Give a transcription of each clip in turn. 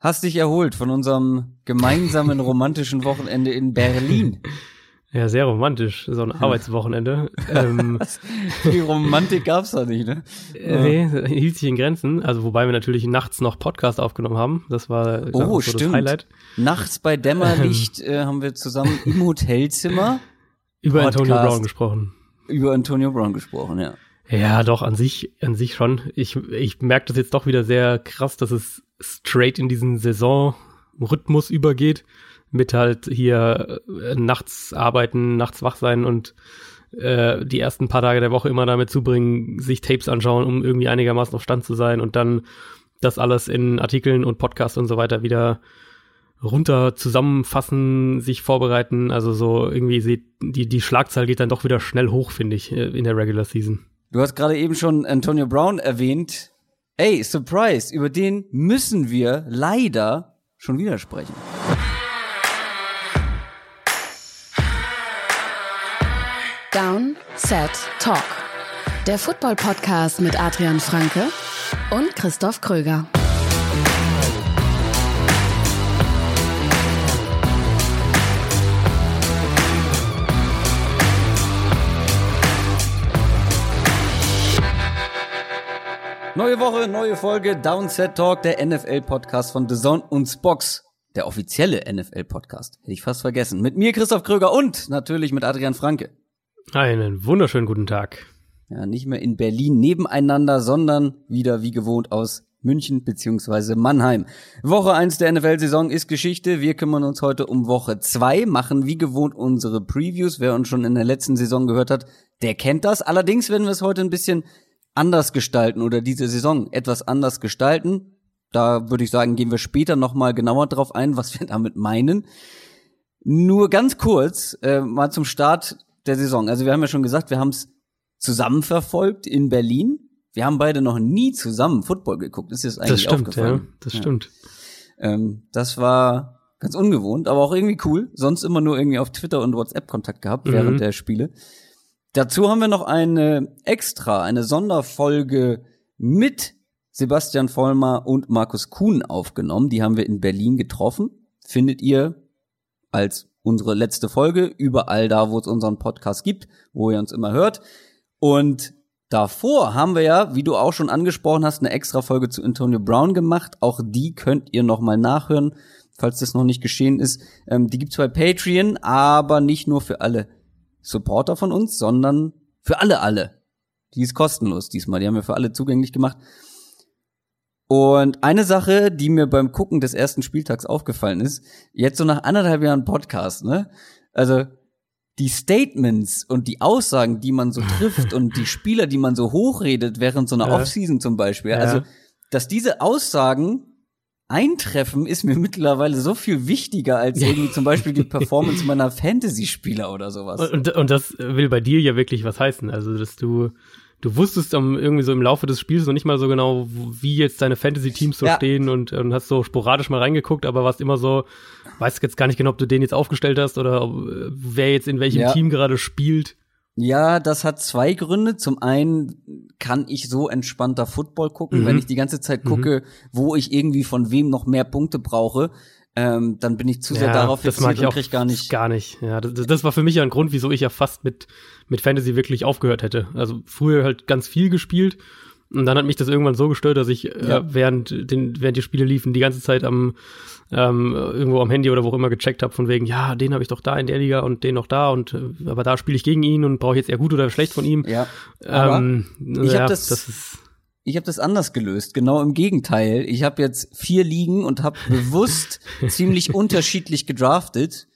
hast dich erholt von unserem gemeinsamen romantischen Wochenende in Berlin. Ja, sehr romantisch, so ein Arbeitswochenende. ähm, Die Romantik gab's da nicht, ne? äh, nee, hielt sich in Grenzen. Also wobei wir natürlich nachts noch Podcast aufgenommen haben. Das war Oh, mal, so stimmt. das Highlight. Nachts bei Dämmerlicht äh, haben wir zusammen im Hotelzimmer Über Podcast. Antonio Brown gesprochen. über Antonio Brown gesprochen, ja. Ja, doch, an sich, an sich schon. Ich, ich merke das jetzt doch wieder sehr krass, dass es straight in diesen Saisonrhythmus übergeht. Mit halt hier äh, nachts arbeiten, nachts wach sein und äh, die ersten paar Tage der Woche immer damit zubringen, sich Tapes anschauen, um irgendwie einigermaßen auf Stand zu sein und dann das alles in Artikeln und Podcasts und so weiter wieder runter zusammenfassen, sich vorbereiten. Also so irgendwie sieht, die, die Schlagzahl geht dann doch wieder schnell hoch, finde ich, äh, in der Regular Season. Du hast gerade eben schon Antonio Brown erwähnt. Ey, Surprise, über den müssen wir leider schon wieder sprechen. Down, Set, Talk. Der Football-Podcast mit Adrian Franke und Christoph Kröger. Neue Woche, neue Folge Downset Talk, der NFL-Podcast von The Zone und Spox. Der offizielle NFL-Podcast. Hätte ich fast vergessen. Mit mir, Christoph Kröger und natürlich mit Adrian Franke. Einen wunderschönen guten Tag. Ja, nicht mehr in Berlin nebeneinander, sondern wieder wie gewohnt aus München beziehungsweise Mannheim. Woche 1 der NFL-Saison ist Geschichte. Wir kümmern uns heute um Woche 2, machen wie gewohnt unsere Previews. Wer uns schon in der letzten Saison gehört hat, der kennt das. Allerdings werden wir es heute ein bisschen anders gestalten oder diese Saison etwas anders gestalten. Da würde ich sagen, gehen wir später nochmal genauer drauf ein, was wir damit meinen. Nur ganz kurz, äh, mal zum Start der Saison. Also wir haben ja schon gesagt, wir haben es zusammen verfolgt in Berlin. Wir haben beide noch nie zusammen Football geguckt. Ist das eigentlich Das stimmt, ja. aufgefallen? Das Ja. stimmt. Ähm, das war ganz ungewohnt, aber auch irgendwie cool. Sonst immer nur irgendwie auf Twitter und WhatsApp Kontakt gehabt Mhm. während der Spiele. Dazu haben wir noch eine extra, eine Sonderfolge mit Sebastian Vollmer und Markus Kuhn aufgenommen. Die haben wir in Berlin getroffen. Findet ihr als unsere letzte Folge überall da, wo es unseren Podcast gibt, wo ihr uns immer hört. Und davor haben wir ja, wie du auch schon angesprochen hast, eine extra Folge zu Antonio Brown gemacht. Auch die könnt ihr noch mal nachhören, falls das noch nicht geschehen ist. Ähm, die gibt's bei Patreon, aber nicht nur für alle Supporter von uns, sondern für alle alle. Die ist kostenlos diesmal. Die haben wir für alle zugänglich gemacht. Und eine Sache, die mir beim Gucken des ersten Spieltags aufgefallen ist, jetzt so nach anderthalb Jahren Podcast, ne? Also die Statements und die Aussagen, die man so trifft und die Spieler, die man so hochredet während so einer Ja. Offseason zum Beispiel, Ja. also dass diese Aussagen eintreffen, ist mir mittlerweile so viel wichtiger als irgendwie zum Beispiel die Performance meiner Fantasy-Spieler oder sowas. Und, und das will bei dir ja wirklich was heißen. Also, dass du, du wusstest um, irgendwie so im Laufe des Spiels noch nicht mal so genau, wie jetzt deine Fantasy-Teams so Ja. stehen und, und hast so sporadisch mal reingeguckt, aber warst immer so, weißt jetzt gar nicht genau, ob du den jetzt aufgestellt hast oder ob, wer jetzt in welchem Ja. Team gerade spielt. Ja, das hat zwei Gründe. Zum einen kann ich so entspannter Football gucken, Mhm. wenn ich die ganze Zeit gucke, wo ich irgendwie von wem noch mehr Punkte brauche, ähm, dann bin ich zu sehr darauf das mag ich und auch gar nicht. Gar nicht. Ja, das, das war für mich ja ein Grund, wieso ich ja fast mit, mit Fantasy wirklich aufgehört hätte. Also früher halt ganz viel gespielt und dann hat mich das irgendwann so gestört, dass ich Ja. äh, während, den, während die Spiele liefen, die ganze Zeit am ähm, irgendwo am Handy oder wo auch immer gecheckt habe, von wegen, ja, den habe ich doch da in der Liga und den noch da und äh, aber da spiele ich gegen ihn und brauche ich jetzt eher gut oder schlecht von ihm. Ja. Aber ähm, ich ja, hab das- ist Ich habe das anders gelöst, genau im Gegenteil. Ich habe jetzt vier Ligen und habe bewusst ziemlich unterschiedlich gedraftet,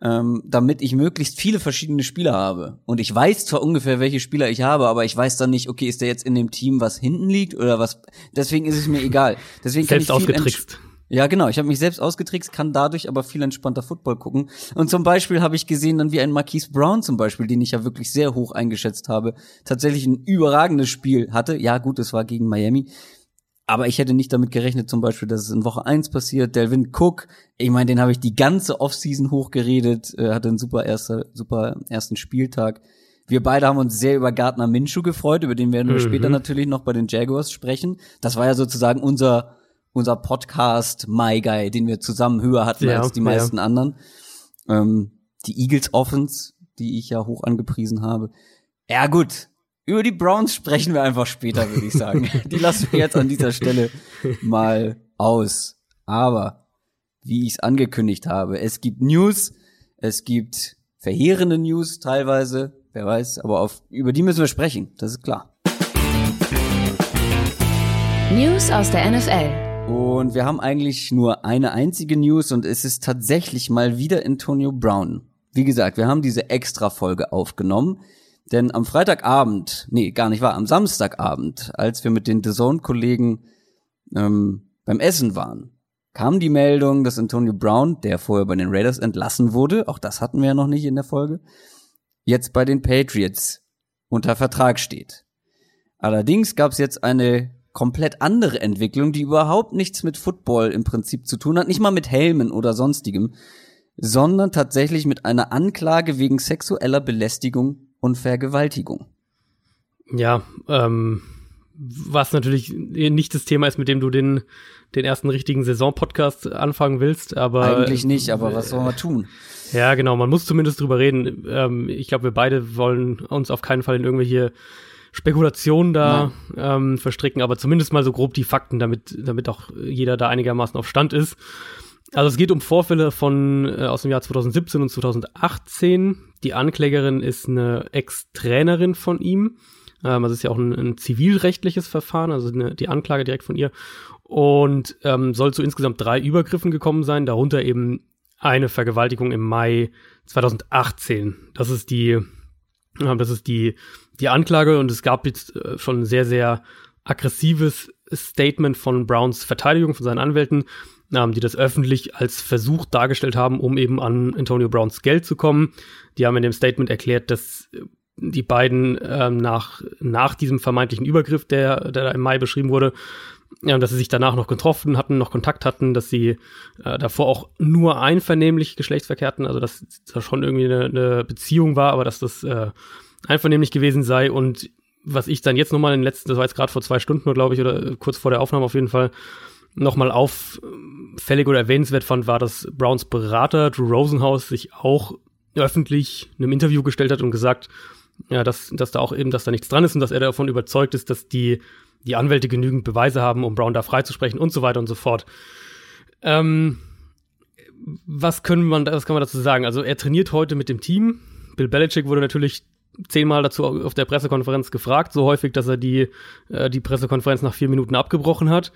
ähm, damit ich möglichst viele verschiedene Spieler habe. Und ich weiß zwar ungefähr, welche Spieler ich habe, aber ich weiß dann nicht, okay, ist der jetzt in dem Team, was hinten liegt oder was. Deswegen ist es mir egal. Deswegen kann selbst ich viel ausgetrickst. Ja, genau. Ich habe mich selbst ausgetrickst, kann dadurch aber viel entspannter Football gucken. Und zum Beispiel habe ich gesehen, dann wie ein Marquise Brown zum Beispiel, den ich ja wirklich sehr hoch eingeschätzt habe, tatsächlich ein überragendes Spiel hatte. Ja, gut, es war gegen Miami. Aber ich hätte nicht damit gerechnet, zum Beispiel, dass es in Woche 1 passiert. Delvin Cook, ich meine, den habe ich die ganze Offseason hochgeredet, äh, hatte einen super, erster, super ersten Spieltag. Wir beide haben uns sehr über Gardner Minshew gefreut, über den werden wir Mhm. später natürlich noch bei den Jaguars sprechen. Das war ja sozusagen unser unser Podcast My Guy, den wir zusammen höher hatten ja, als die meisten ja. anderen. Ähm, die Eagles Offense, die ich ja hoch angepriesen habe. Ja gut, über die Browns sprechen wir einfach später, würde ich sagen. die lassen wir jetzt an dieser Stelle mal aus. Aber wie ich es angekündigt habe, es gibt News, es gibt verheerende News teilweise, wer weiß, aber auf, über die müssen wir sprechen, das ist klar. News aus der NFL. Und wir haben eigentlich nur eine einzige News und es ist tatsächlich mal wieder Antonio Brown. Wie gesagt, wir haben diese Extra-Folge aufgenommen, denn am Freitagabend, nee, gar nicht wahr, am Samstagabend, als wir mit den The Zone-Kollegen ähm, beim Essen waren, kam die Meldung, dass Antonio Brown, der vorher bei den Raiders entlassen wurde, auch das hatten wir ja noch nicht in der Folge, jetzt bei den Patriots unter Vertrag steht. Allerdings gab es jetzt eine komplett andere Entwicklung, die überhaupt nichts mit Football im Prinzip zu tun hat, nicht mal mit Helmen oder sonstigem, sondern tatsächlich mit einer Anklage wegen sexueller Belästigung und Vergewaltigung. Ja, ähm, was natürlich nicht das Thema ist, mit dem du den, den ersten richtigen Saison-Podcast anfangen willst, aber. Eigentlich nicht, aber was soll man tun? Ja, genau, man muss zumindest drüber reden. Ähm, ich glaube, wir beide wollen uns auf keinen Fall in irgendwelche Spekulationen da ähm, verstricken, aber zumindest mal so grob die Fakten, damit, damit auch jeder da einigermaßen auf Stand ist. Also es geht um Vorfälle von äh, aus dem Jahr 2017 und 2018. Die Anklägerin ist eine Ex-Trainerin von ihm. Ähm, also es ist ja auch ein, ein zivilrechtliches Verfahren, also eine, die Anklage direkt von ihr. Und ähm, soll zu insgesamt drei Übergriffen gekommen sein, darunter eben eine Vergewaltigung im Mai 2018. Das ist die, äh, das ist die die Anklage und es gab jetzt äh, schon sehr, sehr aggressives Statement von Browns Verteidigung, von seinen Anwälten, ähm, die das öffentlich als Versuch dargestellt haben, um eben an Antonio Browns Geld zu kommen. Die haben in dem Statement erklärt, dass äh, die beiden ähm, nach, nach diesem vermeintlichen Übergriff, der, der da im Mai beschrieben wurde, ja, dass sie sich danach noch getroffen hatten, noch Kontakt hatten, dass sie äh, davor auch nur einvernehmlich Geschlechtsverkehr hatten, also dass da schon irgendwie eine, eine Beziehung war, aber dass das äh, einvernehmlich gewesen sei und was ich dann jetzt nochmal in den letzten, das war jetzt gerade vor zwei Stunden, glaube ich, oder kurz vor der Aufnahme auf jeden Fall, nochmal auffällig oder erwähnenswert fand, war, dass Browns Berater Drew Rosenhaus sich auch öffentlich in einem Interview gestellt hat und gesagt, ja, dass, dass da auch eben, dass da nichts dran ist und dass er davon überzeugt ist, dass die, die Anwälte genügend Beweise haben, um Brown da freizusprechen und so weiter und so fort. Ähm, was können man, was kann man dazu sagen? Also er trainiert heute mit dem Team. Bill Belichick wurde natürlich zehnmal dazu auf der Pressekonferenz gefragt, so häufig, dass er die, äh, die Pressekonferenz nach vier Minuten abgebrochen hat.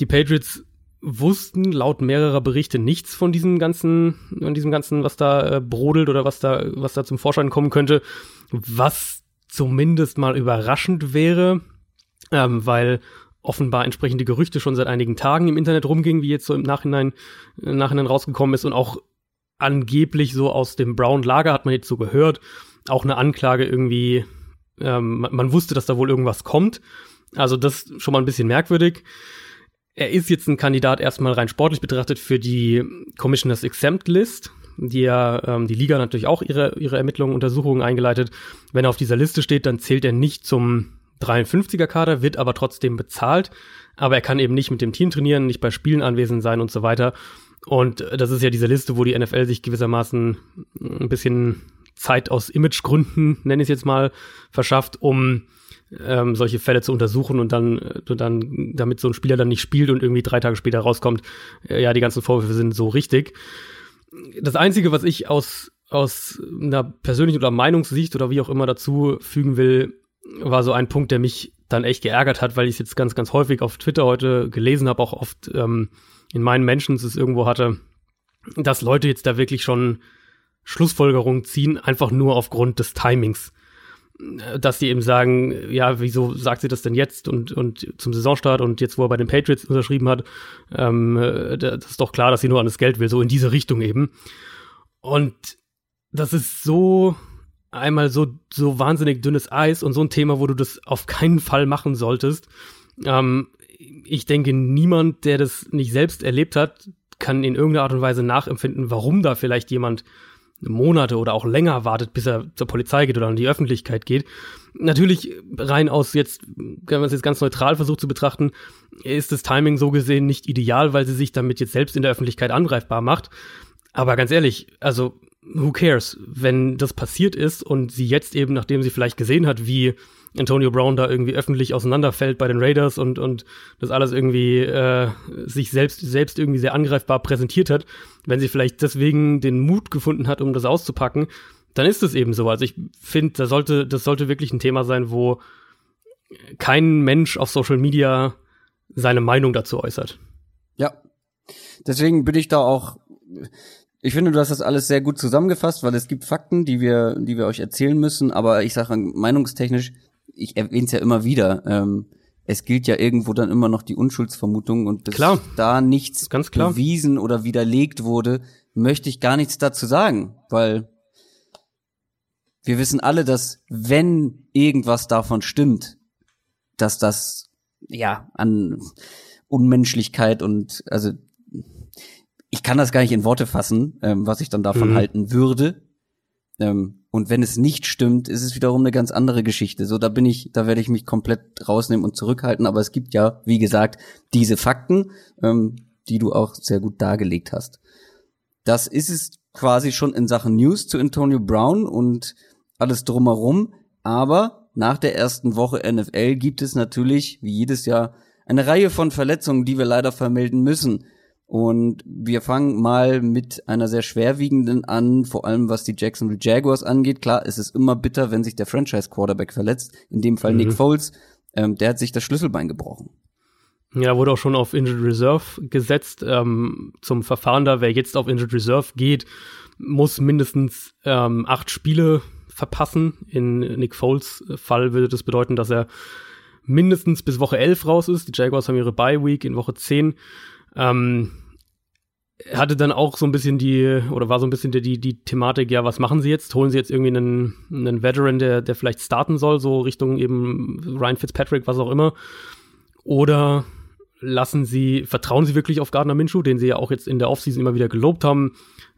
Die Patriots wussten laut mehrerer Berichte nichts von diesem ganzen, von diesem ganzen, was da äh, brodelt oder was da, was da zum Vorschein kommen könnte, was zumindest mal überraschend wäre, ähm, weil offenbar entsprechende Gerüchte schon seit einigen Tagen im Internet rumgingen, wie jetzt so im Nachhinein, im Nachhinein rausgekommen ist und auch angeblich so aus dem Brown Lager hat man jetzt so gehört, auch eine Anklage irgendwie, ähm, man, wusste, dass da wohl irgendwas kommt. Also das schon mal ein bisschen merkwürdig. Er ist jetzt ein Kandidat erstmal rein sportlich betrachtet für die Commissioners Exempt List, die ja ähm, die Liga natürlich auch ihre, ihre Ermittlungen, Untersuchungen eingeleitet. Wenn er auf dieser Liste steht, dann zählt er nicht zum 53er Kader, wird aber trotzdem bezahlt. Aber er kann eben nicht mit dem Team trainieren, nicht bei Spielen anwesend sein und so weiter. Und das ist ja diese Liste, wo die NFL sich gewissermaßen ein bisschen Zeit aus Imagegründen, nenne ich es jetzt mal, verschafft, um ähm, solche Fälle zu untersuchen und dann, äh, dann, damit so ein Spieler dann nicht spielt und irgendwie drei Tage später rauskommt, äh, ja, die ganzen Vorwürfe sind so richtig. Das Einzige, was ich aus, aus einer persönlichen oder Meinungssicht oder wie auch immer dazu fügen will, war so ein Punkt, der mich dann echt geärgert hat, weil ich es jetzt ganz, ganz häufig auf Twitter heute gelesen habe, auch oft ähm, in meinen Menschen es irgendwo hatte, dass Leute jetzt da wirklich schon Schlussfolgerungen ziehen, einfach nur aufgrund des Timings. Dass die eben sagen, ja, wieso sagt sie das denn jetzt und, und zum Saisonstart und jetzt, wo er bei den Patriots unterschrieben hat, ähm, das ist doch klar, dass sie nur an das Geld will, so in diese Richtung eben. Und das ist so einmal so, so wahnsinnig dünnes Eis und so ein Thema, wo du das auf keinen Fall machen solltest. Ähm, ich denke, niemand, der das nicht selbst erlebt hat, kann in irgendeiner Art und Weise nachempfinden, warum da vielleicht jemand Monate oder auch länger wartet, bis er zur Polizei geht oder an die Öffentlichkeit geht. Natürlich rein aus jetzt, wenn man es jetzt ganz neutral versucht zu betrachten, ist das Timing so gesehen nicht ideal, weil sie sich damit jetzt selbst in der Öffentlichkeit angreifbar macht. Aber ganz ehrlich, also who cares, wenn das passiert ist und sie jetzt eben, nachdem sie vielleicht gesehen hat, wie Antonio Brown da irgendwie öffentlich auseinanderfällt bei den Raiders und, und das alles irgendwie äh, sich selbst, selbst irgendwie sehr angreifbar präsentiert hat, wenn sie vielleicht deswegen den Mut gefunden hat, um das auszupacken, dann ist es eben so. Also ich finde, das sollte, das sollte wirklich ein Thema sein, wo kein Mensch auf Social Media seine Meinung dazu äußert. Ja. Deswegen bin ich da auch ich finde, du hast das alles sehr gut zusammengefasst, weil es gibt Fakten, die wir, die wir euch erzählen müssen. Aber ich sage meinungstechnisch, ich erwähne es ja immer wieder. Ähm, es gilt ja irgendwo dann immer noch die Unschuldsvermutung und bis klar. da nichts Ganz klar. bewiesen oder widerlegt wurde, möchte ich gar nichts dazu sagen, weil wir wissen alle, dass wenn irgendwas davon stimmt, dass das ja an Unmenschlichkeit und also ich kann das gar nicht in Worte fassen, ähm, was ich dann davon mhm. halten würde. Ähm, und wenn es nicht stimmt, ist es wiederum eine ganz andere Geschichte. So, da bin ich, da werde ich mich komplett rausnehmen und zurückhalten. Aber es gibt ja, wie gesagt, diese Fakten, ähm, die du auch sehr gut dargelegt hast. Das ist es quasi schon in Sachen News zu Antonio Brown und alles drumherum. Aber nach der ersten Woche NFL gibt es natürlich, wie jedes Jahr, eine Reihe von Verletzungen, die wir leider vermelden müssen. Und wir fangen mal mit einer sehr schwerwiegenden an, vor allem was die Jacksonville Jaguars angeht. Klar, es ist immer bitter, wenn sich der Franchise Quarterback verletzt. In dem Fall mhm. Nick Foles. Ähm, der hat sich das Schlüsselbein gebrochen. Ja, wurde auch schon auf Injured Reserve gesetzt. Ähm, zum Verfahren da, wer jetzt auf Injured Reserve geht, muss mindestens ähm, acht Spiele verpassen. In Nick Foles Fall würde das bedeuten, dass er mindestens bis Woche 11 raus ist. Die Jaguars haben ihre Bye Week in Woche 10. Ähm, hatte dann auch so ein bisschen die, oder war so ein bisschen die, die, Thematik, ja, was machen sie jetzt? Holen sie jetzt irgendwie einen, einen Veteran, der, der vielleicht starten soll, so Richtung eben Ryan Fitzpatrick, was auch immer? Oder lassen sie, vertrauen sie wirklich auf Gardner Minshew, den sie ja auch jetzt in der Offseason immer wieder gelobt haben,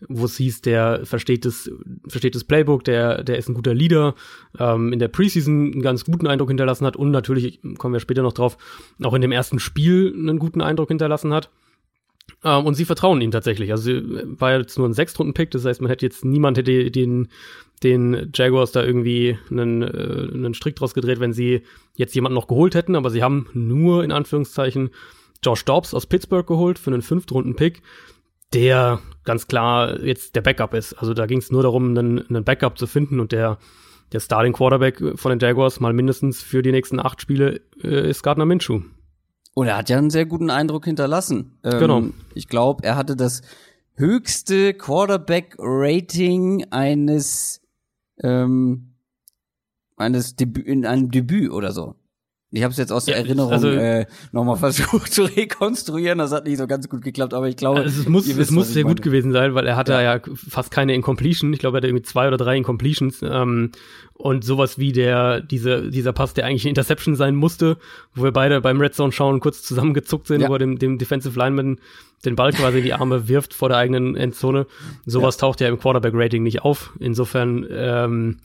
wo es hieß, der versteht das, versteht das Playbook, der, der ist ein guter Leader, ähm, in der Preseason einen ganz guten Eindruck hinterlassen hat und natürlich, kommen wir später noch drauf, auch in dem ersten Spiel einen guten Eindruck hinterlassen hat. Ähm, und sie vertrauen ihm tatsächlich. Also war jetzt nur ein Sechstrunden-Pick, das heißt, man hätte jetzt niemand hätte den, den Jaguars da irgendwie einen, äh, einen Strick draus gedreht, wenn sie jetzt jemanden noch geholt hätten, aber sie haben nur in Anführungszeichen Josh Dobbs aus Pittsburgh geholt für einen Fünftrunden-Pick, der ganz klar jetzt der Backup ist. Also da ging es nur darum, einen, einen Backup zu finden und der der Starting Quarterback von den Jaguars mal mindestens für die nächsten acht Spiele äh, ist Gardner Minshew. Und er hat ja einen sehr guten Eindruck hinterlassen. Ähm, genau. Ich glaube, er hatte das höchste Quarterback-Rating eines ähm, eines Debüt in einem Debüt oder so. Ich habe es jetzt aus der ja, Erinnerung also, äh, nochmal versucht zu rekonstruieren. Das hat nicht so ganz gut geklappt, aber ich glaube, also es muss, wisst, es muss sehr meine. gut gewesen sein, weil er hatte ja. ja fast keine Incompletion. Ich glaube, er hatte irgendwie zwei oder drei Incompletions. Ähm, und sowas wie der, diese, dieser Pass, der eigentlich eine Interception sein musste, wo wir beide beim Red Zone schauen, kurz zusammengezuckt sind, ja. wo er dem, dem Defensive Lineman den Ball quasi in die Arme wirft vor der eigenen Endzone. Sowas taucht ja im Quarterback-Rating nicht auf. Insofern, ähm,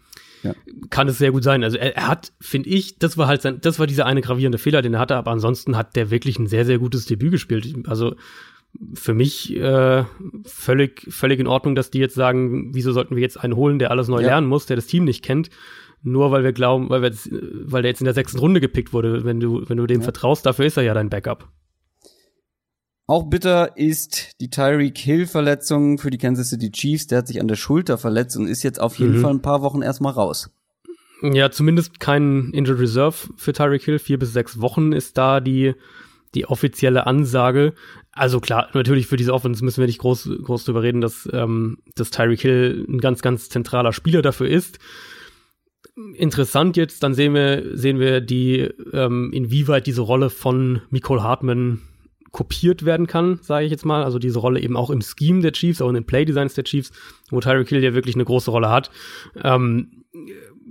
ja. kann es sehr gut sein. Also er, er hat, finde ich, das war halt sein, das war dieser eine gravierende Fehler, den er hatte, aber ansonsten hat der wirklich ein sehr, sehr gutes Debüt gespielt. Also für mich äh, völlig, völlig in Ordnung, dass die jetzt sagen, wieso sollten wir jetzt einen holen, der alles neu ja. lernen muss, der das Team nicht kennt, nur weil wir glauben, weil wir jetzt, weil der jetzt in der sechsten Runde gepickt wurde. Wenn du, wenn du dem ja. vertraust, dafür ist er ja dein Backup. Auch bitter ist die Tyreek Hill Verletzung für die Kansas City Chiefs. Der hat sich an der Schulter verletzt und ist jetzt auf jeden mhm. Fall ein paar Wochen erstmal raus. Ja, zumindest kein Injured Reserve für Tyreek Hill. Vier bis sechs Wochen ist da die, die offizielle Ansage. Also klar, natürlich für diese Offense müssen wir nicht groß, groß drüber reden, dass, ähm, dass Tyreek Hill ein ganz, ganz zentraler Spieler dafür ist. Interessant jetzt, dann sehen wir, sehen wir die, ähm, inwieweit diese Rolle von Nicole Hartman kopiert werden kann, sage ich jetzt mal. Also diese Rolle eben auch im Scheme der Chiefs, auch in den Playdesigns der Chiefs, wo Tyreek Hill ja wirklich eine große Rolle hat. Ähm,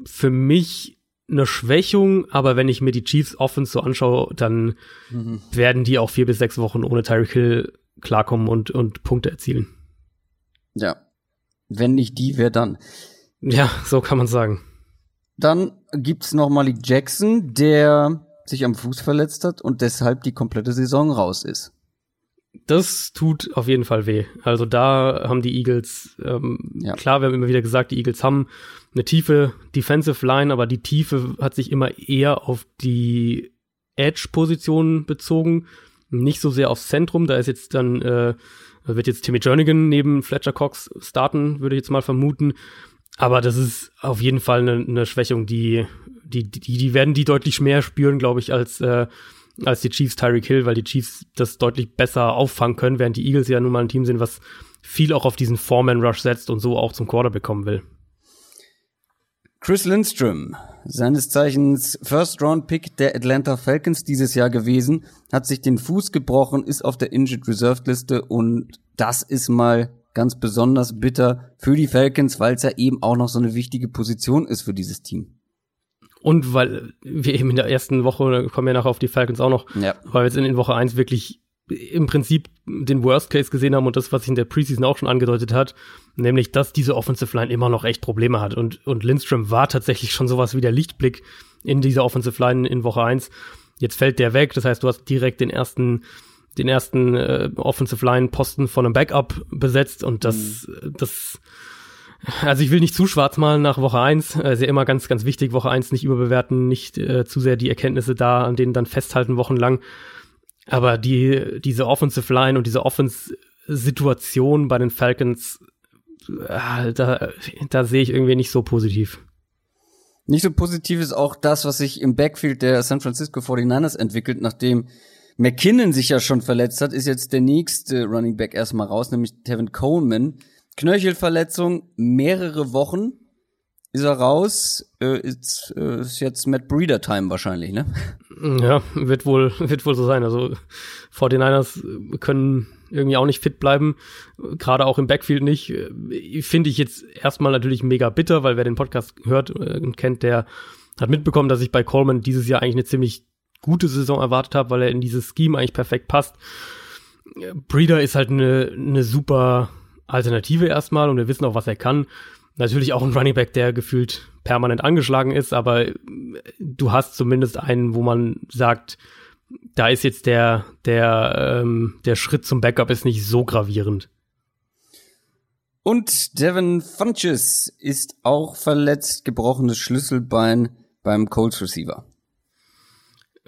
für mich eine Schwächung, aber wenn ich mir die Chiefs Offense so anschaue, dann mhm. werden die auch vier bis sechs Wochen ohne Tyreek Hill klarkommen und, und Punkte erzielen. Ja. Wenn nicht die, wer dann? Ja, so kann man sagen. Dann gibt's noch Malik Jackson, der sich am Fuß verletzt hat und deshalb die komplette Saison raus ist. Das tut auf jeden Fall weh. Also da haben die Eagles, ähm, ja. klar, wir haben immer wieder gesagt, die Eagles haben eine tiefe Defensive Line, aber die Tiefe hat sich immer eher auf die Edge-Position bezogen, nicht so sehr aufs Zentrum. Da ist jetzt dann, äh, wird jetzt Timmy Jernigan neben Fletcher Cox starten, würde ich jetzt mal vermuten. Aber das ist auf jeden Fall eine, eine Schwächung, die, die, die, die werden die deutlich mehr spüren, glaube ich, als, äh, als die Chiefs Tyreek Hill, weil die Chiefs das deutlich besser auffangen können, während die Eagles ja nun mal ein Team sind, was viel auch auf diesen Foreman Rush setzt und so auch zum Quarter bekommen will. Chris Lindstrom, seines Zeichens First Round Pick der Atlanta Falcons dieses Jahr gewesen, hat sich den Fuß gebrochen, ist auf der Injured Reserved Liste und das ist mal ganz besonders bitter für die Falcons, weil es ja eben auch noch so eine wichtige Position ist für dieses Team. Und weil wir eben in der ersten Woche, kommen ja nachher auf die Falcons auch noch, ja. weil wir jetzt in Woche eins wirklich im Prinzip den Worst Case gesehen haben und das, was sich in der Preseason auch schon angedeutet hat, nämlich, dass diese Offensive Line immer noch echt Probleme hat. Und, und Lindstrom war tatsächlich schon sowas wie der Lichtblick in dieser Offensive Line in Woche eins. Jetzt fällt der weg, das heißt, du hast direkt den ersten, den ersten äh, Offensive Line Posten von einem Backup besetzt und das, mhm. das, also ich will nicht zu schwarz malen nach Woche eins. Äh, ist ja immer ganz, ganz wichtig, Woche eins nicht überbewerten, nicht äh, zu sehr die Erkenntnisse da, an denen dann festhalten wochenlang. Aber die, diese Offensive Line und diese Offense-Situation bei den Falcons, äh, da, da sehe ich irgendwie nicht so positiv. Nicht so positiv ist auch das, was sich im Backfield der San Francisco 49ers entwickelt, nachdem McKinnon sich ja schon verletzt hat, ist jetzt der nächste Running Back erstmal raus, nämlich Tevin Coleman. Knöchelverletzung, mehrere Wochen ist er raus. Äh, ist, äh, ist jetzt Matt Breeder Time wahrscheinlich, ne? Ja, wird wohl, wird wohl so sein. Also 49ers können irgendwie auch nicht fit bleiben, gerade auch im Backfield nicht. Finde ich jetzt erstmal natürlich mega bitter, weil wer den Podcast hört äh, und kennt, der hat mitbekommen, dass ich bei Coleman dieses Jahr eigentlich eine ziemlich gute Saison erwartet habe, weil er in dieses Scheme eigentlich perfekt passt. Breeder ist halt eine, eine super Alternative erstmal und wir wissen auch, was er kann. Natürlich auch ein Running Back, der gefühlt permanent angeschlagen ist, aber du hast zumindest einen, wo man sagt, da ist jetzt der, der, ähm, der Schritt zum Backup ist nicht so gravierend. Und Devin Funches ist auch verletzt, gebrochenes Schlüsselbein beim Colts Receiver.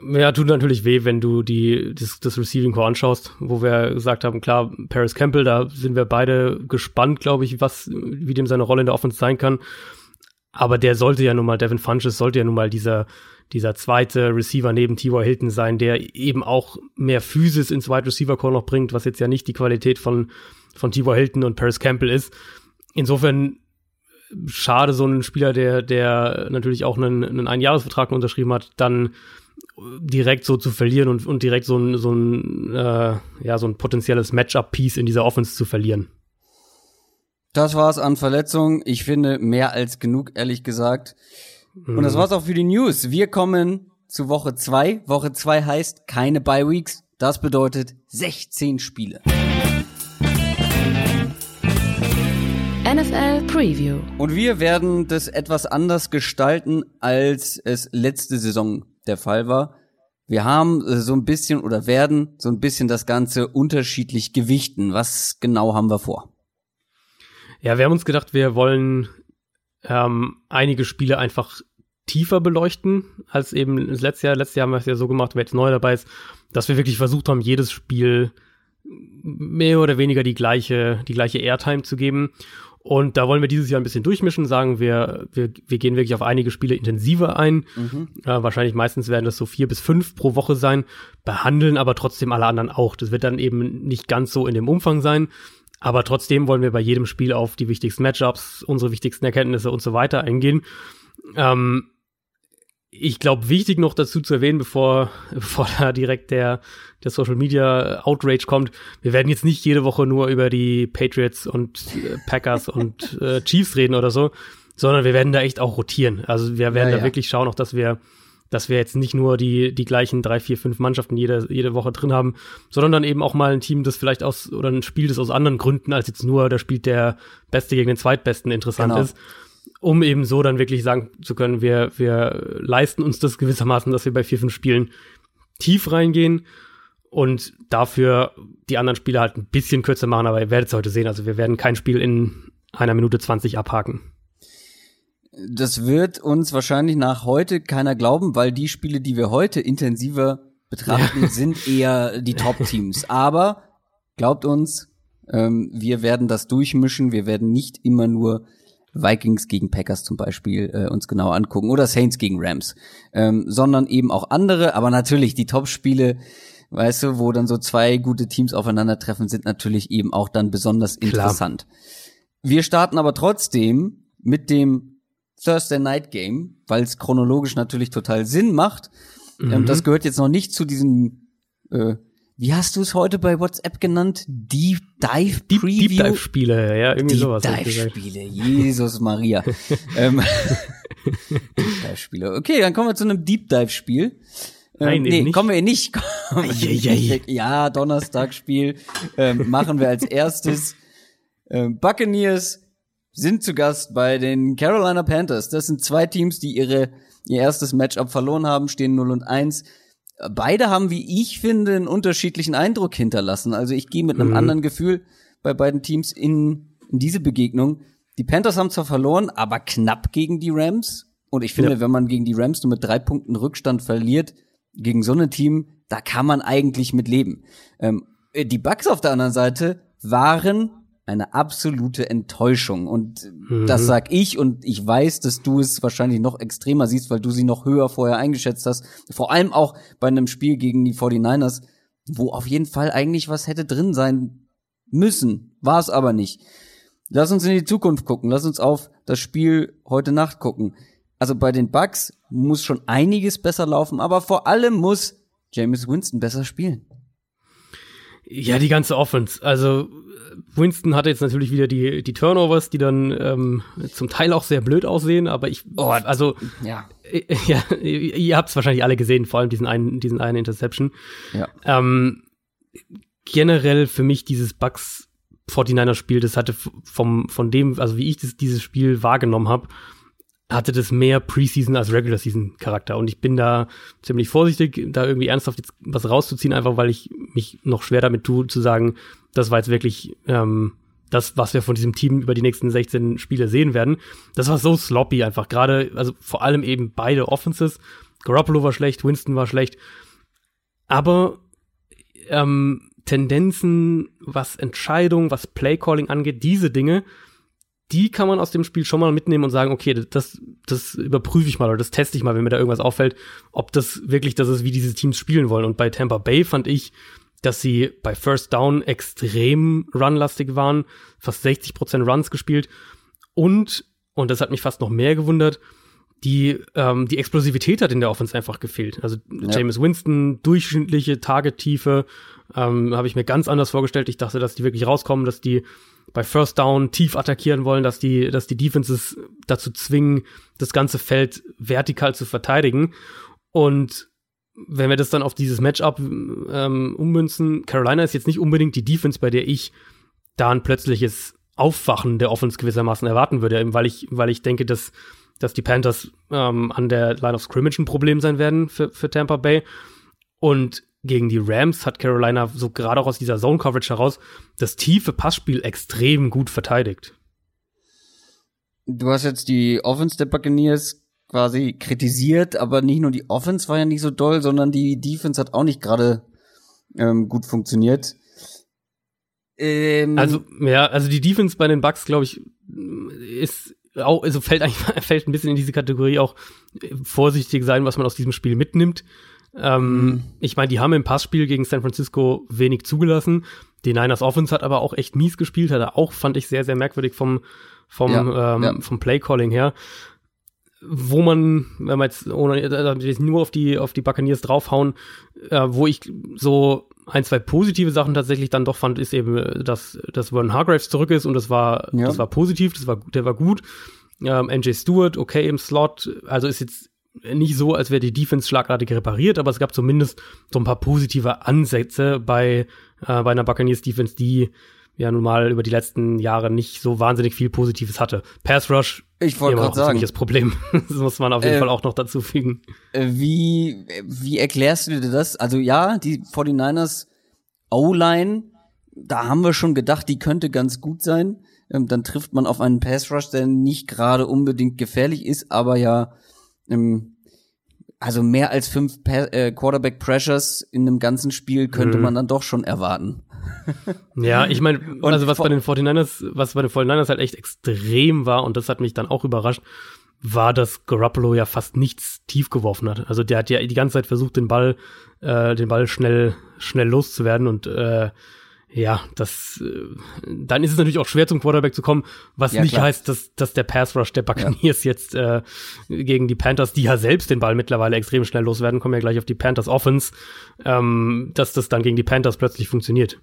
Ja, tut natürlich weh, wenn du die, das, das Receiving Core anschaust, wo wir gesagt haben, klar, Paris Campbell, da sind wir beide gespannt, glaube ich, was, wie dem seine Rolle in der Offense sein kann. Aber der sollte ja nun mal, Devin Funches sollte ja nun mal dieser, dieser zweite Receiver neben T.Y. Hilton sein, der eben auch mehr Physis ins Wide Receiver Core noch bringt, was jetzt ja nicht die Qualität von, von T.Y. Hilton und Paris Campbell ist. Insofern schade, so ein Spieler, der, der natürlich auch einen, einen Einjahresvertrag unterschrieben hat, dann direkt so zu verlieren und, und direkt so ein, so ein, äh, ja, so ein potenzielles Matchup-Piece in dieser Offense zu verlieren. Das war's an Verletzungen. Ich finde mehr als genug, ehrlich gesagt. Und das mhm. war's auch für die News. Wir kommen zu Woche zwei. Woche zwei heißt keine Bye Weeks. Das bedeutet 16 Spiele. NFL Preview. Und wir werden das etwas anders gestalten, als es letzte Saison der Fall war. Wir haben äh, so ein bisschen oder werden so ein bisschen das Ganze unterschiedlich gewichten. Was genau haben wir vor? Ja, wir haben uns gedacht, wir wollen ähm, einige Spiele einfach tiefer beleuchten als eben das letzte Jahr. Letztes Jahr haben wir es ja so gemacht, wer jetzt neu dabei ist, dass wir wirklich versucht haben, jedes Spiel mehr oder weniger die gleiche, die gleiche Airtime zu geben. Und da wollen wir dieses Jahr ein bisschen durchmischen, sagen wir, wir, wir gehen wirklich auf einige Spiele intensiver ein. Mhm. Äh, wahrscheinlich meistens werden das so vier bis fünf pro Woche sein, behandeln aber trotzdem alle anderen auch. Das wird dann eben nicht ganz so in dem Umfang sein. Aber trotzdem wollen wir bei jedem Spiel auf die wichtigsten Matchups, unsere wichtigsten Erkenntnisse und so weiter eingehen. Ähm, ich glaube, wichtig noch dazu zu erwähnen, bevor, bevor da direkt der, der Social Media Outrage kommt, wir werden jetzt nicht jede Woche nur über die Patriots und äh, Packers und äh, Chiefs reden oder so, sondern wir werden da echt auch rotieren. Also wir werden ja, da ja. wirklich schauen, auch dass wir dass wir jetzt nicht nur die, die gleichen drei, vier, fünf Mannschaften jede, jede Woche drin haben, sondern dann eben auch mal ein Team, das vielleicht aus, oder ein Spiel, das aus anderen Gründen als jetzt nur, da spielt der Beste gegen den Zweitbesten interessant genau. ist. Um eben so dann wirklich sagen zu können, wir, wir leisten uns das gewissermaßen, dass wir bei vier, fünf Spielen tief reingehen und dafür die anderen Spiele halt ein bisschen kürzer machen, aber ihr werdet es heute sehen. Also wir werden kein Spiel in einer Minute 20 abhaken. Das wird uns wahrscheinlich nach heute keiner glauben, weil die Spiele, die wir heute intensiver betrachten, ja. sind eher die Top-Teams. Aber glaubt uns, ähm, wir werden das durchmischen. Wir werden nicht immer nur Vikings gegen Packers zum Beispiel äh, uns genau angucken oder Saints gegen Rams, ähm, sondern eben auch andere. Aber natürlich die Top-Spiele, weißt du, wo dann so zwei gute Teams aufeinandertreffen, sind natürlich eben auch dann besonders interessant. Klar. Wir starten aber trotzdem mit dem Thursday Night Game, weil es chronologisch natürlich total Sinn macht. Mhm. Ähm, das gehört jetzt noch nicht zu diesem, äh, wie hast du es heute bei WhatsApp genannt? Deep Dive Preview? Deep, Deep Dive Spiele, ja, irgendwie Deep sowas. Deep Dive Spiele, Jesus Maria. ähm, Deep Dive Spiele. Okay, dann kommen wir zu einem Deep Dive Spiel. Ähm, Nein, nee, nicht. kommen wir nicht. Ja, Donnerstagsspiel ähm, machen wir als erstes. Ähm, Buccaneers sind zu Gast bei den Carolina Panthers. Das sind zwei Teams, die ihre, ihr erstes Matchup verloren haben, stehen 0 und 1. Beide haben, wie ich finde, einen unterschiedlichen Eindruck hinterlassen. Also ich gehe mit einem mhm. anderen Gefühl bei beiden Teams in, in diese Begegnung. Die Panthers haben zwar verloren, aber knapp gegen die Rams. Und ich finde, ja. wenn man gegen die Rams nur mit drei Punkten Rückstand verliert, gegen so ein Team, da kann man eigentlich mit leben. Ähm, die Bucks auf der anderen Seite waren eine absolute Enttäuschung. Und mhm. das sag ich und ich weiß, dass du es wahrscheinlich noch extremer siehst, weil du sie noch höher vorher eingeschätzt hast. Vor allem auch bei einem Spiel gegen die 49ers, wo auf jeden Fall eigentlich was hätte drin sein müssen. War es aber nicht. Lass uns in die Zukunft gucken. Lass uns auf das Spiel heute Nacht gucken. Also bei den Bucks muss schon einiges besser laufen, aber vor allem muss James Winston besser spielen. Ja, die ganze Offense. Also Winston hatte jetzt natürlich wieder die, die Turnovers, die dann ähm, zum Teil auch sehr blöd aussehen, aber ich, oh, also, ja, ja ihr habt es wahrscheinlich alle gesehen, vor allem diesen einen, diesen einen Interception. Ja. Ähm, generell für mich dieses Bucks 49er Spiel, das hatte vom, von dem, also wie ich das, dieses Spiel wahrgenommen habe, hatte das mehr Preseason als Regular Season Charakter und ich bin da ziemlich vorsichtig, da irgendwie ernsthaft jetzt was rauszuziehen, einfach weil ich mich noch schwer damit tue, zu sagen, das war jetzt wirklich ähm, das, was wir von diesem Team über die nächsten 16 Spiele sehen werden. Das war so sloppy einfach. Gerade, also vor allem eben beide Offenses. Garoppolo war schlecht, Winston war schlecht. Aber ähm, Tendenzen, was Entscheidungen, was Playcalling angeht, diese Dinge, die kann man aus dem Spiel schon mal mitnehmen und sagen, okay, das, das überprüfe ich mal oder das teste ich mal, wenn mir da irgendwas auffällt, ob das wirklich das ist, wie diese Teams spielen wollen. Und bei Tampa Bay fand ich, dass sie bei First Down extrem runlastig waren, fast 60 Prozent Runs gespielt und, und das hat mich fast noch mehr gewundert, die, ähm, die Explosivität hat in der Offense einfach gefehlt. Also ja. James Winston, durchschnittliche Targettiefe, ähm, habe ich mir ganz anders vorgestellt. Ich dachte, dass die wirklich rauskommen, dass die bei First Down tief attackieren wollen, dass die, dass die Defenses dazu zwingen, das ganze Feld vertikal zu verteidigen. Und wenn wir das dann auf dieses Matchup ähm, ummünzen, Carolina ist jetzt nicht unbedingt die Defense, bei der ich da ein plötzliches Aufwachen der Offense gewissermaßen erwarten würde, weil ich, weil ich denke, dass, dass die Panthers ähm, an der Line of Scrimmage ein Problem sein werden für, für Tampa Bay. Und gegen die Rams hat Carolina so gerade auch aus dieser Zone Coverage heraus das tiefe Passspiel extrem gut verteidigt. Du hast jetzt die Offense der Buccaneers quasi kritisiert, aber nicht nur die Offense war ja nicht so doll, sondern die Defense hat auch nicht gerade ähm, gut funktioniert. Ähm, also ja, also die Defense bei den Bucks, glaube ich, ist auch, also fällt eigentlich fällt ein bisschen in diese Kategorie auch vorsichtig sein, was man aus diesem Spiel mitnimmt. Ähm, mhm. Ich meine, die haben im Passspiel gegen San Francisco wenig zugelassen. Die Niners Offense hat aber auch echt mies gespielt, hat er auch, fand ich, sehr, sehr merkwürdig vom, vom, ja, ähm, ja. vom Playcalling her. Wo man, wenn man jetzt ohne, äh, nur auf die, auf die Buccaneers draufhauen, äh, wo ich so ein, zwei positive Sachen tatsächlich dann doch fand, ist eben, dass, dass Vernon Hargraves zurück ist und das war, ja. das war positiv, das war, der war gut. Ähm, NJ Stewart, okay im Slot, also ist jetzt nicht so, als wäre die Defense schlagartig repariert, aber es gab zumindest so ein paar positive Ansätze bei, äh, bei einer Buccaneers Defense, die ja nun mal über die letzten Jahre nicht so wahnsinnig viel Positives hatte. Pass Rush ich wollte gerade sagen, ziemliches Problem. das muss man auf jeden äh, Fall auch noch dazu fügen. Äh, wie wie erklärst du dir das? Also ja, die 49ers O-Line, da haben wir schon gedacht, die könnte ganz gut sein. Ähm, dann trifft man auf einen Pass Rush, der nicht gerade unbedingt gefährlich ist, aber ja ähm, also mehr als fünf pa äh, Quarterback Pressures in einem ganzen Spiel könnte mhm. man dann doch schon erwarten. Ja, ich meine, also was bei den 49ers, was bei den 49ers halt echt extrem war, und das hat mich dann auch überrascht, war, dass Garoppolo ja fast nichts tief geworfen hat. Also der hat ja die ganze Zeit versucht, den Ball, äh, den Ball schnell, schnell loszuwerden und äh, ja, das, äh, dann ist es natürlich auch schwer zum Quarterback zu kommen, was ja, nicht klar. heißt, dass, dass der Pass Rush der Buccaneers ja. jetzt äh, gegen die Panthers, die ja selbst den Ball mittlerweile extrem schnell loswerden, kommen ja gleich auf die Panthers Offense, ähm, dass das dann gegen die Panthers plötzlich funktioniert.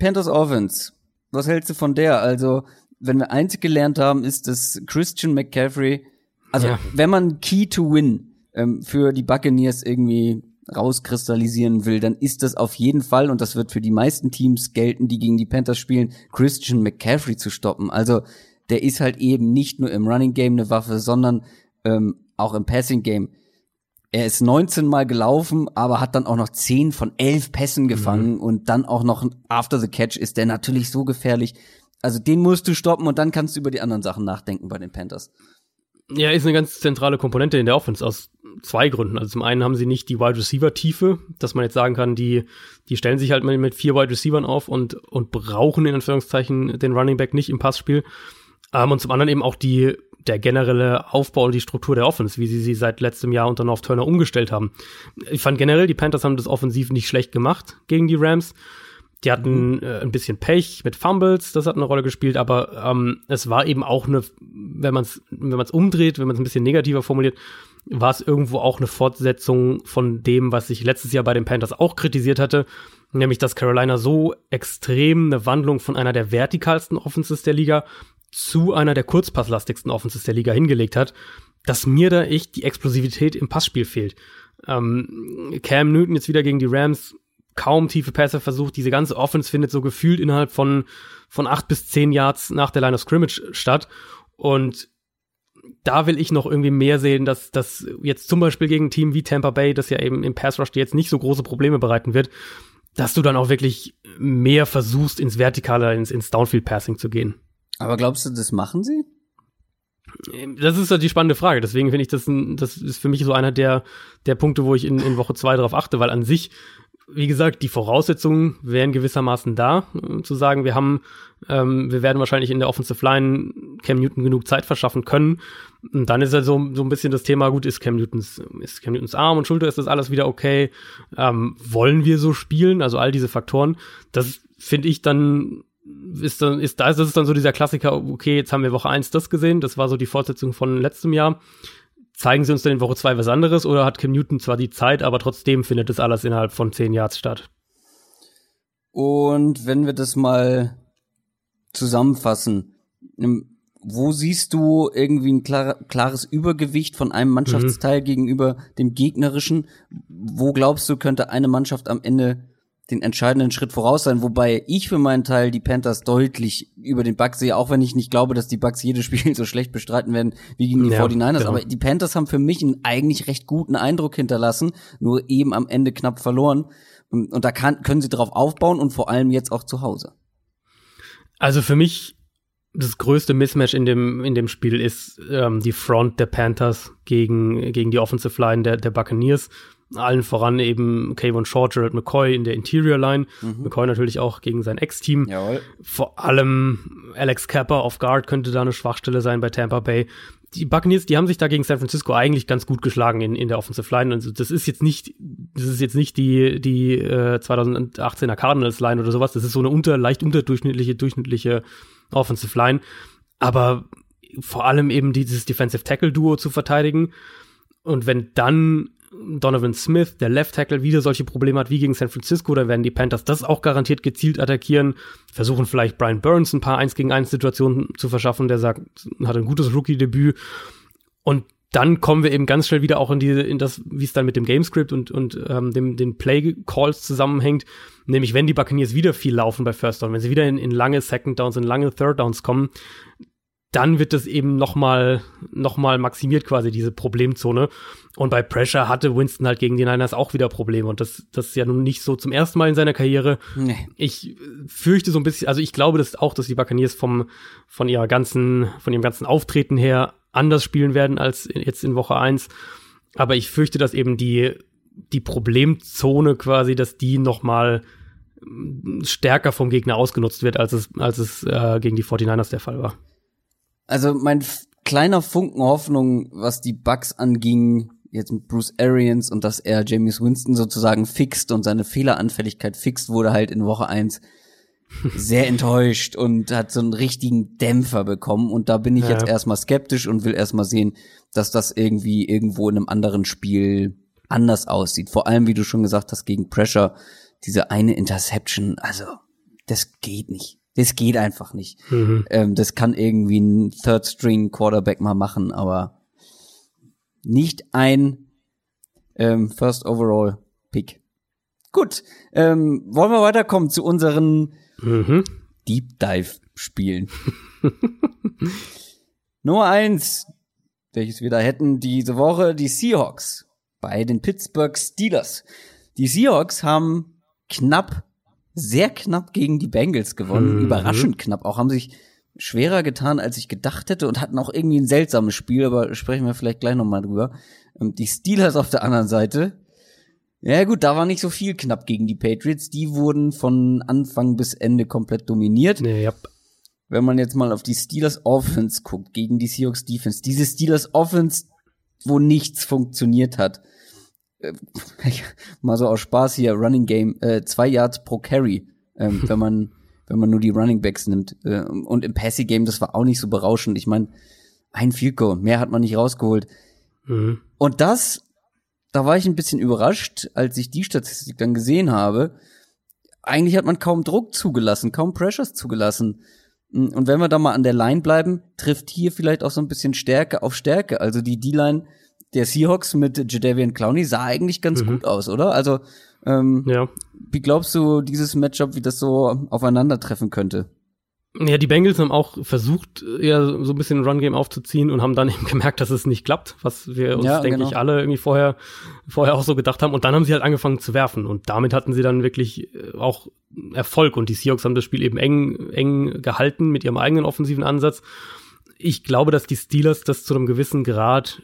Panthers Offense, was hältst du von der? Also, wenn wir eins gelernt haben, ist, dass Christian McCaffrey, also ja. wenn man Key to Win ähm, für die Buccaneers irgendwie rauskristallisieren will, dann ist das auf jeden Fall, und das wird für die meisten Teams gelten, die gegen die Panthers spielen, Christian McCaffrey zu stoppen. Also der ist halt eben nicht nur im Running Game eine Waffe, sondern ähm, auch im Passing Game. Er ist 19 Mal gelaufen, aber hat dann auch noch 10 von 11 Pässen gefangen mhm. und dann auch noch after the catch ist der natürlich so gefährlich. Also den musst du stoppen und dann kannst du über die anderen Sachen nachdenken bei den Panthers. Ja, ist eine ganz zentrale Komponente in der Offense aus zwei Gründen. Also zum einen haben sie nicht die Wide Receiver Tiefe, dass man jetzt sagen kann, die, die stellen sich halt mit vier Wide Receivern auf und, und brauchen in Anführungszeichen den Running Back nicht im Passspiel. Ähm, und zum anderen eben auch die, der generelle Aufbau und die Struktur der Offense, wie sie sie seit letztem Jahr unter North Turner umgestellt haben. Ich fand generell, die Panthers haben das offensiv nicht schlecht gemacht gegen die Rams. Die hatten mhm. äh, ein bisschen Pech mit Fumbles, das hat eine Rolle gespielt, aber ähm, es war eben auch eine, wenn man es wenn man es umdreht, wenn man es ein bisschen negativer formuliert, war es irgendwo auch eine Fortsetzung von dem, was ich letztes Jahr bei den Panthers auch kritisiert hatte, nämlich dass Carolina so extrem eine Wandlung von einer der vertikalsten Offenses der Liga zu einer der kurzpasslastigsten Offenses der Liga hingelegt hat, dass mir da echt die Explosivität im Passspiel fehlt. Ähm, Cam Newton jetzt wieder gegen die Rams kaum tiefe Pässe versucht. Diese ganze Offense findet so gefühlt innerhalb von, von acht bis zehn Yards nach der Line of Scrimmage statt. Und da will ich noch irgendwie mehr sehen, dass dass jetzt zum Beispiel gegen ein Team wie Tampa Bay, das ja eben im Pass Rush jetzt nicht so große Probleme bereiten wird, dass du dann auch wirklich mehr versuchst, ins Vertikale, ins, ins Downfield Passing zu gehen. Aber glaubst du, das machen sie? Das ist ja die spannende Frage. Deswegen finde ich, das, ein, das ist für mich so einer der, der Punkte, wo ich in, in Woche zwei darauf achte, weil an sich wie gesagt, die Voraussetzungen wären gewissermaßen da, äh, zu sagen, wir haben, ähm, wir werden wahrscheinlich in der Offensive Line Cam Newton genug Zeit verschaffen können. Und dann ist halt so, so ein bisschen das Thema, gut, ist Cam Newtons, ist Cam Newtons Arm und Schulter, ist das alles wieder okay? Ähm, wollen wir so spielen? Also all diese Faktoren, das finde ich dann ist dann, ist da, das ist dann so dieser Klassiker, okay, jetzt haben wir Woche eins das gesehen, das war so die Fortsetzung von letztem Jahr zeigen sie uns dann in Woche zwei was anderes oder hat Kim Newton zwar die Zeit, aber trotzdem findet das alles innerhalb von zehn Yards statt? Und wenn wir das mal zusammenfassen, wo siehst du irgendwie ein klar, klares Übergewicht von einem Mannschaftsteil mhm. gegenüber dem gegnerischen? Wo glaubst du, könnte eine Mannschaft am Ende den entscheidenden Schritt voraus sein, wobei ich für meinen Teil die Panthers deutlich über den Bucks sehe, auch wenn ich nicht glaube, dass die Bucks jedes Spiel so schlecht bestreiten werden wie gegen die ja, 49ers, genau. aber die Panthers haben für mich einen eigentlich recht guten Eindruck hinterlassen, nur eben am Ende knapp verloren und da kann, können sie drauf aufbauen und vor allem jetzt auch zu Hause. Also für mich das größte Mismatch in dem, in dem Spiel ist ähm, die Front der Panthers gegen, gegen die Offensive Line der, der Buccaneers allen voran eben Kayvon Short, Gerald McCoy in der Interior Line. Mhm. McCoy natürlich auch gegen sein Ex-Team. Vor allem Alex Kappa auf Guard könnte da eine Schwachstelle sein bei Tampa Bay. Die Buccaneers, die haben sich da gegen San Francisco eigentlich ganz gut geschlagen in, in der Offensive Line. Also das ist jetzt nicht, das ist jetzt nicht die, die äh, 2018er Cardinals Line oder sowas. Das ist so eine unter, leicht unterdurchschnittliche, durchschnittliche Offensive Line. Aber vor allem eben dieses Defensive Tackle Duo zu verteidigen. Und wenn dann Donovan Smith, der Left Tackle, wieder solche Probleme hat wie gegen San Francisco, da werden die Panthers das auch garantiert gezielt attackieren, versuchen vielleicht Brian Burns ein paar 1 gegen 1 Situationen zu verschaffen, der sagt, hat ein gutes Rookie-Debüt und dann kommen wir eben ganz schnell wieder auch in diese, in das, wie es dann mit dem Gamescript und, und ähm, dem, den Play Calls zusammenhängt. Nämlich, wenn die Buccaneers wieder viel laufen bei First Down, wenn sie wieder in, in lange Second Downs, in lange Third Downs kommen, dann wird das eben nochmal noch mal maximiert quasi, diese Problemzone. Und bei Pressure hatte Winston halt gegen die Niners auch wieder Probleme. Und das, das ist ja nun nicht so zum ersten Mal in seiner Karriere. Nee. Ich fürchte so ein bisschen, also ich glaube das auch, dass die Buccaneers vom, von ihrer ganzen, von ihrem ganzen Auftreten her anders spielen werden als jetzt in Woche eins. Aber ich fürchte, dass eben die, die Problemzone quasi, dass die noch mal stärker vom Gegner ausgenutzt wird, als es, als es äh, gegen die 49ers der Fall war. Also mein kleiner Funken Hoffnung, was die Bugs anging, jetzt mit Bruce Arians und dass er James Winston sozusagen fixt und seine Fehleranfälligkeit fixt, wurde halt in Woche eins sehr enttäuscht und hat so einen richtigen Dämpfer bekommen. Und da bin ich ja. jetzt erstmal skeptisch und will erstmal sehen, dass das irgendwie irgendwo in einem anderen Spiel anders aussieht. Vor allem, wie du schon gesagt hast, gegen Pressure, diese eine Interception, also das geht nicht. Das geht einfach nicht. Mhm. Ähm, das kann irgendwie ein Third String Quarterback mal machen, aber nicht ein ähm, First Overall Pick. Gut, ähm, wollen wir weiterkommen zu unseren Mhm. Deep Dive spielen. Nummer eins, welches wir da hätten diese Woche, die Seahawks bei den Pittsburgh Steelers. Die Seahawks haben knapp, sehr knapp gegen die Bengals gewonnen. Mhm. Überraschend knapp. Auch haben sich schwerer getan, als ich gedacht hätte und hatten auch irgendwie ein seltsames Spiel, aber sprechen wir vielleicht gleich nochmal drüber. Ähm, die Steelers auf der anderen Seite ja gut, da war nicht so viel knapp gegen die Patriots. Die wurden von Anfang bis Ende komplett dominiert. Ja, yep. Wenn man jetzt mal auf die Steelers Offense guckt, gegen die Seahawks Defense, diese Steelers Offense, wo nichts funktioniert hat. Äh, mal so aus Spaß hier, Running Game, äh, zwei Yards pro Carry, ähm, wenn man wenn man nur die Running Backs nimmt. Äh, und im Passing Game, das war auch nicht so berauschend. Ich meine, ein Field Goal, mehr hat man nicht rausgeholt. Mhm. Und das da war ich ein bisschen überrascht, als ich die Statistik dann gesehen habe. Eigentlich hat man kaum Druck zugelassen, kaum Pressures zugelassen. Und wenn wir da mal an der Line bleiben, trifft hier vielleicht auch so ein bisschen Stärke auf Stärke. Also die D-Line der Seahawks mit Jadavian Clowney sah eigentlich ganz mhm. gut aus, oder? Also ähm, ja. wie glaubst du dieses Matchup, wie das so aufeinandertreffen könnte? Ja, die Bengals haben auch versucht, ja, so ein bisschen ein Run-Game aufzuziehen und haben dann eben gemerkt, dass es nicht klappt, was wir uns, ja, denke genau. ich, alle irgendwie vorher, vorher auch so gedacht haben. Und dann haben sie halt angefangen zu werfen. Und damit hatten sie dann wirklich äh, auch Erfolg. Und die Seahawks haben das Spiel eben eng, eng gehalten mit ihrem eigenen offensiven Ansatz. Ich glaube, dass die Steelers das zu einem gewissen Grad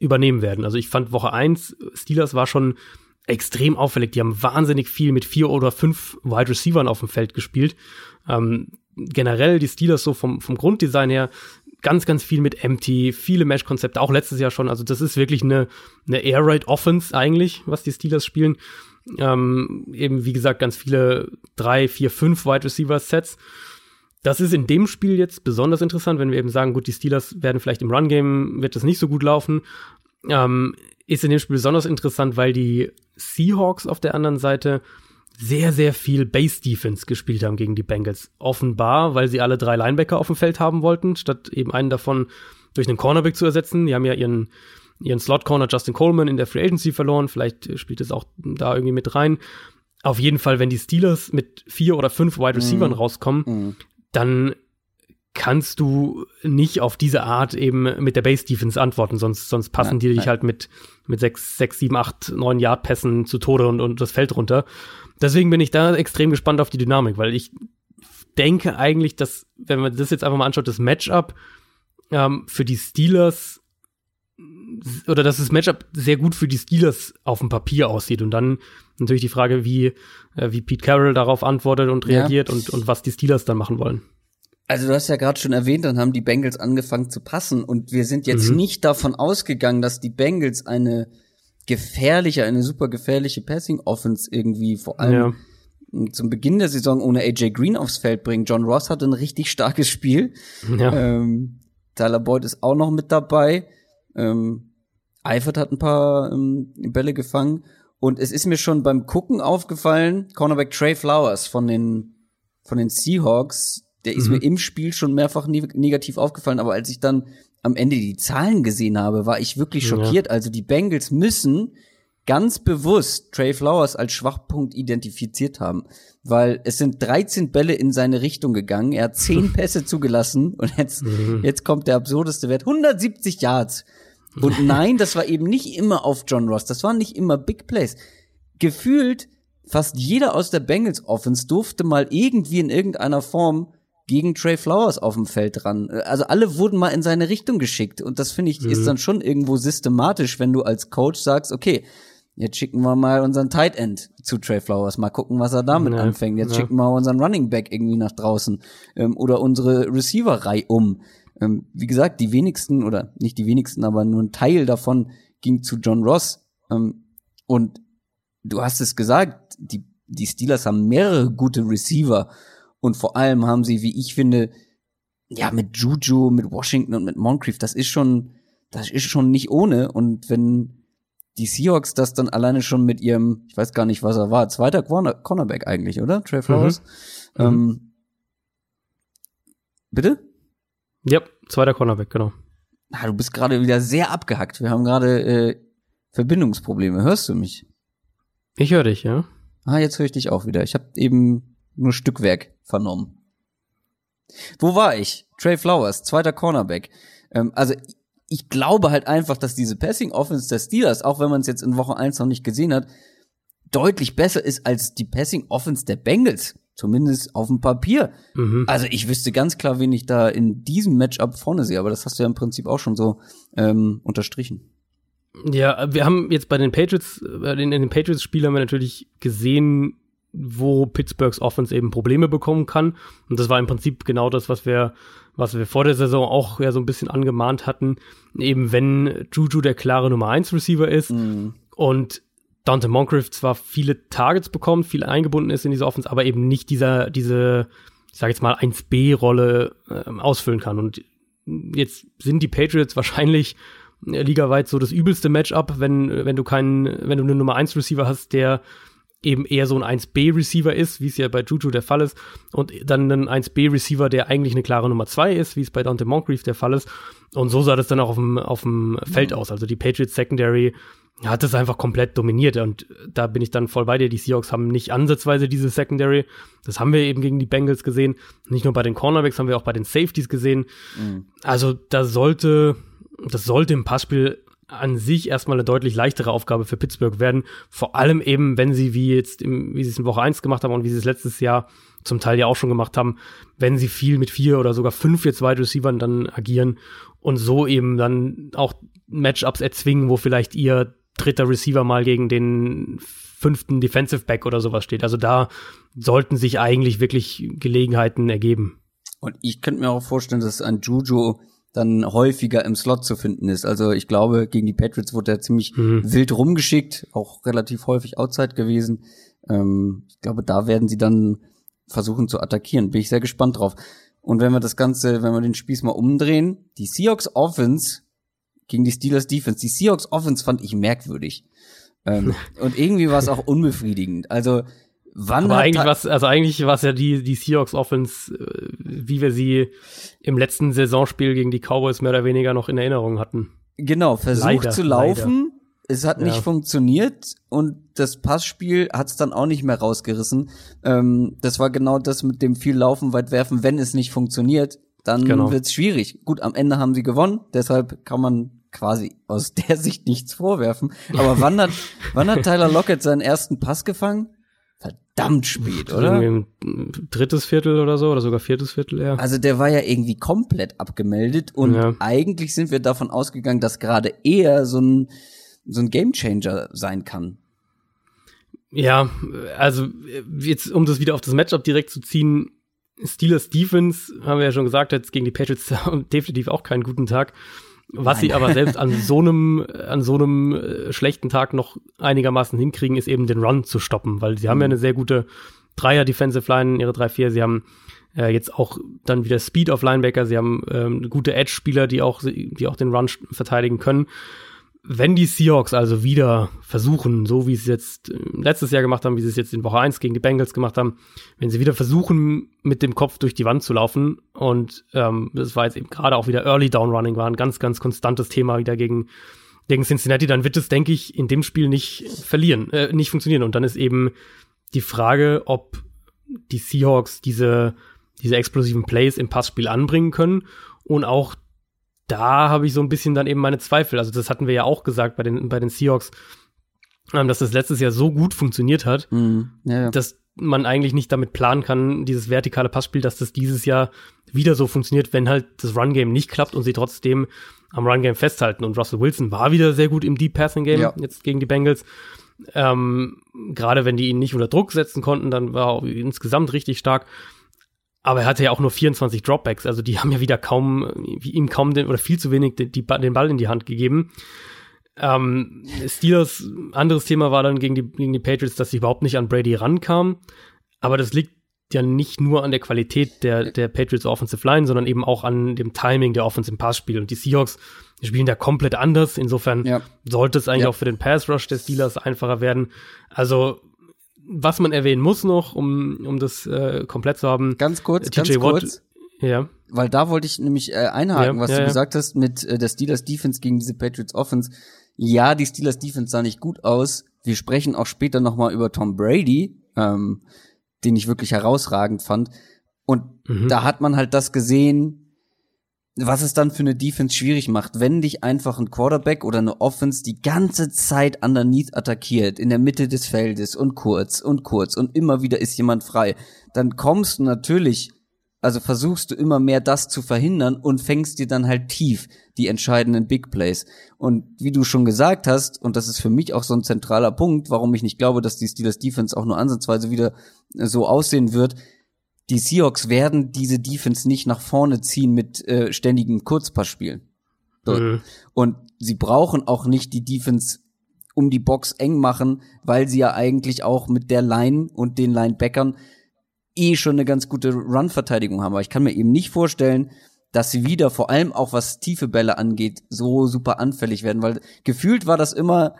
übernehmen werden. Also ich fand Woche eins Steelers war schon extrem auffällig. Die haben wahnsinnig viel mit vier oder fünf Wide Receivers auf dem Feld gespielt. Ähm, generell die Steelers so vom, vom Grunddesign her ganz, ganz viel mit Empty, viele Mesh-Konzepte, auch letztes Jahr schon. Also das ist wirklich eine, eine Air Raid Offense eigentlich, was die Steelers spielen. Ähm, eben, wie gesagt, ganz viele drei, vier, fünf Wide Receiver Sets. Das ist in dem Spiel jetzt besonders interessant, wenn wir eben sagen, gut, die Steelers werden vielleicht im Run-Game, wird das nicht so gut laufen. Ähm, ist in dem Spiel besonders interessant, weil die Seahawks auf der anderen Seite sehr, sehr viel Base-Defense gespielt haben gegen die Bengals. Offenbar, weil sie alle drei Linebacker auf dem Feld haben wollten, statt eben einen davon durch einen Cornerback zu ersetzen. Die haben ja ihren, ihren Slot-Corner Justin Coleman in der Free Agency verloren. Vielleicht spielt es auch da irgendwie mit rein. Auf jeden Fall, wenn die Steelers mit vier oder fünf Wide Receivers mm. rauskommen, mm. Dann kannst du nicht auf diese Art eben mit der Base Defense antworten, sonst, sonst passen nein, die dich nein. halt mit, mit sechs, sechs, sieben, acht, neun Yard Pässen zu Tode und, und das Feld runter. Deswegen bin ich da extrem gespannt auf die Dynamik, weil ich denke eigentlich, dass, wenn man das jetzt einfach mal anschaut, das Matchup ähm, für die Steelers oder dass das Matchup sehr gut für die Steelers auf dem Papier aussieht und dann natürlich die Frage, wie, äh, wie Pete Carroll darauf antwortet und reagiert ja. und, und was die Steelers dann machen wollen. Also du hast ja gerade schon erwähnt, dann haben die Bengals angefangen zu passen und wir sind jetzt mhm. nicht davon ausgegangen, dass die Bengals eine gefährliche, eine super gefährliche Passing Offense irgendwie vor allem ja. zum Beginn der Saison ohne AJ Green aufs Feld bringen. John Ross hatte ein richtig starkes Spiel. Ja. Ähm, Tyler Boyd ist auch noch mit dabei. Ähm, Eifert hat ein paar ähm, Bälle gefangen. Und es ist mir schon beim Gucken aufgefallen, Cornerback Trey Flowers von den, von den Seahawks, der ist mhm. mir im Spiel schon mehrfach negativ aufgefallen, aber als ich dann am Ende die Zahlen gesehen habe, war ich wirklich schockiert. Ja. Also die Bengals müssen ganz bewusst Trey Flowers als Schwachpunkt identifiziert haben, weil es sind 13 Bälle in seine Richtung gegangen, er hat 10 Pässe zugelassen und jetzt, mhm. jetzt kommt der absurdeste Wert, 170 Yards. Und nein, das war eben nicht immer auf John Ross, das waren nicht immer Big Plays. Gefühlt fast jeder aus der Bengals Offense durfte mal irgendwie in irgendeiner Form gegen Trey Flowers auf dem Feld dran. Also alle wurden mal in seine Richtung geschickt und das finde ich mhm. ist dann schon irgendwo systematisch, wenn du als Coach sagst, okay, jetzt schicken wir mal unseren Tight End zu Trey Flowers, mal gucken, was er damit ja, anfängt. Jetzt ja. schicken wir unseren Running Back irgendwie nach draußen ähm, oder unsere Receiver-Reihe um. Ähm, wie gesagt, die wenigsten oder nicht die wenigsten, aber nur ein Teil davon ging zu John Ross. Ähm, und du hast es gesagt, die, die Steelers haben mehrere gute Receiver und vor allem haben sie, wie ich finde, ja, mit Juju, mit Washington und mit Moncrief, das ist schon, das ist schon nicht ohne. Und wenn die Seahawks das dann alleine schon mit ihrem, ich weiß gar nicht, was er war, zweiter Corner, Cornerback eigentlich, oder? Trey Flowers. Mhm. Ähm, mhm. bitte? Ja, zweiter Cornerback, genau. Ah, du bist gerade wieder sehr abgehackt. Wir haben gerade äh, Verbindungsprobleme. Hörst du mich? Ich höre dich, ja. Ah, jetzt höre ich dich auch wieder. Ich habe eben nur Stückwerk vernommen. Wo war ich? Trey Flowers, zweiter Cornerback. Ähm, also ich glaube halt einfach, dass diese Passing Offense der Steelers, auch wenn man es jetzt in Woche 1 noch nicht gesehen hat, deutlich besser ist als die Passing Offense der Bengals. Zumindest auf dem Papier. Mhm. Also ich wüsste ganz klar, wen ich da in diesem Matchup vorne sehe, aber das hast du ja im Prinzip auch schon so ähm, unterstrichen. Ja, wir haben jetzt bei den Patriots, äh, in, in den Patriots-Spielen haben wir natürlich gesehen, wo Pittsburghs Offense eben Probleme bekommen kann. Und das war im Prinzip genau das, was wir, was wir vor der Saison auch ja so ein bisschen angemahnt hatten. Eben wenn Juju der klare Nummer 1 Receiver ist mhm. und Dante Moncrief zwar viele Targets bekommt, viel eingebunden ist in diese Offense, aber eben nicht dieser, diese, ich sag jetzt mal, 1B-Rolle äh, ausfüllen kann. Und jetzt sind die Patriots wahrscheinlich äh, ligaweit so das übelste Matchup, wenn, wenn du keinen, wenn du eine Nummer 1 Receiver hast, der eben eher so ein 1B-Receiver ist, wie es ja bei Juju der Fall ist, und dann ein 1B-Receiver, der eigentlich eine klare Nummer 2 ist, wie es bei Dante Moncrief der Fall ist. Und so sah das dann auch auf dem, auf dem Feld aus. Also die Patriots Secondary hat das einfach komplett dominiert. Und da bin ich dann voll bei dir. Die Seahawks haben nicht ansatzweise diese Secondary. Das haben wir eben gegen die Bengals gesehen. Nicht nur bei den Cornerbacks, haben wir auch bei den Safeties gesehen. Mhm. Also da sollte, das sollte im Passspiel an sich erstmal eine deutlich leichtere Aufgabe für Pittsburgh werden. Vor allem eben, wenn sie, wie jetzt, im, wie sie es in Woche 1 gemacht haben und wie sie es letztes Jahr zum Teil ja auch schon gemacht haben, wenn sie viel mit vier oder sogar fünf jetzt Wide Receivern dann agieren und so eben dann auch Matchups erzwingen, wo vielleicht ihr dritter Receiver mal gegen den fünften Defensive Back oder sowas steht. Also da sollten sich eigentlich wirklich Gelegenheiten ergeben. Und ich könnte mir auch vorstellen, dass ein Juju dann häufiger im Slot zu finden ist. Also ich glaube, gegen die Patriots wurde er ziemlich mhm. wild rumgeschickt, auch relativ häufig outside gewesen. Ähm, ich glaube, da werden sie dann versuchen zu attackieren. Bin ich sehr gespannt drauf. Und wenn wir das Ganze, wenn wir den Spieß mal umdrehen, die Seahawks Offense gegen die Steelers Defense. Die Seahawks Offense fand ich merkwürdig. Ähm, und irgendwie war es auch unbefriedigend. Also Wann Aber eigentlich was, also eigentlich war es ja die, die Seahawks Offense, äh, wie wir sie im letzten Saisonspiel gegen die Cowboys mehr oder weniger noch in Erinnerung hatten. Genau, versucht leider, zu laufen. Leider. Es hat nicht ja. funktioniert und das Passspiel hat es dann auch nicht mehr rausgerissen. Ähm, das war genau das mit dem viel Laufen, weit werfen. Wenn es nicht funktioniert, dann genau. wird es schwierig. Gut, am Ende haben sie gewonnen, deshalb kann man quasi aus der Sicht nichts vorwerfen. Aber wann hat, wann hat Tyler Lockett seinen ersten Pass gefangen? verdammt spät, oder? drittes Viertel oder so, oder sogar viertes Viertel, ja. Also der war ja irgendwie komplett abgemeldet und ja. eigentlich sind wir davon ausgegangen, dass gerade er so ein, so ein Gamechanger sein kann. Ja, also jetzt, um das wieder auf das Matchup direkt zu ziehen, Steelers Defense, haben wir ja schon gesagt, jetzt gegen die Patriots definitiv auch keinen guten Tag. Was Nein. sie aber selbst an so einem, an so einem äh, schlechten Tag noch einigermaßen hinkriegen, ist eben den Run zu stoppen, weil sie haben ja mhm. eine sehr gute Dreier Defensive Line, ihre 3-4, sie haben äh, jetzt auch dann wieder Speed auf Linebacker, sie haben ähm, gute Edge-Spieler, die auch, die auch den Run verteidigen können. Wenn die Seahawks also wieder versuchen, so wie sie es jetzt letztes Jahr gemacht haben, wie sie es jetzt in Woche 1 gegen die Bengals gemacht haben, wenn sie wieder versuchen, mit dem Kopf durch die Wand zu laufen und ähm, das war jetzt eben gerade auch wieder Early Down Running, war ein ganz, ganz konstantes Thema wieder gegen, gegen Cincinnati, dann wird es, denke ich, in dem Spiel nicht verlieren, äh, nicht funktionieren. Und dann ist eben die Frage, ob die Seahawks diese, diese explosiven Plays im Passspiel anbringen können und auch da habe ich so ein bisschen dann eben meine Zweifel. Also das hatten wir ja auch gesagt bei den, bei den Seahawks, ähm, dass das letztes Jahr so gut funktioniert hat, Mhm. Ja, ja. dass man eigentlich nicht damit planen kann, dieses vertikale Passspiel, dass das dieses Jahr wieder so funktioniert, wenn halt das Run-Game nicht klappt und sie trotzdem am Run-Game festhalten. Und Russell Wilson war wieder sehr gut im Deep Passing Game, Ja. jetzt gegen die Bengals. Ähm, Gerade wenn die ihn nicht unter Druck setzen konnten, dann war er auch insgesamt richtig stark. Aber er hatte ja auch nur 24 Dropbacks, also die haben ja wieder kaum, wie ihm kaum den, oder viel zu wenig den, die, den Ball in die Hand gegeben. Ähm, Steelers, anderes Thema war dann gegen die, gegen die Patriots, dass sie überhaupt nicht an Brady rankamen. Aber das liegt ja nicht nur an der Qualität der, der Patriots Offensive Line, sondern eben auch an dem Timing der Offense im Passspiel. Und die Seahawks spielen da komplett anders. Insofern Ja. sollte es eigentlich Ja. auch für den Pass Rush der Steelers einfacher werden. Also, was man erwähnen muss noch, um, um das äh, komplett zu haben. Ganz kurz, TJ ganz Watt- kurz. Ja, Weil da wollte ich nämlich äh, einhaken, Ja, was ja, du ja. gesagt hast mit äh, der Steelers Defense gegen diese Patriots Offense. Ja, die Steelers Defense sah nicht gut aus. Wir sprechen auch später noch mal über Tom Brady, ähm, den ich wirklich herausragend fand. Und Mhm. da hat man halt das gesehen, was es dann für eine Defense schwierig macht, wenn dich einfach ein Quarterback oder eine Offense die ganze Zeit underneath attackiert, in der Mitte des Feldes und kurz und kurz und immer wieder ist jemand frei, dann kommst du natürlich, also versuchst du immer mehr das zu verhindern und fängst dir dann halt tief die entscheidenden Big Plays. Und wie du schon gesagt hast, und das ist für mich auch so ein zentraler Punkt, warum ich nicht glaube, dass die Steelers Defense auch nur ansatzweise wieder so aussehen wird, die Seahawks werden diese Defense nicht nach vorne ziehen mit äh, ständigen Kurzpassspielen. So. Mhm. Und sie brauchen auch nicht die Defense um die Box eng machen, weil sie ja eigentlich auch mit der Line und den Linebackern eh schon eine ganz gute Run-Verteidigung haben. Aber ich kann mir eben nicht vorstellen, dass sie wieder, vor allem auch was tiefe Bälle angeht, so super anfällig werden, weil gefühlt war das immer,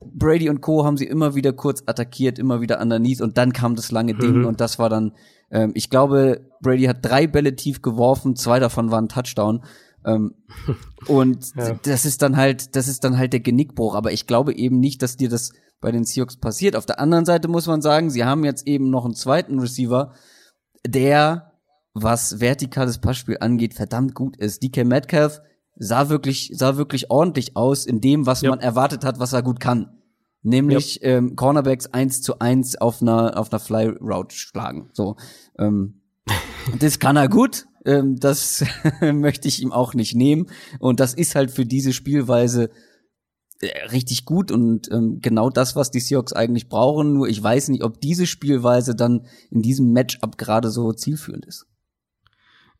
Brady und Co. haben sie immer wieder kurz attackiert, immer wieder underneath und dann kam das lange Ding Mhm. und das war dann, ähm, ich glaube, Brady hat drei Bälle tief geworfen, zwei davon waren Touchdown. Ähm, und Ja. das ist dann halt, das ist dann halt der Genickbruch. Aber ich glaube eben nicht, dass dir das bei den Seahawks passiert. Auf der anderen Seite muss man sagen, sie haben jetzt eben noch einen zweiten Receiver, der, was vertikales Passspiel angeht, verdammt gut ist. DK Metcalf sah wirklich, sah wirklich ordentlich aus in dem, was Ja. man erwartet hat, was er gut kann. Nämlich ähm, Cornerbacks eins zu eins auf einer auf einer Fly Route schlagen. So, ähm, das kann er gut. Ähm, das möchte ich ihm auch nicht nehmen. Und das ist halt für diese Spielweise äh, richtig gut und ähm, genau das, was die Seahawks eigentlich brauchen. Nur ich weiß nicht, ob diese Spielweise dann in diesem Matchup gerade so zielführend ist.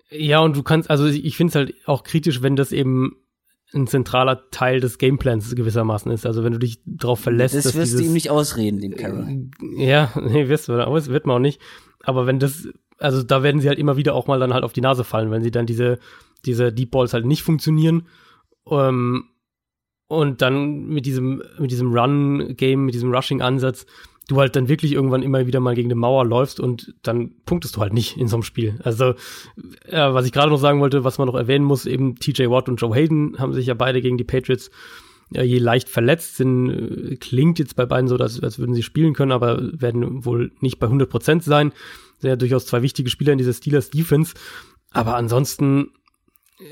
Ja, und du kannst, also ich finde es halt auch kritisch, wenn das eben ein zentraler Teil des Gameplans gewissermaßen ist. Also wenn du dich darauf verlässt, das wirst dieses, du ihm nicht ausreden, dem Carroll. Ja, nee, wirst du, aber es wird man auch nicht. Aber wenn das, also da werden sie halt immer wieder auch mal dann halt auf die Nase fallen, wenn sie dann diese, diese Deep Balls halt nicht funktionieren. Ähm, und dann mit diesem, mit diesem Run-Game, mit diesem Rushing-Ansatz, du halt dann wirklich irgendwann immer wieder mal gegen eine Mauer läufst und dann punktest du halt nicht in so einem Spiel. Also, äh, was ich gerade noch sagen wollte, was man noch erwähnen muss, eben TJ Watt und Joe Hayden haben sich ja beide gegen die Patriots ja, je leicht verletzt sind, äh, klingt jetzt bei beiden so, dass, als würden sie spielen können, aber werden wohl nicht bei 100 Prozent sein. Sind ja durchaus zwei wichtige Spieler in dieser Steelers Defense. Aber ansonsten,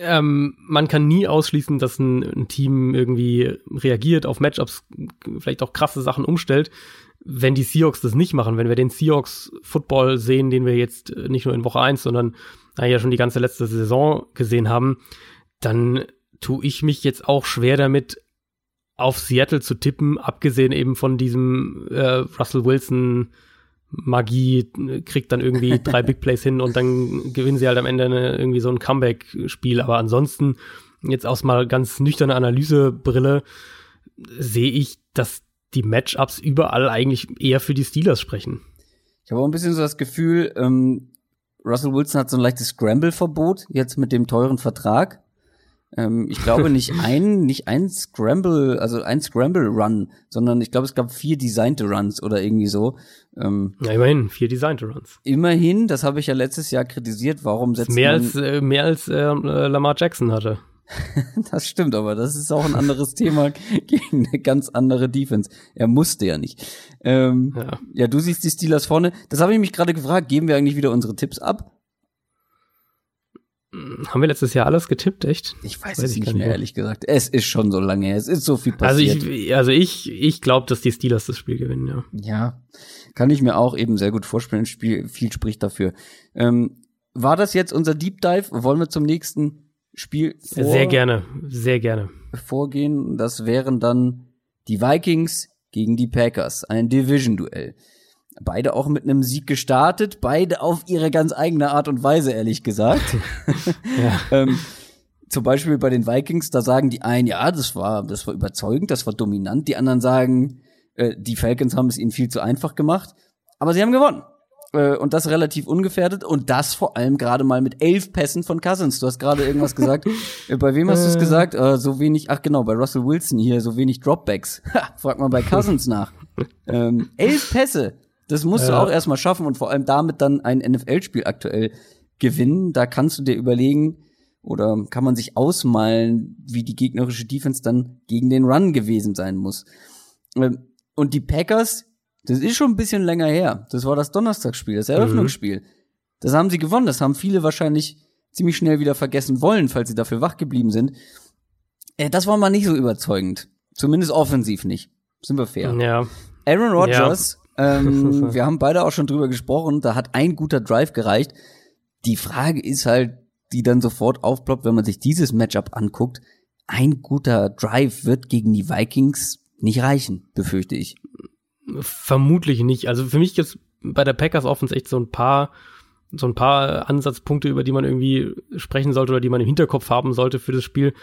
ähm, man kann nie ausschließen, dass ein, ein Team irgendwie reagiert auf Matchups, vielleicht auch krasse Sachen umstellt. Wenn die Seahawks das nicht machen, wenn wir den Seahawks Football sehen, den wir jetzt äh, nicht nur in Woche 1, sondern ja schon die ganze letzte Saison gesehen haben, dann tue ich mich jetzt auch schwer damit, auf Seattle zu tippen, abgesehen eben von diesem äh, Russell Wilson Magie, kriegt dann irgendwie drei Big Plays hin und dann gewinnen sie halt am Ende eine, irgendwie so ein Comeback-Spiel. Aber ansonsten, jetzt aus mal ganz nüchterne Analysebrille, sehe ich, dass die Matchups überall eigentlich eher für die Steelers sprechen. Ich habe auch ein bisschen so das Gefühl, ähm, Russell Wilson hat so ein leichtes Scramble-Verbot jetzt mit dem teuren Vertrag. Ähm, ich glaube nicht ein, nicht ein Scramble, also ein Scramble Run, sondern ich glaube, es gab vier designte Runs oder irgendwie so. Ähm, ja, immerhin, vier designte Runs. Immerhin, das habe ich ja letztes Jahr kritisiert, warum setzt mehr man... Als, äh, mehr als äh, Lamar Jackson hatte. das stimmt, aber das ist auch ein anderes Thema gegen eine ganz andere Defense. Er musste ja nicht. Ähm, ja. ja, du siehst die Steelers vorne. Das habe ich mich gerade gefragt. Geben wir eigentlich wieder unsere Tipps ab? Haben wir letztes Jahr alles getippt, echt? Ich weiß, weiß es nicht mehr, ehrlich gesagt. Es ist schon so lange her. Es ist so viel passiert. Also ich, also ich, ich glaube, dass die Steelers das Spiel gewinnen, ja. Ja, kann ich mir auch eben sehr gut vorstellen. Spiel, viel spricht dafür. Ähm, war das jetzt unser Deep Dive? Wollen wir zum nächsten Spiel vor Sehr gerne, sehr gerne. Vorgehen. Das wären dann die Vikings gegen die Packers. Ein Division-Duell. Beide auch mit einem Sieg gestartet, beide auf ihre ganz eigene Art und Weise, ehrlich gesagt. ja. ähm, zum Beispiel bei den Vikings, da sagen die einen, ja, das war, das war überzeugend, das war dominant. Die anderen sagen, äh, die Falcons haben es ihnen viel zu einfach gemacht. Aber sie haben gewonnen. Äh, und das relativ ungefährdet. Und das vor allem gerade mal mit elf Pässen von Cousins. Du hast gerade irgendwas gesagt. Äh, bei wem hast du es äh. gesagt? Äh, so wenig, ach genau, bei Russell Wilson hier, so wenig Dropbacks. frag mal bei Cousins nach. ähm, elf Pässe. Das musst ja. du auch erstmal schaffen und vor allem damit dann ein NFL-Spiel aktuell gewinnen. Da kannst du dir überlegen oder kann man sich ausmalen, wie die gegnerische Defense dann gegen den Run gewesen sein muss. Ähm, und die Packers, das ist schon ein bisschen länger her. Das war das Donnerstagsspiel, das Eröffnungsspiel. Mhm. Das haben sie gewonnen. Das haben viele wahrscheinlich ziemlich schnell wieder vergessen wollen, falls sie dafür wach geblieben sind. Äh, das war mal nicht so überzeugend. Zumindest offensiv nicht. Sind wir fair. Ja. Aaron Rodgers ähm, wir haben beide auch schon drüber gesprochen. Da hat ein guter Drive gereicht. Die Frage ist halt, die dann sofort aufploppt, wenn man sich dieses Matchup anguckt. Ein guter Drive wird gegen die Vikings nicht reichen, befürchte ich. Vermutlich nicht. Also für mich gibt bei der Packers Offense echt so ein paar so ein paar Ansatzpunkte, über die man irgendwie sprechen sollte oder die man im Hinterkopf haben sollte für das Spiel.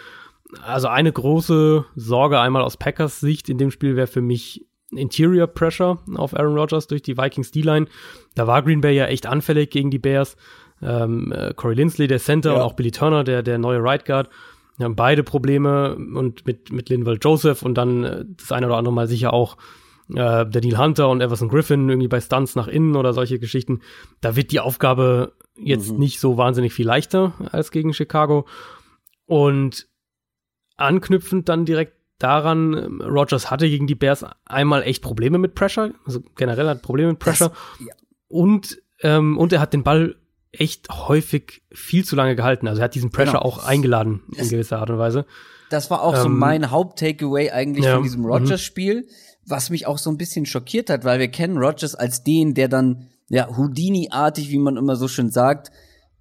Also eine große Sorge einmal aus Packers Sicht in dem Spiel wäre für mich Interior Pressure auf Aaron Rodgers durch die Vikings D-Line. Da war Green Bay ja echt anfällig gegen die Bears. Ähm, äh, Corey Lindsley, der Center, ja. und auch Billy Turner, der, der neue Right Guard, haben beide Probleme und mit, mit Linval Joseph und dann äh, das eine oder andere Mal sicher auch äh, der Neil Hunter und Everson Griffin irgendwie bei Stunts nach innen oder solche Geschichten. Da wird die Aufgabe jetzt mhm. nicht so wahnsinnig viel leichter als gegen Chicago. Und anknüpfend dann direkt daran, ähm, Rogers hatte gegen die Bears einmal echt Probleme mit Pressure, also generell hat Probleme mit Pressure. Das, ja. Und, ähm, und er hat den Ball echt häufig viel zu lange gehalten. Also er hat diesen Pressure genau. auch eingeladen in gewisser Art und Weise. Das war auch ähm, so mein Haupt-Takeaway eigentlich ja, von diesem Rogers-Spiel, mhm. Was mich auch so ein bisschen schockiert hat, weil wir kennen Rogers als den, der dann, ja, Houdini-artig, wie man immer so schön sagt,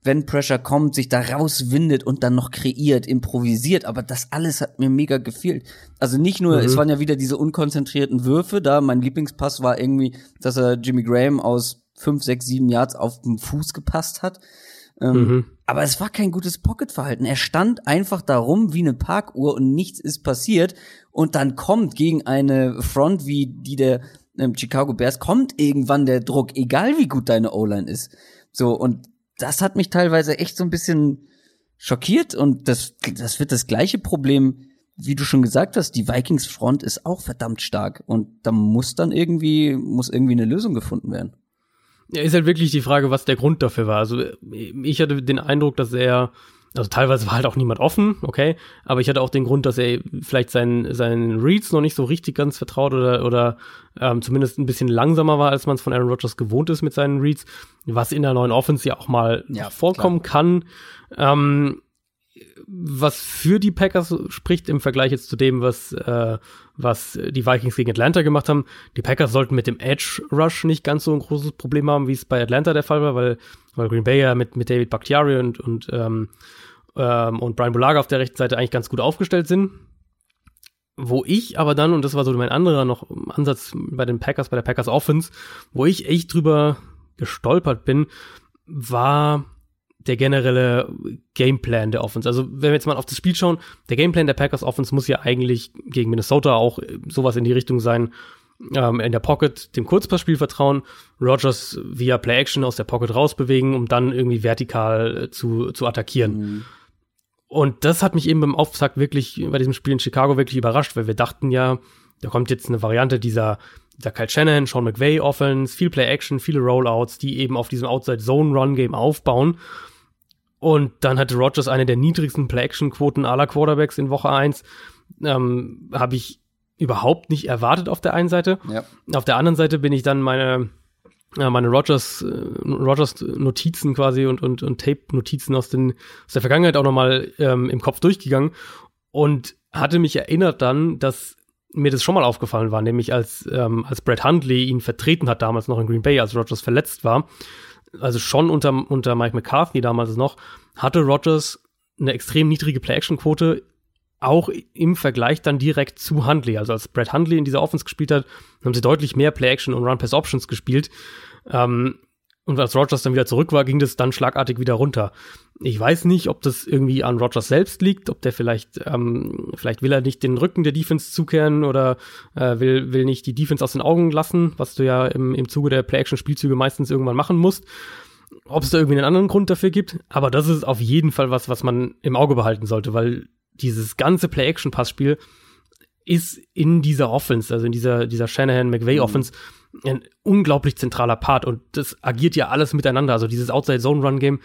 wenn Pressure kommt, sich da rauswindet und dann noch kreiert, improvisiert. Aber das alles hat mir mega gefehlt. Also nicht nur, mhm. es waren ja wieder diese unkonzentrierten Würfe da. Mein Lieblingspass war irgendwie, dass er Jimmy Graham aus fünf, sechs, sieben Yards auf den Fuß gepasst hat. Ähm, mhm. Aber es war kein gutes Pocketverhalten. Er stand einfach darum wie eine Parkuhr und nichts ist passiert. Und dann kommt gegen eine Front wie die der ähm, Chicago Bears, kommt irgendwann der Druck, egal wie gut deine O-Line ist. So, und das hat mich teilweise echt so ein bisschen schockiert und das, das wird das gleiche Problem, wie du schon gesagt hast, die Vikings Front ist auch verdammt stark und da muss dann irgendwie, muss irgendwie eine Lösung gefunden werden. Ja, ist halt wirklich die Frage, was der Grund dafür war. Also ich hatte den Eindruck, dass er also teilweise war halt auch niemand offen, okay, aber ich hatte auch den Grund, dass er vielleicht seinen, seinen Reads noch nicht so richtig ganz vertraut oder, oder ähm, zumindest ein bisschen langsamer war, als man es von Aaron Rodgers gewohnt ist mit seinen Reads, was in der neuen Offense ja auch mal ja, vorkommen klar. kann. Ähm, was für die Packers spricht im Vergleich jetzt zu dem, was, äh, was die Vikings gegen Atlanta gemacht haben. Die Packers sollten mit dem Edge Rush nicht ganz so ein großes Problem haben, wie es bei Atlanta der Fall war, weil, weil Green Bay ja mit, mit David Bakhtiari und, und, ähm, ähm, und Brian Bulaga auf der rechten Seite eigentlich ganz gut aufgestellt sind. Wo ich aber dann, und das war so mein anderer noch Ansatz bei den Packers, bei der Packers Offense, wo ich echt drüber gestolpert bin, war der generelle Gameplan der Offense. Also wenn wir jetzt mal auf das Spiel schauen, der Gameplan der Packers Offense muss ja eigentlich gegen Minnesota auch sowas in die Richtung sein, ähm, in der Pocket dem Kurzpassspiel vertrauen, Rogers via Play-Action aus der Pocket rausbewegen, um dann irgendwie vertikal äh, zu, zu attackieren. Mhm. Und das hat mich eben beim Auftakt wirklich, bei diesem Spiel in Chicago wirklich überrascht, weil wir dachten ja, da kommt jetzt eine Variante dieser, dieser Kyle Shanahan, Sean McVay Offense, viel Play-Action, viele Rollouts, die eben auf diesem Outside-Zone-Run-Game aufbauen. Und dann hatte Rogers eine der niedrigsten Play-Action-Quoten aller Quarterbacks in Woche 1. Ähm, Habe ich überhaupt nicht erwartet auf der einen Seite. Ja. Auf der anderen Seite bin ich dann meine, äh, meine Rogers, äh, Rogers Notizen quasi und, und, und Tape-Notizen aus, den, aus der Vergangenheit auch nochmal ähm, im Kopf durchgegangen und hatte mich erinnert dann, dass mir das schon mal aufgefallen war, nämlich als, ähm, als Brad Hundley ihn vertreten hat, damals noch in Green Bay, als Rogers verletzt war, also schon unter, unter Mike McCarthy damals noch, hatte Rogers eine extrem niedrige Play-Action-Quote, auch im Vergleich dann direkt zu Hundley. Also als Brad Hundley in dieser Offense gespielt hat, haben sie deutlich mehr Play-Action und Run-Pass-Options gespielt. Ähm, und als Rogers dann wieder zurück war, ging das dann schlagartig wieder runter. Ich weiß nicht, ob das irgendwie an Rogers selbst liegt, ob der vielleicht, ähm, vielleicht will er nicht den Rücken der Defense zukehren oder äh, will, will nicht die Defense aus den Augen lassen, was du ja im, im Zuge der Play-Action-Spielzüge meistens irgendwann machen musst. Ob es da irgendwie einen anderen Grund dafür gibt, aber das ist auf jeden Fall was, was man im Auge behalten sollte, weil dieses ganze Play-Action-Passspiel ist in dieser Offense, also in dieser, dieser Shanahan-McVay-Offense, mhm ein unglaublich zentraler Part und das agiert ja alles miteinander. Also dieses Outside-Zone-Run-Game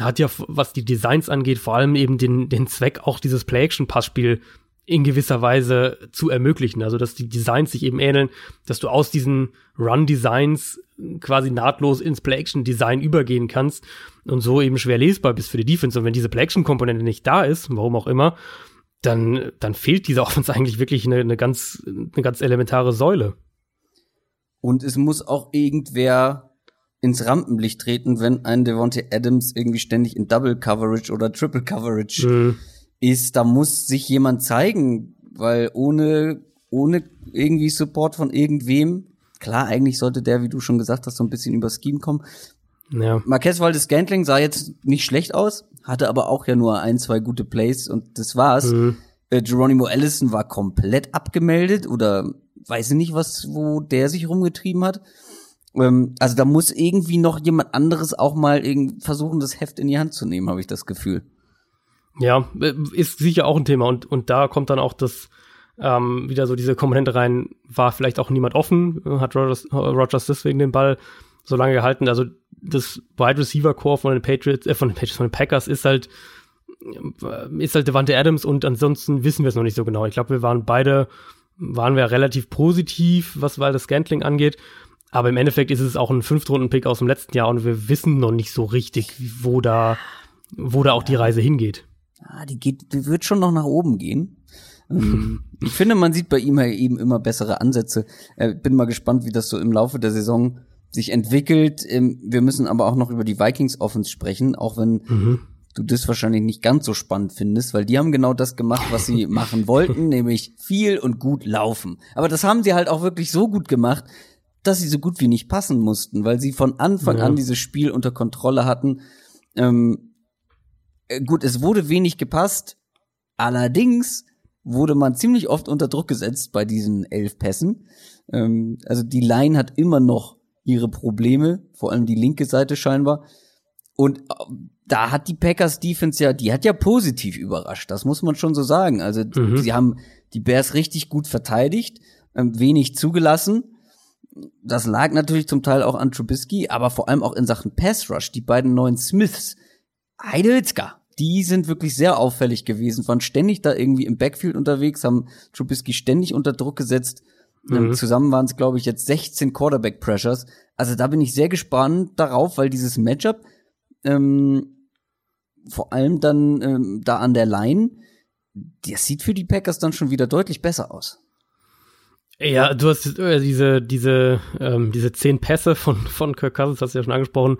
hat ja, was die Designs angeht, vor allem eben den, den Zweck, auch dieses Play-Action-Passspiel in gewisser Weise zu ermöglichen. Also, dass die Designs sich eben ähneln, dass du aus diesen Run-Designs quasi nahtlos ins Play-Action-Design übergehen kannst und so eben schwer lesbar bist für die Defense. Und wenn diese Play-Action-Komponente nicht da ist, warum auch immer, dann, dann fehlt dieser Offense eigentlich wirklich eine, eine ganz, eine ganz elementare Säule. Und es muss auch irgendwer ins Rampenlicht treten, wenn ein Devontae Adams irgendwie ständig in Double Coverage oder Triple Coverage mhm. ist. Da muss sich jemand zeigen, weil ohne, ohne irgendwie Support von irgendwem, klar, eigentlich sollte der, wie du schon gesagt hast, so ein bisschen über Scheme kommen. Ja. Marquez Waldes Scantling sah jetzt nicht schlecht aus, hatte aber auch ja nur ein, zwei gute Plays und das war's. Mhm. Äh, Geronimo Allison war komplett abgemeldet oder weiß ich nicht, was, wo der sich rumgetrieben hat. Ähm, also da muss irgendwie noch jemand anderes auch mal versuchen, das Heft in die Hand zu nehmen, habe ich das Gefühl. Ja, äh, ist sicher auch ein Thema und, und da kommt dann auch das, ähm, wieder so diese Komponente rein, war vielleicht auch niemand offen, hat Rogers, Rogers deswegen den Ball so lange gehalten. Also das Wide Receiver Core von den Patriots, äh, von den Patriots, von den Packers ist halt, äh, ist halt Devante Adams und ansonsten wissen wir es noch nicht so genau. Ich glaube, wir waren beide waren wir relativ positiv, was Waldes Scantling angeht. Aber im Endeffekt ist es auch ein Fünftrunden-Pick aus dem letzten Jahr und wir wissen noch nicht so richtig, wo da, wo da auch die Reise hingeht. Ah, die geht, die wird schon noch nach oben gehen. Ähm, ich finde, man sieht bei ihm eben immer bessere Ansätze. Äh, bin mal gespannt, wie das so im Laufe der Saison sich entwickelt. Ähm, wir müssen aber auch noch über die Vikings Offense sprechen, auch wenn mhm du das wahrscheinlich nicht ganz so spannend findest, weil die haben genau das gemacht, was sie machen wollten, nämlich viel und gut laufen. Aber das haben sie halt auch wirklich so gut gemacht, dass sie so gut wie nicht passen mussten, weil sie von Anfang ja. an dieses Spiel unter Kontrolle hatten. Ähm, äh, gut, es wurde wenig gepasst, allerdings wurde man ziemlich oft unter Druck gesetzt bei diesen elf Pässen. Ähm, also die Line hat immer noch ihre Probleme, vor allem die linke Seite scheinbar. Und äh, da hat die Packers Defense ja, die hat ja positiv überrascht, das muss man schon so sagen. Also mhm. sie haben die Bears richtig gut verteidigt, ähm, wenig zugelassen. Das lag natürlich zum Teil auch an Trubisky, aber vor allem auch in Sachen Pass Rush. Die beiden neuen Smiths, Heidelska, die sind wirklich sehr auffällig gewesen, waren ständig da irgendwie im Backfield unterwegs, haben Trubisky ständig unter Druck gesetzt. Ähm, mhm. zusammen waren es, glaube ich, jetzt 16 Quarterback Pressures. Also da bin ich sehr gespannt darauf, weil dieses Matchup ähm, vor allem dann ähm, da an der Line, das sieht für die Packers dann schon wieder deutlich besser aus. Ja, du hast äh, diese, diese, ähm, diese zehn Pässe von, von Kirk Cousins, hast du ja schon angesprochen.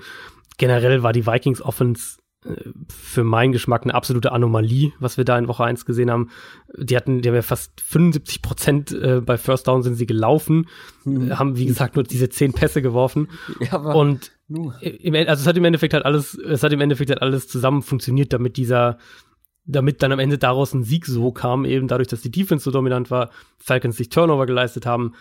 Generell war die Vikings Offense äh, für meinen Geschmack eine absolute Anomalie, was wir da in Woche 1 gesehen haben. Die hatten, die haben ja fast 75 Prozent äh, bei First Down sind sie gelaufen, mhm. haben, wie gesagt, nur diese zehn Pässe geworfen. Ja, aber und im, also es hat im Endeffekt halt alles, es hat im Endeffekt halt alles zusammen funktioniert, damit dieser, damit dann am Ende daraus ein Sieg so kam, eben dadurch, dass die Defense so dominant war, Falcons sich Turnover geleistet haben.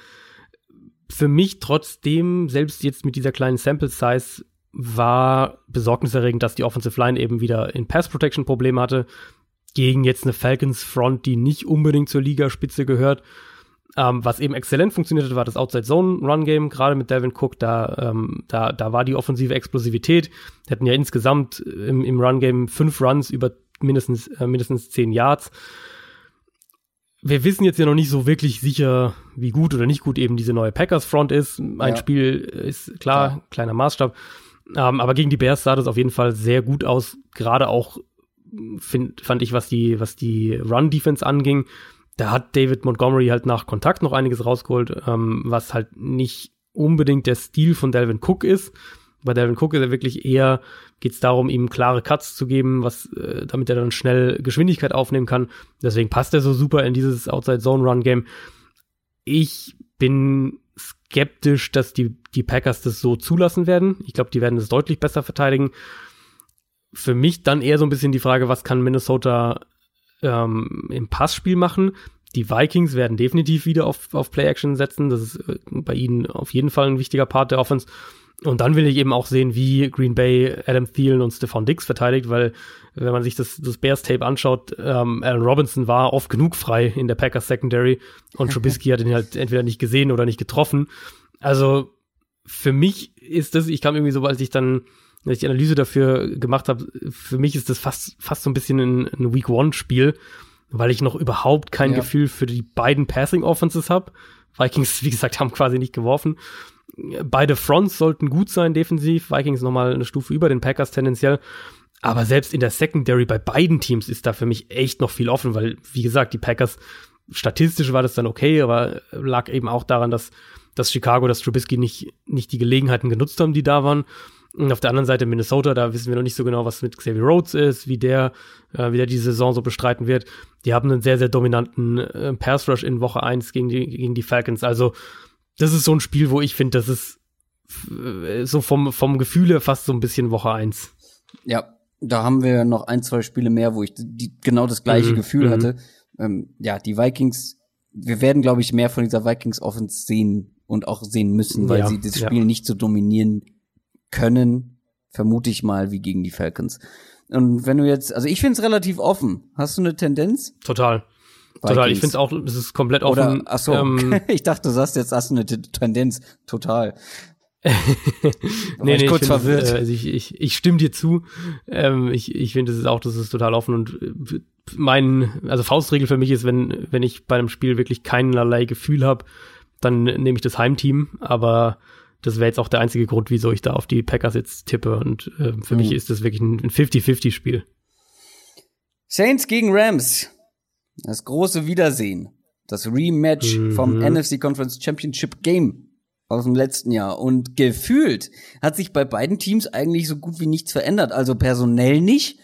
Für mich trotzdem, selbst jetzt mit dieser kleinen Sample Size, war besorgniserregend, dass die Offensive Line eben wieder in Pass Protection Probleme hatte. gegen jetzt eine Falcons Front, die nicht unbedingt zur Ligaspitze gehört. Ähm, was eben exzellent funktioniert hat, war das Outside Zone Run Game, gerade mit Devin Cook, da, ähm, da, da war die offensive Explosivität. Wir hatten ja insgesamt im, im Run Game fünf Runs über mindestens, äh, mindestens zehn Yards. Wir wissen jetzt ja noch nicht so wirklich sicher, wie gut oder nicht gut eben diese neue Packers Front ist. Ein ja. Spiel ist klar, klar, kleiner Maßstab. Ähm, aber gegen die Bears sah das auf jeden Fall sehr gut aus. Gerade auch find, fand ich, was die, was die Run Defense anging da hat David Montgomery halt nach Kontakt noch einiges rausgeholt, ähm, was halt nicht unbedingt der Stil von Delvin Cook ist. Bei Delvin Cook ist er wirklich eher, geht es darum, ihm klare Cuts zu geben, was, äh, damit er dann schnell Geschwindigkeit aufnehmen kann. Deswegen passt er so super in dieses Outside Zone Run Game. Ich bin skeptisch, dass die, die Packers das so zulassen werden. Ich glaube, die werden es deutlich besser verteidigen. Für mich dann eher so ein bisschen die Frage, was kann Minnesota ähm, im Passspiel machen. Die Vikings werden definitiv wieder auf, auf Play-Action setzen. Das ist äh, bei ihnen auf jeden Fall ein wichtiger Part der Offense. Und dann will ich eben auch sehen, wie Green Bay Adam Thielen und Stephon Dix verteidigt, weil wenn man sich das, das Bears-Tape anschaut, ähm, Allen Robinson war oft genug frei in der Packers Secondary und Trubisky hat ihn halt entweder nicht gesehen oder nicht getroffen. Also für mich ist das, ich kam irgendwie so, als ich dann ich die Analyse dafür gemacht habe, für mich ist das fast, fast so ein bisschen ein, ein Week One-Spiel, weil ich noch überhaupt kein ja. Gefühl für die beiden Passing Offenses habe. Vikings, wie gesagt, haben quasi nicht geworfen. Beide Fronts sollten gut sein defensiv. Vikings nochmal eine Stufe über den Packers tendenziell. Aber selbst in der Secondary bei beiden Teams ist da für mich echt noch viel offen, weil, wie gesagt, die Packers, statistisch war das dann okay, aber lag eben auch daran, dass, dass Chicago, dass Trubisky nicht, nicht die Gelegenheiten genutzt haben, die da waren. Und auf der anderen Seite Minnesota, da wissen wir noch nicht so genau, was mit Xavier Rhodes ist, wie der, äh, wie der die Saison so bestreiten wird. Die haben einen sehr, sehr dominanten äh, Pass Rush in Woche 1 gegen die, gegen die Falcons. Also, das ist so ein Spiel, wo ich finde, das ist äh, so vom, vom Gefühle fast so ein bisschen Woche 1. Ja, da haben wir noch ein, zwei Spiele mehr, wo ich die, genau das gleiche mhm. Gefühl mhm. hatte. Ähm, ja, die Vikings, wir werden, glaube ich, mehr von dieser Vikings Offense sehen und auch sehen müssen, weil ja, sie das Spiel ja. nicht so dominieren können, vermute ich mal, wie gegen die Falcons. Und wenn du jetzt, also ich finde es relativ offen. Hast du eine Tendenz? Total. Vikings. Total. Ich finde es auch, es ist komplett offen. Oder, ach so, ähm, ich dachte, du sagst jetzt, hast du eine Tendenz. Total. nee, nee, kurz ich verwirrt. Find, äh, also ich, ich, ich stimme dir zu. Ähm, ich ich finde, es ist auch, das ist total offen und äh, mein, also Faustregel für mich ist, wenn, wenn ich bei einem Spiel wirklich keinerlei Gefühl habe, dann nehme ich das Heimteam. Aber das wäre jetzt auch der einzige Grund, wieso ich da auf die Packers jetzt tippe. Und äh, für mhm. mich ist das wirklich ein 50-50-Spiel. Saints gegen Rams. Das große Wiedersehen. Das Rematch mhm. vom NFC Conference Championship Game aus dem letzten Jahr. Und gefühlt hat sich bei beiden Teams eigentlich so gut wie nichts verändert. Also personell nicht.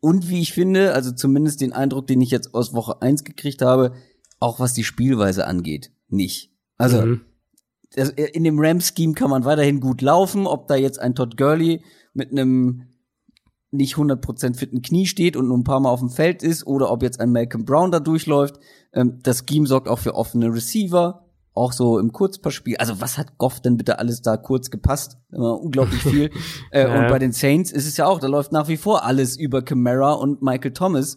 Und wie ich finde, also zumindest den Eindruck, den ich jetzt aus Woche 1 gekriegt habe, auch was die Spielweise angeht, nicht. Also, mhm in dem Ram-Scheme kann man weiterhin gut laufen, ob da jetzt ein Todd Gurley mit einem nicht 100% fitten Knie steht und nur ein paar Mal auf dem Feld ist oder ob jetzt ein Malcolm Brown da durchläuft. Ähm, das Scheme sorgt auch für offene Receiver, auch so im Kurzpassspiel. Also was hat Goff denn bitte alles da kurz gepasst? Immer unglaublich viel. äh, und bei den Saints ist es ja auch, da läuft nach wie vor alles über Camara und Michael Thomas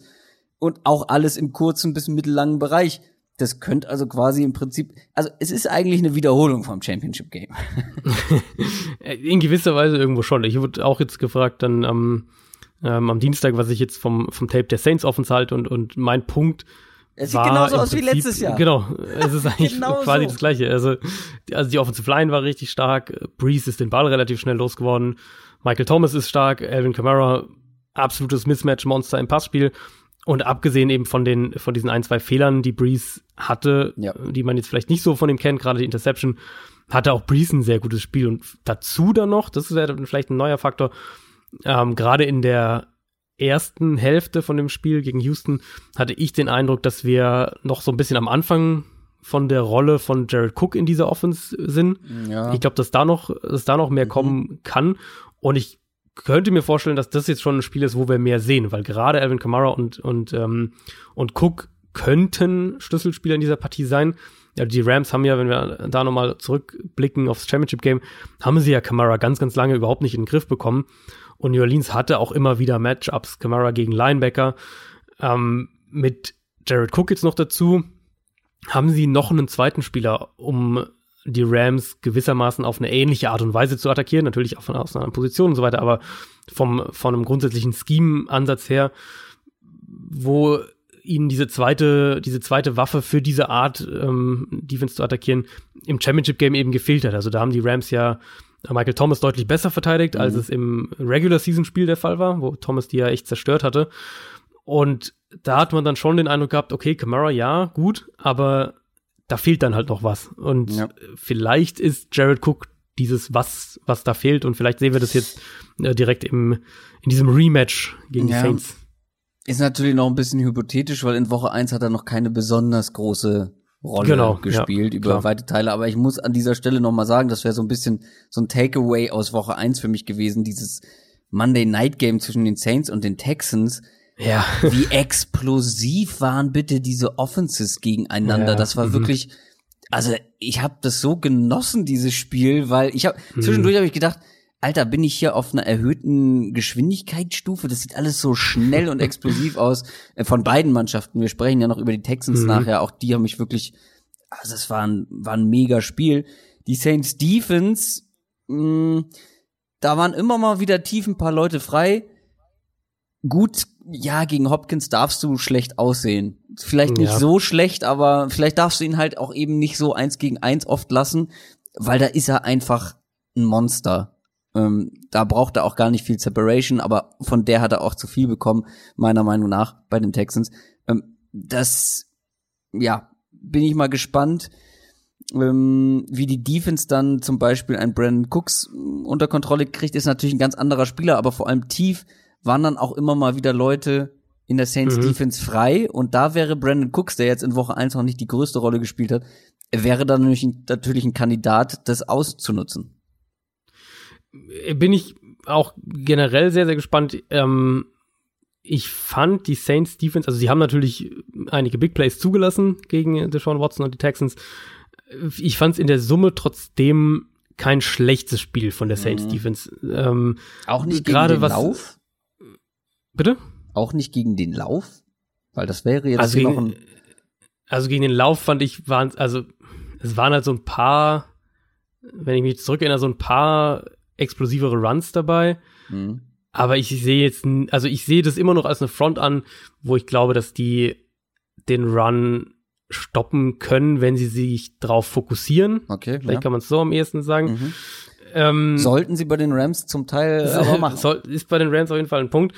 und auch alles im kurzen bis mittellangen Bereich. Das könnte also quasi im Prinzip, also es ist eigentlich eine Wiederholung vom Championship Game. In gewisser Weise irgendwo schon. Ich wurde auch jetzt gefragt dann am, ähm, am Dienstag, was ich jetzt vom, vom Tape der Saints offen halte und, und mein Punkt es sieht genauso aus Prinzip, wie letztes Jahr. Genau, es ist eigentlich genau quasi so. das Gleiche. Also, also die Offensive Line war richtig stark, Breeze ist den Ball relativ schnell losgeworden, Michael Thomas ist stark, Alvin Kamara absolutes Mismatch-Monster im Passspiel und abgesehen eben von den, von diesen ein, zwei Fehlern, die Breeze hatte, ja. die man jetzt vielleicht nicht so von ihm kennt, gerade die Interception, hatte auch Breeze ein sehr gutes Spiel. Und dazu dann noch, das wäre vielleicht ein neuer Faktor, ähm, gerade in der ersten Hälfte von dem Spiel gegen Houston hatte ich den Eindruck, dass wir noch so ein bisschen am Anfang von der Rolle von Jared Cook in dieser Offense sind. Ja. Ich glaube, dass da noch, dass da noch mehr mhm. kommen kann. Und ich könnte mir vorstellen, dass das jetzt schon ein Spiel ist, wo wir mehr sehen, weil gerade Alvin Kamara und, und, ähm, und Cook könnten Schlüsselspieler in dieser Partie sein. Ja, die Rams haben ja, wenn wir da nochmal zurückblicken aufs Championship Game, haben sie ja Kamara ganz, ganz lange überhaupt nicht in den Griff bekommen. Und New Orleans hatte auch immer wieder Matchups, Kamara gegen Linebacker. Ähm, mit Jared Cook jetzt noch dazu, haben sie noch einen zweiten Spieler, um die Rams gewissermaßen auf eine ähnliche Art und Weise zu attackieren, natürlich auch von aus einer Position und so weiter, aber vom, von einem grundsätzlichen Scheme-Ansatz her, wo ihnen diese zweite, diese zweite Waffe für diese Art ähm, Defense zu attackieren im Championship Game eben gefehlt hat. Also da haben die Rams ja Michael Thomas deutlich besser verteidigt, mhm. als es im Regular Season Spiel der Fall war, wo Thomas die ja echt zerstört hatte. Und da hat man dann schon den Eindruck gehabt, okay, Kamara ja, gut, aber da fehlt dann halt noch was. Und ja. vielleicht ist Jared Cook dieses was, was da fehlt und vielleicht sehen wir das jetzt äh, direkt im, in diesem Rematch gegen ja. die Saints. Ist natürlich noch ein bisschen hypothetisch, weil in Woche 1 hat er noch keine besonders große Rolle genau, gespielt ja, über klar. weite Teile. Aber ich muss an dieser Stelle noch mal sagen, das wäre so ein bisschen so ein Takeaway aus Woche 1 für mich gewesen, dieses Monday Night Game zwischen den Saints und den Texans. Ja. Wie explosiv waren bitte diese Offenses gegeneinander. Ja, das war mhm. wirklich, also ich habe das so genossen, dieses Spiel, weil ich habe mhm. zwischendurch habe ich gedacht, Alter, bin ich hier auf einer erhöhten Geschwindigkeitsstufe? Das sieht alles so schnell und explosiv aus. Äh, von beiden Mannschaften. Wir sprechen ja noch über die Texans mhm. nachher. Auch die haben mich wirklich, also es war ein, war ein mega Spiel. Die Saints Defense, mh, mm, da waren immer mal wieder tief ein paar Leute frei. Gut, ja, gegen Hopkins darfst du schlecht aussehen. Vielleicht nicht ja. so schlecht, aber vielleicht darfst du ihn halt auch eben nicht so eins gegen eins oft lassen, weil da ist er einfach ein Monster. Ähm, da braucht er auch gar nicht viel Separation, aber von der hat er auch zu viel bekommen, meiner Meinung nach, bei den Texans. Ähm, das, ja, bin ich mal gespannt, ähm, wie die Defense dann zum Beispiel ein Brandon Cooks unter Kontrolle kriegt, ist natürlich ein ganz anderer Spieler, aber vor allem tief waren dann auch immer mal wieder Leute in der Saints mhm. Defense frei und da wäre Brandon Cooks, der jetzt in Woche 1 noch nicht die größte Rolle gespielt hat, wäre dann natürlich, natürlich ein Kandidat, das auszunutzen bin ich auch generell sehr, sehr gespannt. Ähm, ich fand die Saints Defense, also sie haben natürlich einige Big Plays zugelassen gegen Deshaun Watson und die Texans. Ich fand es in der Summe trotzdem kein schlechtes Spiel von der Saints mhm. Defense. Ähm, auch nicht gegen den was, Lauf? Bitte? Auch nicht gegen den Lauf? Weil das wäre jetzt also gegen, noch ein Also gegen den Lauf fand ich, waren also es waren halt so ein paar, wenn ich mich zurückerinnere, so ein paar explosivere Runs dabei. Mhm. Aber ich sehe jetzt, also ich sehe das immer noch als eine Front an, wo ich glaube, dass die den Run stoppen können, wenn sie sich darauf fokussieren. Okay. Vielleicht ja. kann man es so am ehesten sagen. Mhm. Ähm, Sollten sie bei den Rams zum Teil aber machen. Soll, ist bei den Rams auf jeden Fall ein Punkt.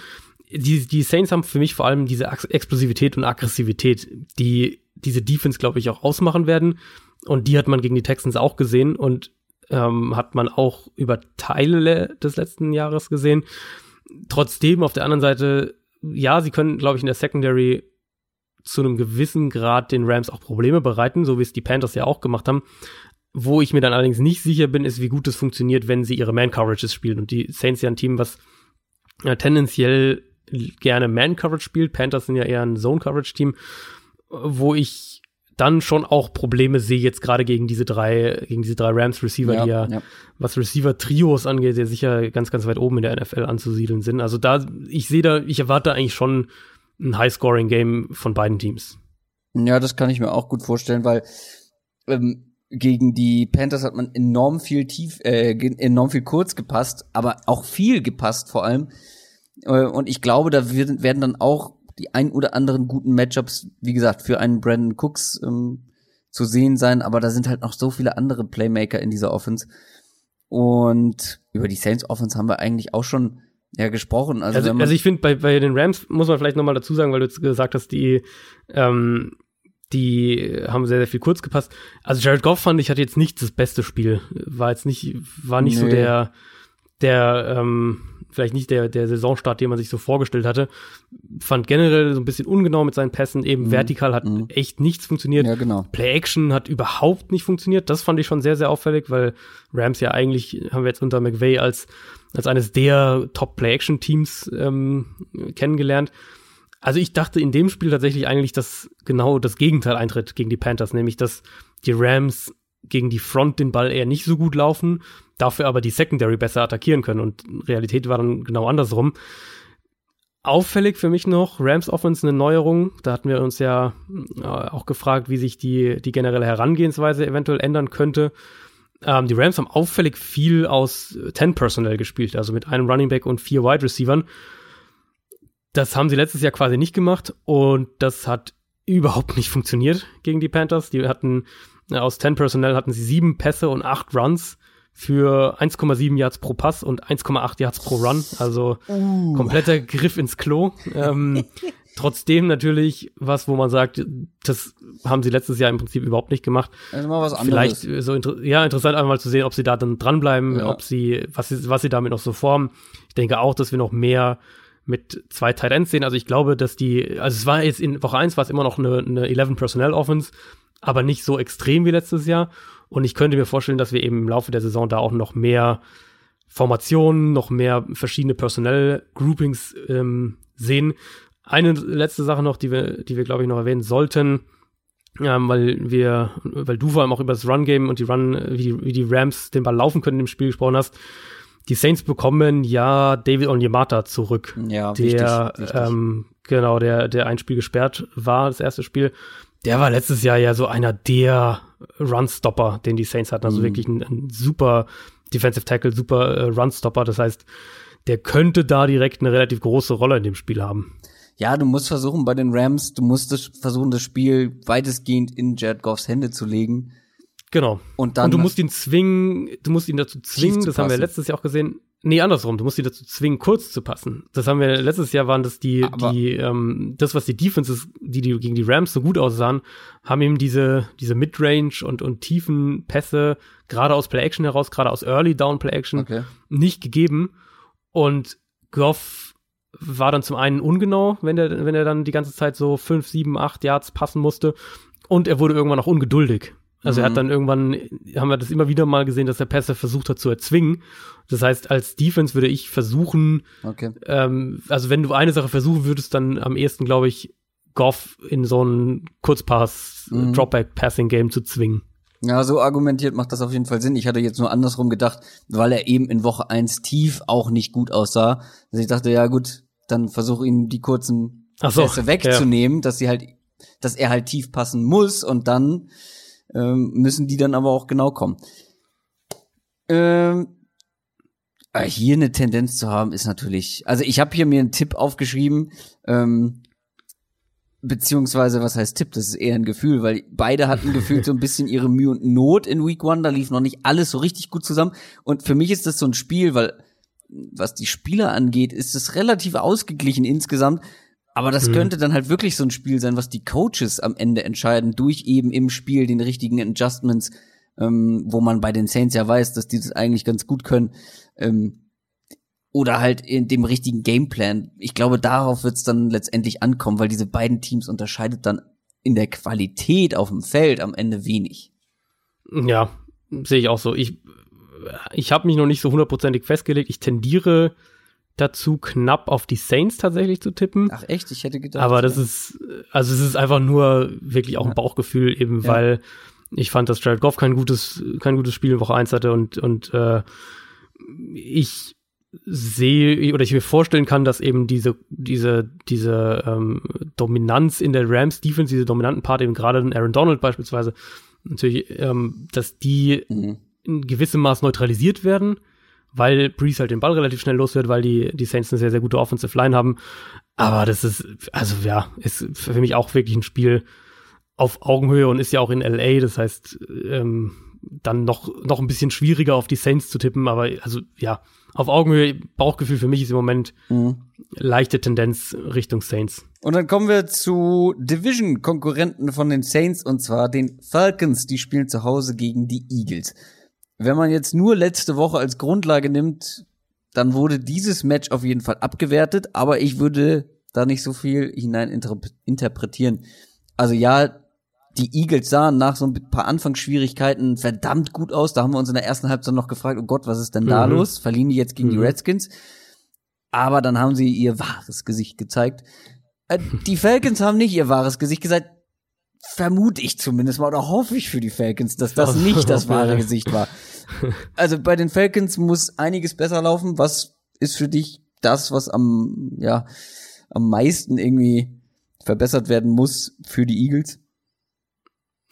Die, die Saints haben für mich vor allem diese Explosivität und Aggressivität, die diese Defense, glaube ich, auch ausmachen werden. Und die hat man gegen die Texans auch gesehen. Und ähm, hat man auch über Teile des letzten Jahres gesehen. Trotzdem auf der anderen Seite, ja, sie können, glaube ich, in der Secondary zu einem gewissen Grad den Rams auch Probleme bereiten, so wie es die Panthers ja auch gemacht haben. Wo ich mir dann allerdings nicht sicher bin, ist, wie gut es funktioniert, wenn sie ihre Man-Coverages spielen. Und die Saints ja ein Team, was äh, tendenziell gerne Man-Coverage spielt. Panthers sind ja eher ein Zone-Coverage-Team, wo ich dann schon auch Probleme sehe jetzt gerade gegen diese drei, gegen diese drei Rams Receiver, ja, die ja, ja, was Receiver Trios angeht, ja sicher ganz, ganz weit oben in der NFL anzusiedeln sind. Also da, ich sehe da, ich erwarte eigentlich schon ein High-Scoring-Game von beiden Teams. Ja, das kann ich mir auch gut vorstellen, weil ähm, gegen die Panthers hat man enorm viel tief, äh, enorm viel kurz gepasst, aber auch viel gepasst vor allem. Äh, und ich glaube, da werden, werden dann auch die ein oder anderen guten Matchups, wie gesagt, für einen Brandon Cooks ähm, zu sehen sein, aber da sind halt noch so viele andere Playmaker in dieser Offense. Und über die Saints Offense haben wir eigentlich auch schon ja gesprochen. Also, also, also ich finde, bei, bei den Rams muss man vielleicht nochmal dazu sagen, weil du jetzt gesagt hast, die, ähm, die haben sehr, sehr viel kurz gepasst. Also Jared Goff fand ich hatte jetzt nicht das beste Spiel. War jetzt nicht, war nicht nee. so der, der, ähm, vielleicht nicht der, der Saisonstart, den man sich so vorgestellt hatte. Fand generell so ein bisschen ungenau mit seinen Pässen, eben mhm. vertikal hat mhm. echt nichts funktioniert. Ja, genau. Play-Action hat überhaupt nicht funktioniert. Das fand ich schon sehr, sehr auffällig, weil Rams ja eigentlich, haben wir jetzt unter McVay als, als eines der Top-Play-Action-Teams ähm, kennengelernt. Also ich dachte in dem Spiel tatsächlich eigentlich, dass genau das Gegenteil eintritt gegen die Panthers, nämlich dass die Rams gegen die Front den Ball eher nicht so gut laufen, dafür aber die Secondary besser attackieren können. Und Realität war dann genau andersrum. auffällig für mich noch, Rams Offense eine Neuerung. Da hatten wir uns ja äh, auch gefragt, wie sich die, die generelle Herangehensweise eventuell ändern könnte. Ähm, die Rams haben auffällig viel aus 10 Personnel gespielt, also mit einem Running Back und vier Wide Receivern. Das haben sie letztes Jahr quasi nicht gemacht und das hat überhaupt nicht funktioniert gegen die Panthers. Die hatten aus 10 Personnel hatten sie sieben Pässe und acht Runs für 1,7 Yards pro Pass und 1,8 Yards pro Run. Also uh. kompletter Griff ins Klo. Ähm, trotzdem natürlich was, wo man sagt, das haben sie letztes Jahr im Prinzip überhaupt nicht gemacht. Also mal was anderes. Vielleicht so inter ja interessant einmal zu sehen, ob sie da dann dranbleiben, ja. ob sie was sie, was sie damit noch so formen. Ich denke auch, dass wir noch mehr mit zwei Tight Ends sehen. Also ich glaube, dass die, also es war jetzt in Woche 1 war es immer noch eine, eine 11 Personnel Offense, aber nicht so extrem wie letztes Jahr. Und ich könnte mir vorstellen, dass wir eben im Laufe der Saison da auch noch mehr Formationen, noch mehr verschiedene Personell-Groupings ähm, sehen. Eine letzte Sache noch, die wir, die wir glaube ich noch erwähnen sollten, ähm, weil wir, weil du vor allem auch über das Run-Game und die Run, wie die, wie die Rams den Ball laufen können im Spiel gesprochen hast. Die Saints bekommen ja David Onyemata zurück. Ja, der, wichtig, wichtig. Ähm, genau, der, der ein Spiel gesperrt war, das erste Spiel. Der war letztes Jahr ja so einer der Runstopper, den die Saints hatten. Also mhm. wirklich ein, ein, super Defensive Tackle, super äh, Runstopper. Das heißt, der könnte da direkt eine relativ große Rolle in dem Spiel haben. Ja, du musst versuchen bei den Rams, du musst das, versuchen, das Spiel weitestgehend in Jared Goffs Hände zu legen. Genau. Und, dann und du musst ihn zwingen, du musst ihn dazu zwingen, das haben wir letztes Jahr auch gesehen, Nee, andersrum. Du musst sie dazu zwingen, kurz zu passen. Das haben wir letztes Jahr waren das die, Aber die, ähm, das, was die Defenses, die, die gegen die Rams so gut aussahen, haben eben diese, diese Midrange und, und tiefen Pässe, gerade aus Play Action heraus, gerade aus Early Down Play Action, okay. nicht gegeben. Und Goff war dann zum einen ungenau, wenn er, wenn er dann die ganze Zeit so fünf, sieben, acht Yards passen musste. Und er wurde irgendwann auch ungeduldig. Also mhm. er hat mhm. dann irgendwann, haben wir das immer wieder mal gesehen, dass der Pässe versucht hat zu erzwingen. Das heißt, als Defense würde ich versuchen, okay. ähm, also wenn du eine Sache versuchen würdest, dann am ehesten, glaube ich, Goff in so ein Kurzpass, mhm. Dropback-Passing-Game zu zwingen. Ja, so argumentiert macht das auf jeden Fall Sinn. Ich hatte jetzt nur andersrum gedacht, weil er eben in Woche 1 tief auch nicht gut aussah. Also ich dachte, ja gut, dann versuche ihn die kurzen Ach so, Pässe wegzunehmen, ja. dass sie halt, dass er halt tief passen muss und dann ähm, müssen die dann aber auch genau kommen. Ähm, äh, hier eine Tendenz zu haben, ist natürlich. Also ich habe hier mir einen Tipp aufgeschrieben, ähm, beziehungsweise was heißt Tipp? Das ist eher ein Gefühl, weil beide hatten gefühlt so ein bisschen ihre Mühe und Not in Week One. Da lief noch nicht alles so richtig gut zusammen. Und für mich ist das so ein Spiel, weil was die Spieler angeht, ist es relativ ausgeglichen insgesamt. Aber das mhm. könnte dann halt wirklich so ein Spiel sein, was die Coaches am Ende entscheiden, durch eben im Spiel den richtigen Adjustments, ähm, wo man bei den Saints ja weiß, dass die das eigentlich ganz gut können. Ähm, oder halt in dem richtigen Gameplan. Ich glaube, darauf wird es dann letztendlich ankommen, weil diese beiden Teams unterscheidet dann in der Qualität auf dem Feld am Ende wenig. Ja, sehe ich auch so. Ich, ich habe mich noch nicht so hundertprozentig festgelegt. Ich tendiere dazu, knapp auf die Saints tatsächlich zu tippen. Ach echt, ich hätte gedacht. Aber das ja. ist, also es ist einfach nur wirklich auch ein Bauchgefühl, eben ja. weil ich fand, dass Jared Goff kein gutes, kein gutes Spiel in Woche 1 hatte und, und äh, ich sehe oder ich mir vorstellen kann, dass eben diese, diese, diese ähm, Dominanz in der Rams Defense, diese dominanten Part eben gerade Aaron Donald beispielsweise, natürlich, ähm, dass die mhm. in gewissem Maß neutralisiert werden weil Breeze halt den Ball relativ schnell los wird, weil die, die Saints eine sehr, sehr gute Offensive Line haben. Aber das ist, also ja, ist für mich auch wirklich ein Spiel auf Augenhöhe und ist ja auch in LA, das heißt, ähm, dann noch, noch ein bisschen schwieriger auf die Saints zu tippen, aber also ja, auf Augenhöhe, Bauchgefühl für mich ist im Moment mhm. leichte Tendenz Richtung Saints. Und dann kommen wir zu Division-Konkurrenten von den Saints und zwar den Falcons. Die spielen zu Hause gegen die Eagles wenn man jetzt nur letzte Woche als Grundlage nimmt, dann wurde dieses Match auf jeden Fall abgewertet, aber ich würde da nicht so viel hinein interpretieren. Also ja, die Eagles sahen nach so ein paar Anfangsschwierigkeiten verdammt gut aus. Da haben wir uns in der ersten Halbzeit noch gefragt, oh Gott, was ist denn da mhm. los? Verlieren die jetzt gegen mhm. die Redskins? Aber dann haben sie ihr wahres Gesicht gezeigt. Äh, die Falcons haben nicht ihr wahres Gesicht gezeigt vermute ich zumindest mal oder hoffe ich für die Falcons, dass das nicht das wahre Gesicht war. Also bei den Falcons muss einiges besser laufen. Was ist für dich das, was am, ja, am meisten irgendwie verbessert werden muss für die Eagles?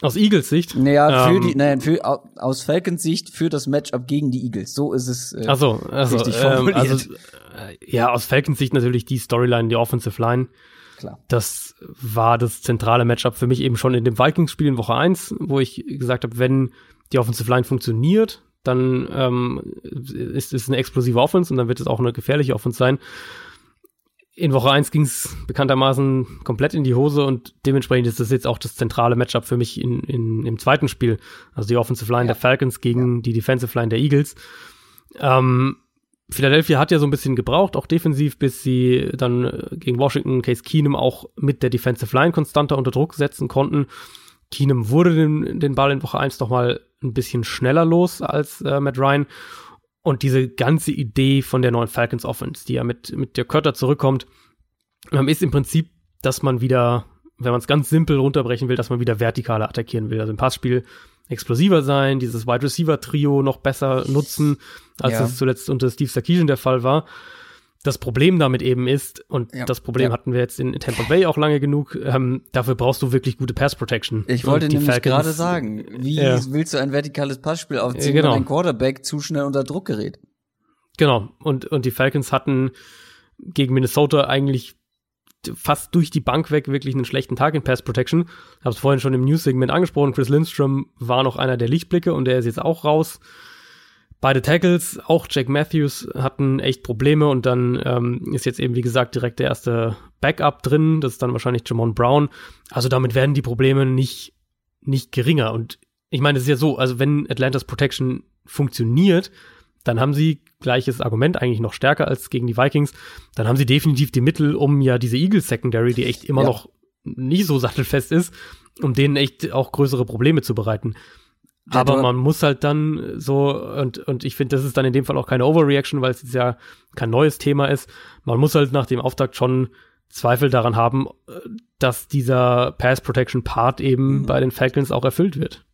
Aus Eagles Sicht? Naja, für ähm, die, nein, für, aus Falcons Sicht für das Matchup gegen die Eagles. So ist es äh, also, also, richtig formuliert. Ähm, also, äh, ja, aus Falcons Sicht natürlich die Storyline, die Offensive Line. Klar. Das war das zentrale Matchup für mich eben schon in dem Vikings-Spiel in Woche 1, wo ich gesagt habe, wenn die Offensive Line funktioniert, dann ähm, ist es eine explosive Offense und dann wird es auch eine gefährliche Offense sein in Woche 1 ging es bekanntermaßen komplett in die Hose und dementsprechend ist das jetzt auch das zentrale Matchup für mich in, in, im zweiten Spiel. Also die Offensive Line ja. der Falcons gegen ja. die Defensive Line der Eagles. Ähm, Philadelphia hat ja so ein bisschen gebraucht, auch defensiv, bis sie dann äh, gegen Washington Case Keenum auch mit der Defensive Line konstanter unter Druck setzen konnten. Keenum wurde den, den Ball in Woche 1 noch mal ein bisschen schneller los als äh, Matt Ryan und diese ganze Idee von der neuen Falcons Offense, die ja mit, mit der Cutter zurückkommt, ähm, ist im Prinzip, dass man wieder, wenn man es ganz simpel runterbrechen will, dass man wieder vertikaler attackieren will. Also im Passspiel explosiver sein, dieses Wide Receiver Trio noch besser nutzen, als ja. es zuletzt unter Steve Sarkisian der Fall war das Problem damit eben ist, und ja, das Problem ja. hatten wir jetzt in Tampa Bay auch lange genug, ähm, dafür brauchst du wirklich gute Pass Protection. Ich wollte nämlich gerade sagen, wie willst du ein vertikales Passspiel aufziehen, genau. wenn dein Quarterback zu schnell unter Druck gerät? Genau, und, und die Falcons hatten gegen Minnesota eigentlich fast durch die Bank weg wirklich einen schlechten Tag in Pass Protection. Habe es vorhin schon im News-Segment angesprochen. Chris Lindstrom war noch einer der Lichtblicke und der ist jetzt auch raus. Beide Tackles, auch Jack Matthews, hatten echt Probleme und dann ähm, ist jetzt eben, wie gesagt, direkt der erste Backup drin. Das ist dann wahrscheinlich Jamon Brown. Also damit werden die Probleme nicht, nicht geringer. Und ich meine, es ist ja so, also wenn Atlantas Protection funktioniert, dann haben sie gleiches Argument eigentlich noch stärker als gegen die Vikings. Dann haben sie definitiv die Mittel, um ja diese Eagles Secondary, die echt immer ja. noch nicht so sattelfest ist, um denen echt auch größere Probleme zu bereiten. Aber man muss halt dann so, und, und ich finde, das ist dann in dem Fall auch keine Overreaction, weil es jetzt ja kein neues Thema ist. Man muss halt nach dem Auftakt schon Zweifel daran haben, dass dieser Pass Protection Part eben mhm. bei den Falcons auch erfüllt wird.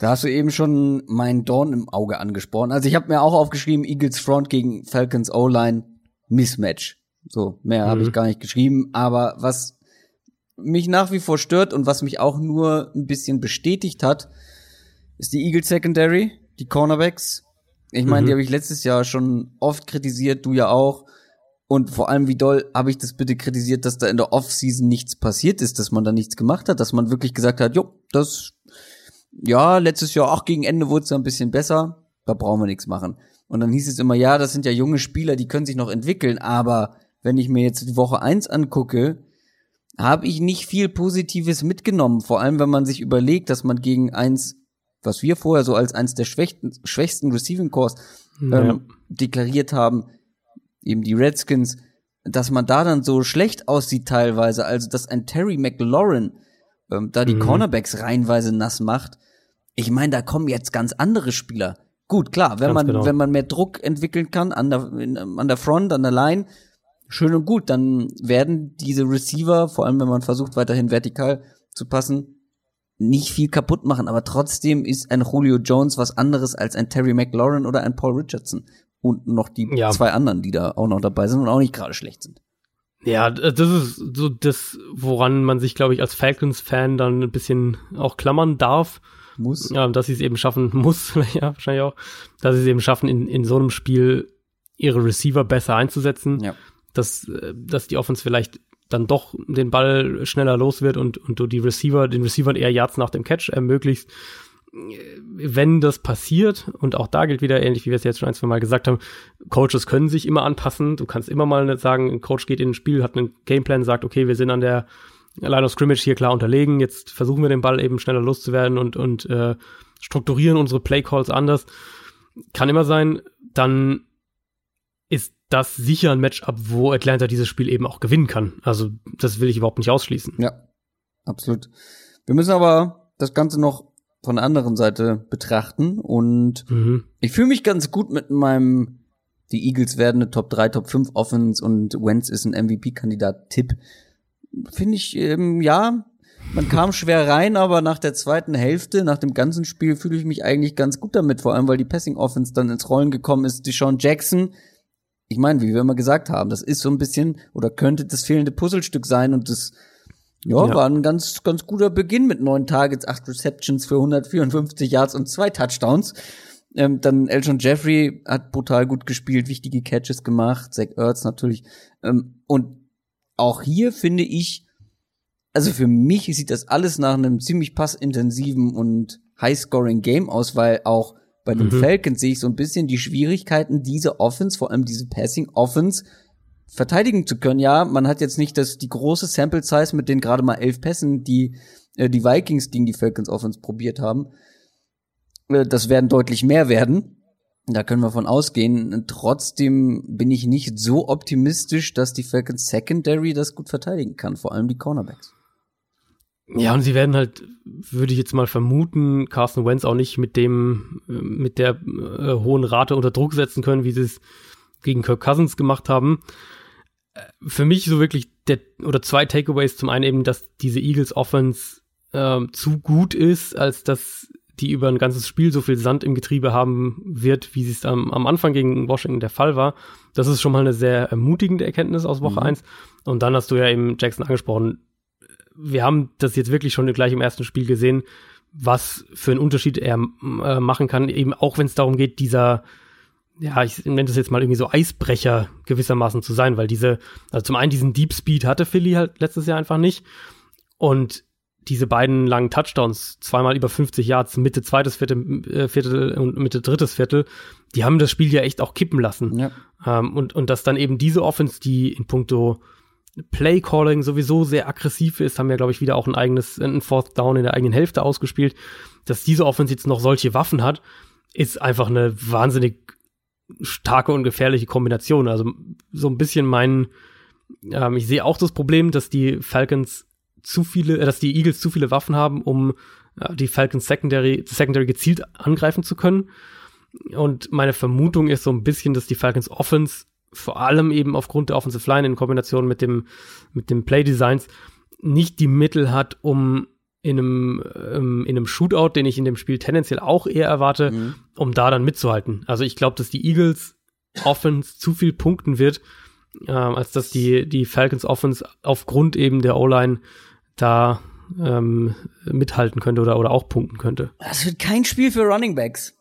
Da hast du eben schon meinen Dorn im Auge angesprochen. Also ich habe mir auch aufgeschrieben, Eagles Front gegen Falcons O-Line Mismatch. So, mehr mhm. habe ich gar nicht geschrieben. Aber was mich nach wie vor stört und was mich auch nur ein bisschen bestätigt hat, ist die Eagle Secondary, die Cornerbacks. Ich meine, mhm. die habe ich letztes Jahr schon oft kritisiert, du ja auch. Und vor allem, wie doll habe ich das bitte kritisiert, dass da in der Offseason nichts passiert ist, dass man da nichts gemacht hat, dass man wirklich gesagt hat, jo, das, ja, letztes Jahr auch gegen Ende wurde es ein bisschen besser, da brauchen wir nichts machen. Und dann hieß es immer, ja, das sind ja junge Spieler, die können sich noch entwickeln, aber wenn ich mir jetzt die Woche eins angucke, habe ich nicht viel Positives mitgenommen, vor allem wenn man sich überlegt, dass man gegen eins was wir vorher so als eines der schwächsten, schwächsten Receiving Cores ähm, ja. deklariert haben, eben die Redskins, dass man da dann so schlecht aussieht teilweise, also dass ein Terry McLaurin ähm, da die mhm. Cornerbacks reihenweise nass macht. Ich meine, da kommen jetzt ganz andere Spieler. Gut, klar, wenn ganz man genau. wenn man mehr Druck entwickeln kann an der in, an der Front, an der Line, schön und gut, dann werden diese Receiver, vor allem wenn man versucht weiterhin vertikal zu passen, nicht viel kaputt machen, aber trotzdem ist ein Julio Jones was anderes als ein Terry McLaurin oder ein Paul Richardson. Und noch die ja. zwei anderen, die da auch noch dabei sind und auch nicht gerade schlecht sind. Ja, das ist so das, woran man sich, glaube ich, als Falcons-Fan dann ein bisschen auch klammern darf. Muss. Ja, dass sie es eben schaffen, muss, ja, wahrscheinlich auch, dass sie es eben schaffen, in, in so einem Spiel ihre Receiver besser einzusetzen. Ja. Dass, äh, dass die Offense vielleicht dann doch den Ball schneller los wird und, und du die Receiver, den Receivern eher Yards nach dem Catch ermöglicht. Wenn das passiert, und auch da gilt wieder ähnlich, wie wir es jetzt schon ein, zwei Mal gesagt haben, Coaches können sich immer anpassen. Du kannst immer mal sagen, ein Coach geht in ein Spiel, hat einen Gameplan, sagt, okay, wir sind an der Line of Scrimmage hier klar unterlegen, jetzt versuchen wir den Ball eben schneller loszuwerden und, und äh, strukturieren unsere Play Calls anders. Kann immer sein, dann ist das sicher ein Matchup, wo Atlanta dieses Spiel eben auch gewinnen kann. Also das will ich überhaupt nicht ausschließen. Ja, absolut. Wir müssen aber das Ganze noch von der anderen Seite betrachten und mhm. ich fühle mich ganz gut mit meinem die Eagles werden eine Top 3, Top 5 Offense und Wentz ist ein MVP-Kandidat-Tipp. Finde ich, ähm, ja, man kam schwer rein, aber nach der zweiten Hälfte, nach dem ganzen Spiel fühle ich mich eigentlich ganz gut damit, vor allem weil die Passing Offense dann ins Rollen gekommen ist. Deshaun Jackson ich meine, wie wir immer gesagt haben, das ist so ein bisschen oder könnte das fehlende Puzzlestück sein und das ja, ja, war ein ganz, ganz guter Beginn mit neun Targets, acht Receptions für 154 Yards und zwei Touchdowns. Ähm, dann Elton Jeffrey hat brutal gut gespielt, wichtige Catches gemacht, Zach Ertz natürlich. Ähm, und auch hier finde ich, also für mich sieht das alles nach einem ziemlich passintensiven und high-scoring Game aus, weil auch bei den mhm. Falcons sehe ich so ein bisschen die Schwierigkeiten, diese Offense, vor allem diese Passing Offense, verteidigen zu können. Ja, man hat jetzt nicht das, die große Sample Size mit den gerade mal elf Pässen, die äh, die Vikings gegen die Falcons Offense probiert haben. Äh, das werden deutlich mehr werden. Da können wir von ausgehen. Trotzdem bin ich nicht so optimistisch, dass die Falcons Secondary das gut verteidigen kann, vor allem die Cornerbacks. Ja, und sie werden halt, würde ich jetzt mal vermuten, Carson Wentz auch nicht mit dem, äh, mit der äh, hohen Rate unter Druck setzen können, wie sie es gegen Kirk Cousins gemacht haben. Für mich so wirklich der, oder zwei Takeaways. Zum einen eben, dass diese Eagles Offense äh, zu gut ist, als dass die über ein ganzes Spiel so viel Sand im Getriebe haben wird, wie es am, am Anfang gegen Washington der Fall war. Das ist schon mal eine sehr ermutigende Erkenntnis aus Woche mhm. 1. Und dann hast du ja eben Jackson angesprochen. Wir haben das jetzt wirklich schon gleich im ersten Spiel gesehen, was für einen Unterschied er äh, machen kann, eben auch wenn es darum geht, dieser ja, ich nenne das jetzt mal irgendwie so Eisbrecher gewissermaßen zu sein, weil diese, also zum einen diesen Deep Speed hatte Philly halt letztes Jahr einfach nicht. Und diese beiden langen Touchdowns, zweimal über 50 Yards, Mitte zweites Viertel, äh, Viertel und Mitte drittes Viertel, die haben das Spiel ja echt auch kippen lassen. Ja. Ähm, und, und dass dann eben diese Offense, die in puncto Play Calling sowieso sehr aggressiv ist, haben wir, glaube ich, wieder auch ein eigenes, ein Fourth Down in der eigenen Hälfte ausgespielt, dass diese Offense jetzt noch solche Waffen hat, ist einfach eine wahnsinnig starke und gefährliche Kombination. Also so ein bisschen mein, ähm, ich sehe auch das Problem, dass die Falcons zu viele, äh, dass die Eagles zu viele Waffen haben, um äh, die Falcons Secondary, Secondary gezielt angreifen zu können. Und meine Vermutung ist so ein bisschen, dass die Falcons Offense vor allem eben aufgrund der Offensive Line in Kombination mit dem, mit dem Play Designs nicht die Mittel hat, um in einem, ähm, in einem Shootout, den ich in dem Spiel tendenziell auch eher erwarte, mhm. um da dann mitzuhalten. Also ich glaube, dass die Eagles Offense zu viel punkten wird, äh, als dass die, die Falcons Offense aufgrund eben der O-Line da ähm, mithalten könnte oder, oder auch punkten könnte. Das wird kein Spiel für Running Backs.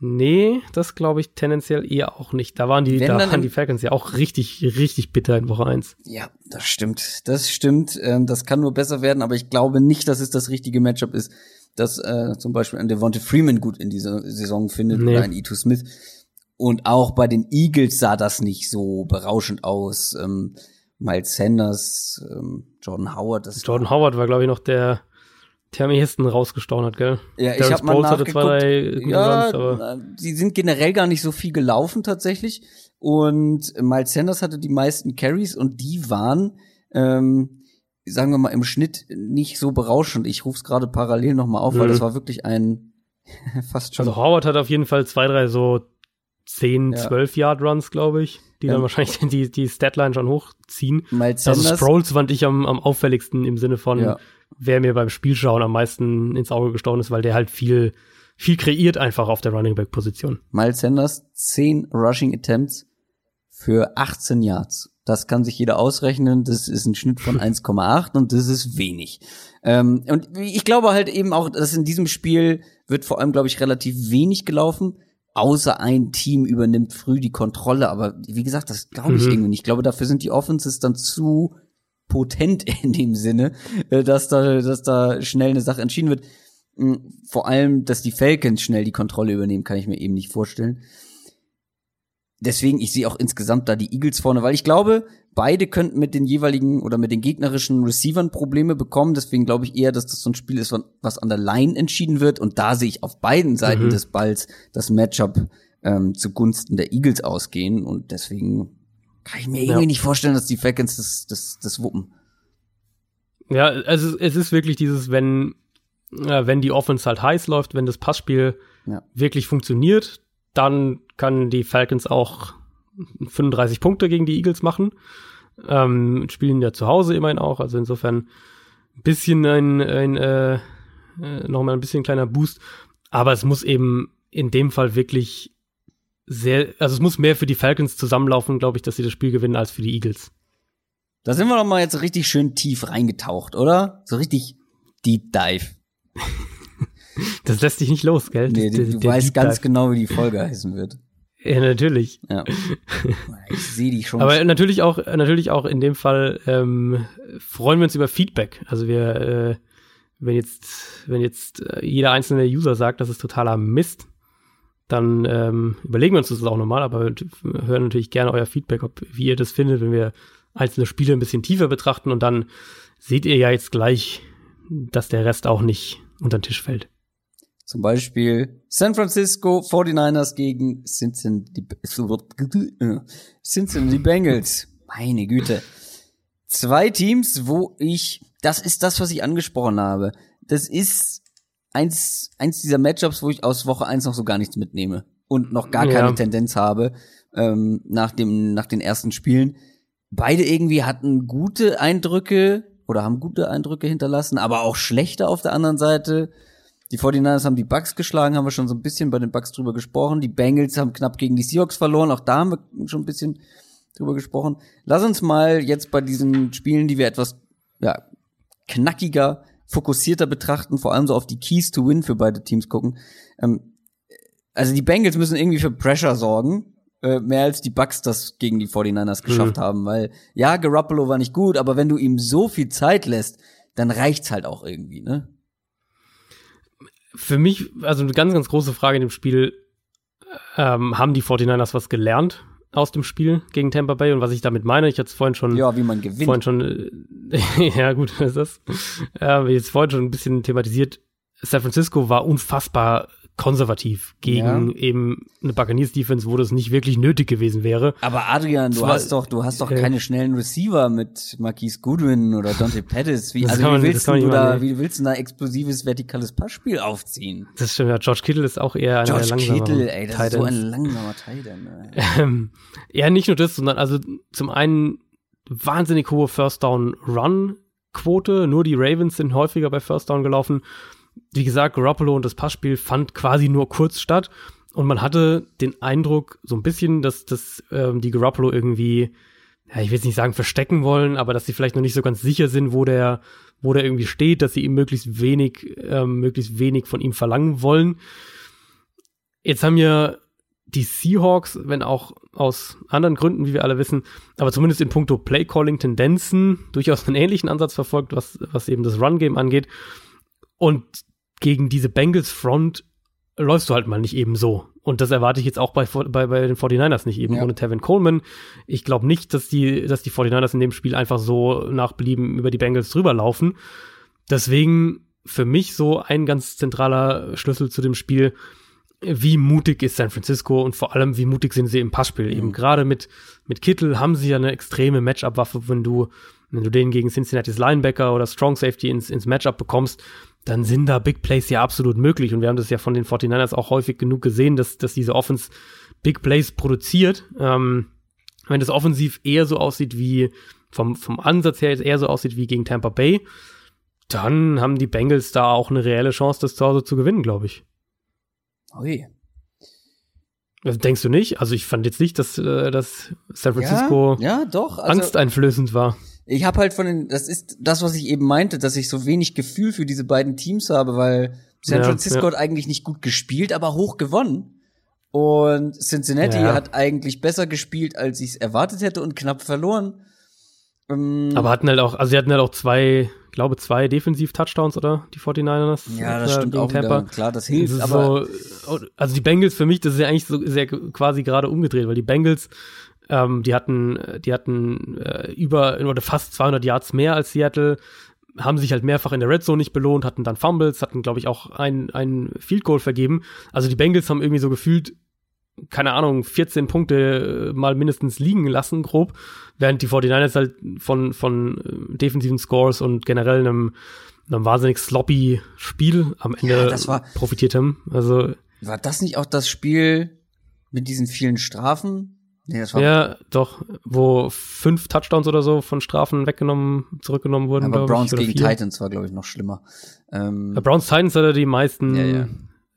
Nee, das glaube ich tendenziell eher auch nicht. Da waren die, Wenn da waren die Falcons ja auch richtig, richtig bitter in Woche 1. Ja, das stimmt. Das stimmt. Ähm, das kann nur besser werden, aber ich glaube nicht, dass es das richtige Matchup ist, dass äh, zum Beispiel ein Devonta Freeman gut in dieser Saison findet nee. oder ein E2 Smith. Und auch bei den Eagles sah das nicht so berauschend aus. Ähm, Miles Sanders, ähm, Jordan Howard. Das Jordan Howard war, glaube ich, noch der rausgestochen hat, gell? Ja, ich habe mal nachgeguckt. Zwei, drei ja, Runs, sie sind generell gar nicht so viel gelaufen tatsächlich. Und Miles Sanders hatte die meisten Carries und die waren, ähm, sagen wir mal, im Schnitt nicht so berauschend. Ich rufe es gerade parallel nochmal auf, mhm. weil das war wirklich ein fast schon. Also Howard hat auf jeden Fall zwei, drei so 10, ja. 12 Yard Runs, glaube ich, die ja. dann wahrscheinlich die, die Statline schon hochziehen. Miles also Sanders. Also Sproles fand ich am, am auffälligsten im Sinne von, ja wer mir beim Spielschauen am meisten ins Auge gestochen ist, weil der halt viel, viel kreiert einfach auf der Running Back Position. Miles Sanders, 10 Rushing Attempts für 18 Yards. Das kann sich jeder ausrechnen. Das ist ein Schnitt von 1,8 und das ist wenig. Ähm, und ich glaube halt eben auch, dass in diesem Spiel wird vor allem, glaube ich, relativ wenig gelaufen. Außer ein Team übernimmt früh die Kontrolle. Aber wie gesagt, das glaube ich mhm. irgendwie nicht. Ich glaube, dafür sind die Offenses dann zu potent in dem Sinne, äh, dass da, dass da schnell eine Sache entschieden wird. Hm, vor allem, dass die Falcons schnell die Kontrolle übernehmen, kann ich mir eben nicht vorstellen. Deswegen, ich sehe auch insgesamt da die Eagles vorne, weil ich glaube, beide könnten mit den jeweiligen oder mit den gegnerischen Receivern Probleme bekommen. Deswegen glaube ich eher, dass das so ein Spiel ist, was an der Line entschieden wird. Und da sehe ich auf beiden Seiten mhm. des Balls das Matchup ähm, zugunsten der Eagles ausgehen. Und deswegen kann ich mir irgendwie ja. nicht vorstellen, dass die Falcons das, das, das wuppen. Ja, also es ist wirklich dieses, wenn, äh, wenn die Offense halt heiß läuft, wenn das Passspiel ja. wirklich funktioniert, dann kann die Falcons auch 35 Punkte gegen die Eagles machen. Ähm, spielen ja zu Hause immerhin auch, also insofern ein bisschen ein, ein äh, äh, nochmal ein bisschen kleiner Boost. Aber es muss eben in dem Fall wirklich sehr, also es muss mehr für die Falcons zusammenlaufen, glaube ich, dass sie das Spiel gewinnen, als für die Eagles. Da sind wir doch mal jetzt richtig schön tief reingetaucht, oder? So richtig Deep Dive. das lässt dich nicht los, gell? Nee, du, du weißt ganz Dive. genau, wie die Folge heißen wird. Ja, natürlich. Ja. Ich sehe dich schon. Aber natürlich auch, natürlich auch in dem Fall ähm, freuen wir uns über Feedback. Also wir, äh, wenn jetzt, wenn jetzt äh, jeder einzelne User sagt, das ist totaler Mist, dann ähm, überlegen wir uns das auch nochmal, aber hören natürlich gerne euer Feedback, ob wie ihr das findet, wenn wir einzelne Spiele ein bisschen tiefer betrachten und dann seht ihr ja jetzt gleich, dass der Rest auch nicht unter den Tisch fällt. Zum Beispiel San Francisco 49ers gegen Cincinnati, Cincinnati Bengals. Meine Güte. Zwei Teams, wo ich, das ist das, was ich angesprochen habe. Das ist eins, eins dieser Matchups, wo ich aus Woche eins noch so gar nichts mitnehme und noch gar keine ja. Tendenz habe ähm, nach dem nach den ersten Spielen. Beide irgendwie hatten gute Eindrücke oder haben gute Eindrücke hinterlassen, aber auch schlechte auf der anderen Seite. Die 49ers haben die Bucks geschlagen, haben wir schon so ein bisschen bei den Bucks drüber gesprochen. Die Bengals haben knapp gegen die Seahawks verloren, auch da haben wir schon ein bisschen drüber gesprochen. Lass uns mal jetzt bei diesen Spielen, die wir etwas ja, knackiger fokussierter betrachten, vor allem so auf die Keys to Win für beide Teams gucken. Ähm, also die Bengals müssen irgendwie für Pressure sorgen, äh, mehr als die Bucks das gegen die 49ers geschafft mhm. haben, weil ja, Garoppolo war nicht gut, aber wenn du ihm so viel Zeit lässt, dann reicht's halt auch irgendwie, ne? Für mich, also eine ganz, ganz große Frage in dem Spiel, ähm, haben die 49ers was gelernt aus dem Spiel gegen Tampa Bay und was ich damit meine, ich hatte es vorhin schon. Ja, wie man gewinnt. Vorhin schon, äh, ja gut, das ist das. Äh, wie jetzt vorhin schon ein bisschen thematisiert. San Francisco war unfassbar konservativ gegen ja. eben eine Buccaneers Defense, wo das nicht wirklich nötig gewesen wäre. Aber Adrian, du Zwar, hast doch, du hast doch äh, keine schnellen Receiver mit Marquise Goodwin oder Dante Pettis. Wie, also man, wie willst du da, wie willst du da explosives vertikales Passspiel aufziehen? Das stimmt, ja. George Kittle ist auch eher ein George Kittle, ey, das ist so ein langsamer Titan. Ähm, ja, nicht nur das, sondern also zum einen wahnsinnig hohe First Down Run Quote. Nur die Ravens sind häufiger bei First Down gelaufen wie gesagt, Garoppolo und das Passspiel fand quasi nur kurz statt. Und man hatte den Eindruck, so ein bisschen, dass, dass ähm, die Garoppolo irgendwie, ja, ich will jetzt nicht sagen verstecken wollen, aber dass sie vielleicht noch nicht so ganz sicher sind, wo der, wo der irgendwie steht, dass sie ihm möglichst wenig, ähm, möglichst wenig von ihm verlangen wollen. Jetzt haben wir die Seahawks, wenn auch aus anderen Gründen, wie wir alle wissen, aber zumindest in puncto Play-Calling-Tendenzen durchaus einen ähnlichen Ansatz verfolgt, was, was eben das Run-Game angeht. Und gegen diese Bengals Front läufst du halt mal nicht eben so. Und das erwarte ich jetzt auch bei, bei, bei den 49ers nicht eben ja. ohne Tevin Coleman. Ich glaube nicht, dass die, dass die 49ers in dem Spiel einfach so nach Belieben über die Bengals drüber laufen. Deswegen für mich so ein ganz zentraler Schlüssel zu dem Spiel. Wie mutig ist San Francisco und vor allem, wie mutig sind sie im Passspiel? Mhm. Eben gerade mit, mit Kittel haben sie ja eine extreme Matchup-Waffe, wenn du, wenn du den gegen Cincinnati's Linebacker oder Strong Safety ins, ins Matchup bekommst dann sind da Big Plays ja absolut möglich. Und wir haben das ja von den 49ers auch häufig genug gesehen, dass, dass diese Offense Big Plays produziert. Ähm, wenn das offensiv eher so aussieht wie, vom, vom Ansatz her eher so aussieht wie gegen Tampa Bay, dann haben die Bengals da auch eine reelle Chance, das zu Hause zu gewinnen, glaube ich. Ui. Also denkst du nicht? Also ich fand jetzt nicht, dass, äh, dass San Francisco ja, ja, doch. Also, angsteinflößend war ich habe halt von den, das ist das, was ich eben meinte, dass ich so wenig Gefühl für diese beiden Teams habe, weil San Francisco ja, ja. hat eigentlich nicht gut gespielt, aber hoch gewonnen. Und Cincinnati ja. hat eigentlich besser gespielt, als ich es erwartet hätte und knapp verloren. Ähm, aber hatten halt auch, also sie hatten halt auch zwei, glaube zwei Defensiv-Touchdowns, oder? Die 49ers. Ja, das stimmt auch Tampa. Klar, das hilft. Das aber so, also die Bengals für mich, das ist ja eigentlich so sehr quasi gerade umgedreht, weil die Bengals ähm, die hatten, die hatten äh, über oder fast 200 Yards mehr als Seattle, haben sich halt mehrfach in der Red Zone nicht belohnt, hatten dann Fumbles, hatten, glaube ich, auch ein, ein Field Goal vergeben. Also die Bengals haben irgendwie so gefühlt, keine Ahnung, 14 Punkte äh, mal mindestens liegen lassen, grob, während die 49ers halt von, von äh, defensiven Scores und generell einem, einem wahnsinnig sloppy Spiel am Ende ja, war, profitiert haben. Also war das nicht auch das Spiel mit diesen vielen Strafen? Nee, das war ja, doch, wo fünf Touchdowns oder so von Strafen weggenommen, zurückgenommen wurden. Aber Browns ich, gegen vier. Titans war, glaube ich, noch schlimmer. Ähm, Bei Browns Titans hat er die meisten, ja,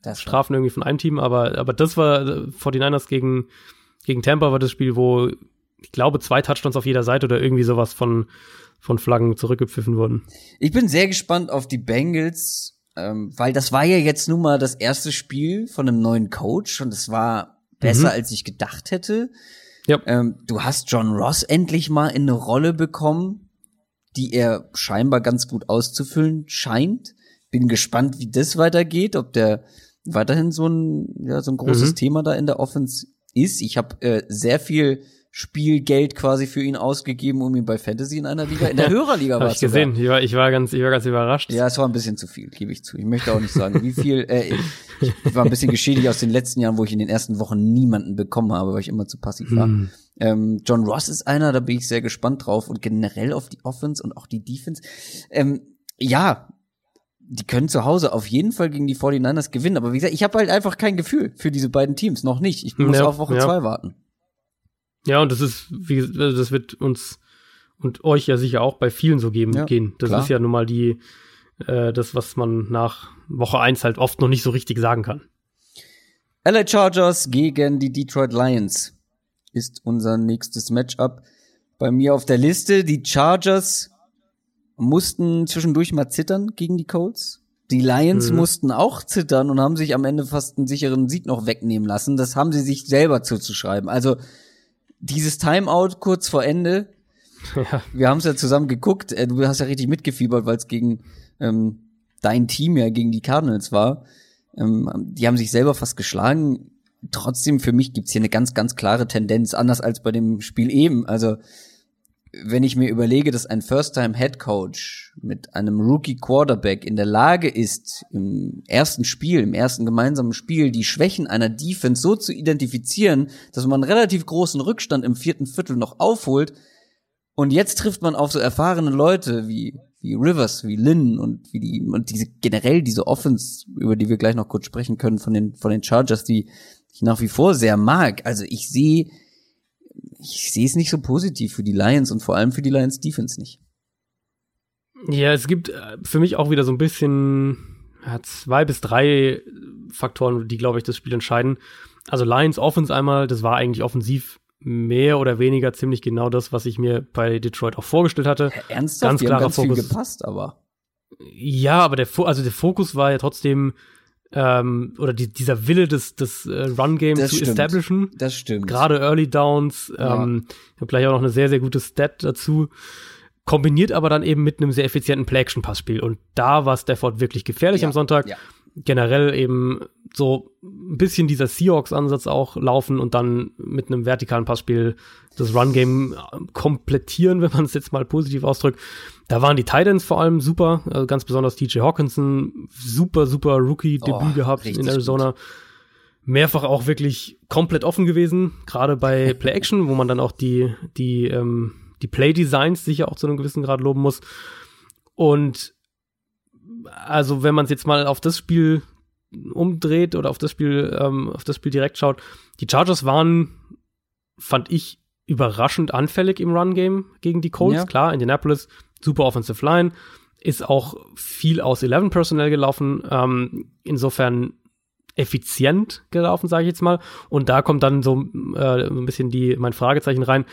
ja. Strafen irgendwie von einem Team, aber, aber das war 49ers gegen, gegen Tampa war das Spiel, wo ich glaube, zwei Touchdowns auf jeder Seite oder irgendwie sowas von, von Flaggen zurückgepfiffen wurden. Ich bin sehr gespannt auf die Bengals, ähm, weil das war ja jetzt nun mal das erste Spiel von einem neuen Coach und es war besser, mhm. als ich gedacht hätte. Ja. Ähm, du hast John Ross endlich mal in eine Rolle bekommen, die er scheinbar ganz gut auszufüllen scheint. Bin gespannt, wie das weitergeht, ob der weiterhin so ein, ja, so ein großes mhm. Thema da in der Offense ist. Ich habe äh, sehr viel Spielgeld quasi für ihn ausgegeben, um ihn bei Fantasy in einer Liga, in der Hörerliga war ich gesehen. Ich war, ich war ganz, ich war ganz überrascht. Ja, es war ein bisschen zu viel, gebe ich zu. Ich möchte auch nicht sagen, wie viel. Äh, ich war ein bisschen geschädigt aus den letzten Jahren, wo ich in den ersten Wochen niemanden bekommen habe, weil ich immer zu passiv war. Hm. Ähm, John Ross ist einer, da bin ich sehr gespannt drauf und generell auf die Offense und auch die Defense. Ähm, ja, die können zu Hause auf jeden Fall gegen die 49ers gewinnen, aber wie gesagt, ich habe halt einfach kein Gefühl für diese beiden Teams, noch nicht. Ich muss ja, auf Woche ja. zwei warten. Ja, und das ist, wie also das wird uns und euch ja sicher auch bei vielen so geben ja, gehen. Das klar. ist ja nun mal die, äh, das, was man nach Woche eins halt oft noch nicht so richtig sagen kann. LA Chargers gegen die Detroit Lions ist unser nächstes Matchup. Bei mir auf der Liste, die Chargers mussten zwischendurch mal zittern gegen die Colts. Die Lions mhm. mussten auch zittern und haben sich am Ende fast einen sicheren Sieg noch wegnehmen lassen. Das haben sie sich selber zuzuschreiben. Also dieses Timeout kurz vor Ende, ja. wir haben es ja zusammen geguckt, äh, du hast ja richtig mitgefiebert, weil es gegen ähm, dein Team ja gegen die Cardinals war. Ähm, die haben sich selber fast geschlagen. Trotzdem, für mich gibt's hier eine ganz, ganz klare Tendenz, anders als bei dem Spiel eben. Also wenn ich mir überlege, dass ein First-Time-Head-Coach mit einem Rookie-Quarterback in der Lage ist, im ersten Spiel, im ersten gemeinsamen Spiel, die Schwächen einer Defense so zu identifizieren, dass man einen relativ großen Rückstand im vierten Viertel noch aufholt, und jetzt trifft man auf so erfahrene Leute wie, wie Rivers, wie Lynn und wie die, und diese, generell diese Offense, über die wir gleich noch kurz sprechen können, von den, von den Chargers, die ich nach wie vor sehr mag. Also ich sehe, ich sehe es nicht so positiv für die Lions und vor allem für die Lions Defense nicht. Ja, es gibt äh, für mich auch wieder so ein bisschen ja, zwei bis drei Faktoren, die, glaube ich, das Spiel entscheiden. Also Lions Offense einmal, das war eigentlich offensiv mehr oder weniger ziemlich genau das, was ich mir bei Detroit auch vorgestellt hatte. Ja, ernsthaft? Ganz klarer ganz Fokus. Gepasst, aber. Ja, aber der, also der Fokus war ja trotzdem ähm, oder die, dieser Wille des, des äh, Run-Game zu stimmt. establishen. Das stimmt. Gerade Early Downs. Ja. Ähm, ich habe gleich auch noch eine sehr, sehr gute Stat dazu. Kombiniert aber dann eben mit einem sehr effizienten Play-Action-Passspiel. Und da war Stafford wirklich gefährlich ja. am Sonntag. Ja. Generell eben so ein bisschen dieser Seahawks-Ansatz auch laufen und dann mit einem vertikalen Passspiel das Run-Game komplettieren, wenn man es jetzt mal positiv ausdrückt. Da waren die Titans vor allem super, also ganz besonders TJ Hawkinson, super, super Rookie-Debüt oh, gehabt in Arizona. Gut. Mehrfach auch wirklich komplett offen gewesen, gerade bei Play Action, wo man dann auch die, die, ähm, die Play-Designs sicher auch zu einem gewissen Grad loben muss. Und also, wenn man es jetzt mal auf das Spiel umdreht oder auf das Spiel, ähm, auf das Spiel direkt schaut, die Chargers waren, fand ich, überraschend anfällig im Run-Game gegen die Colts. Ja. Klar, Indianapolis super Offensive Line, ist auch viel aus 11 Personnel gelaufen, ähm, insofern effizient gelaufen, sage ich jetzt mal. Und da kommt dann so äh, ein bisschen die mein Fragezeichen rein.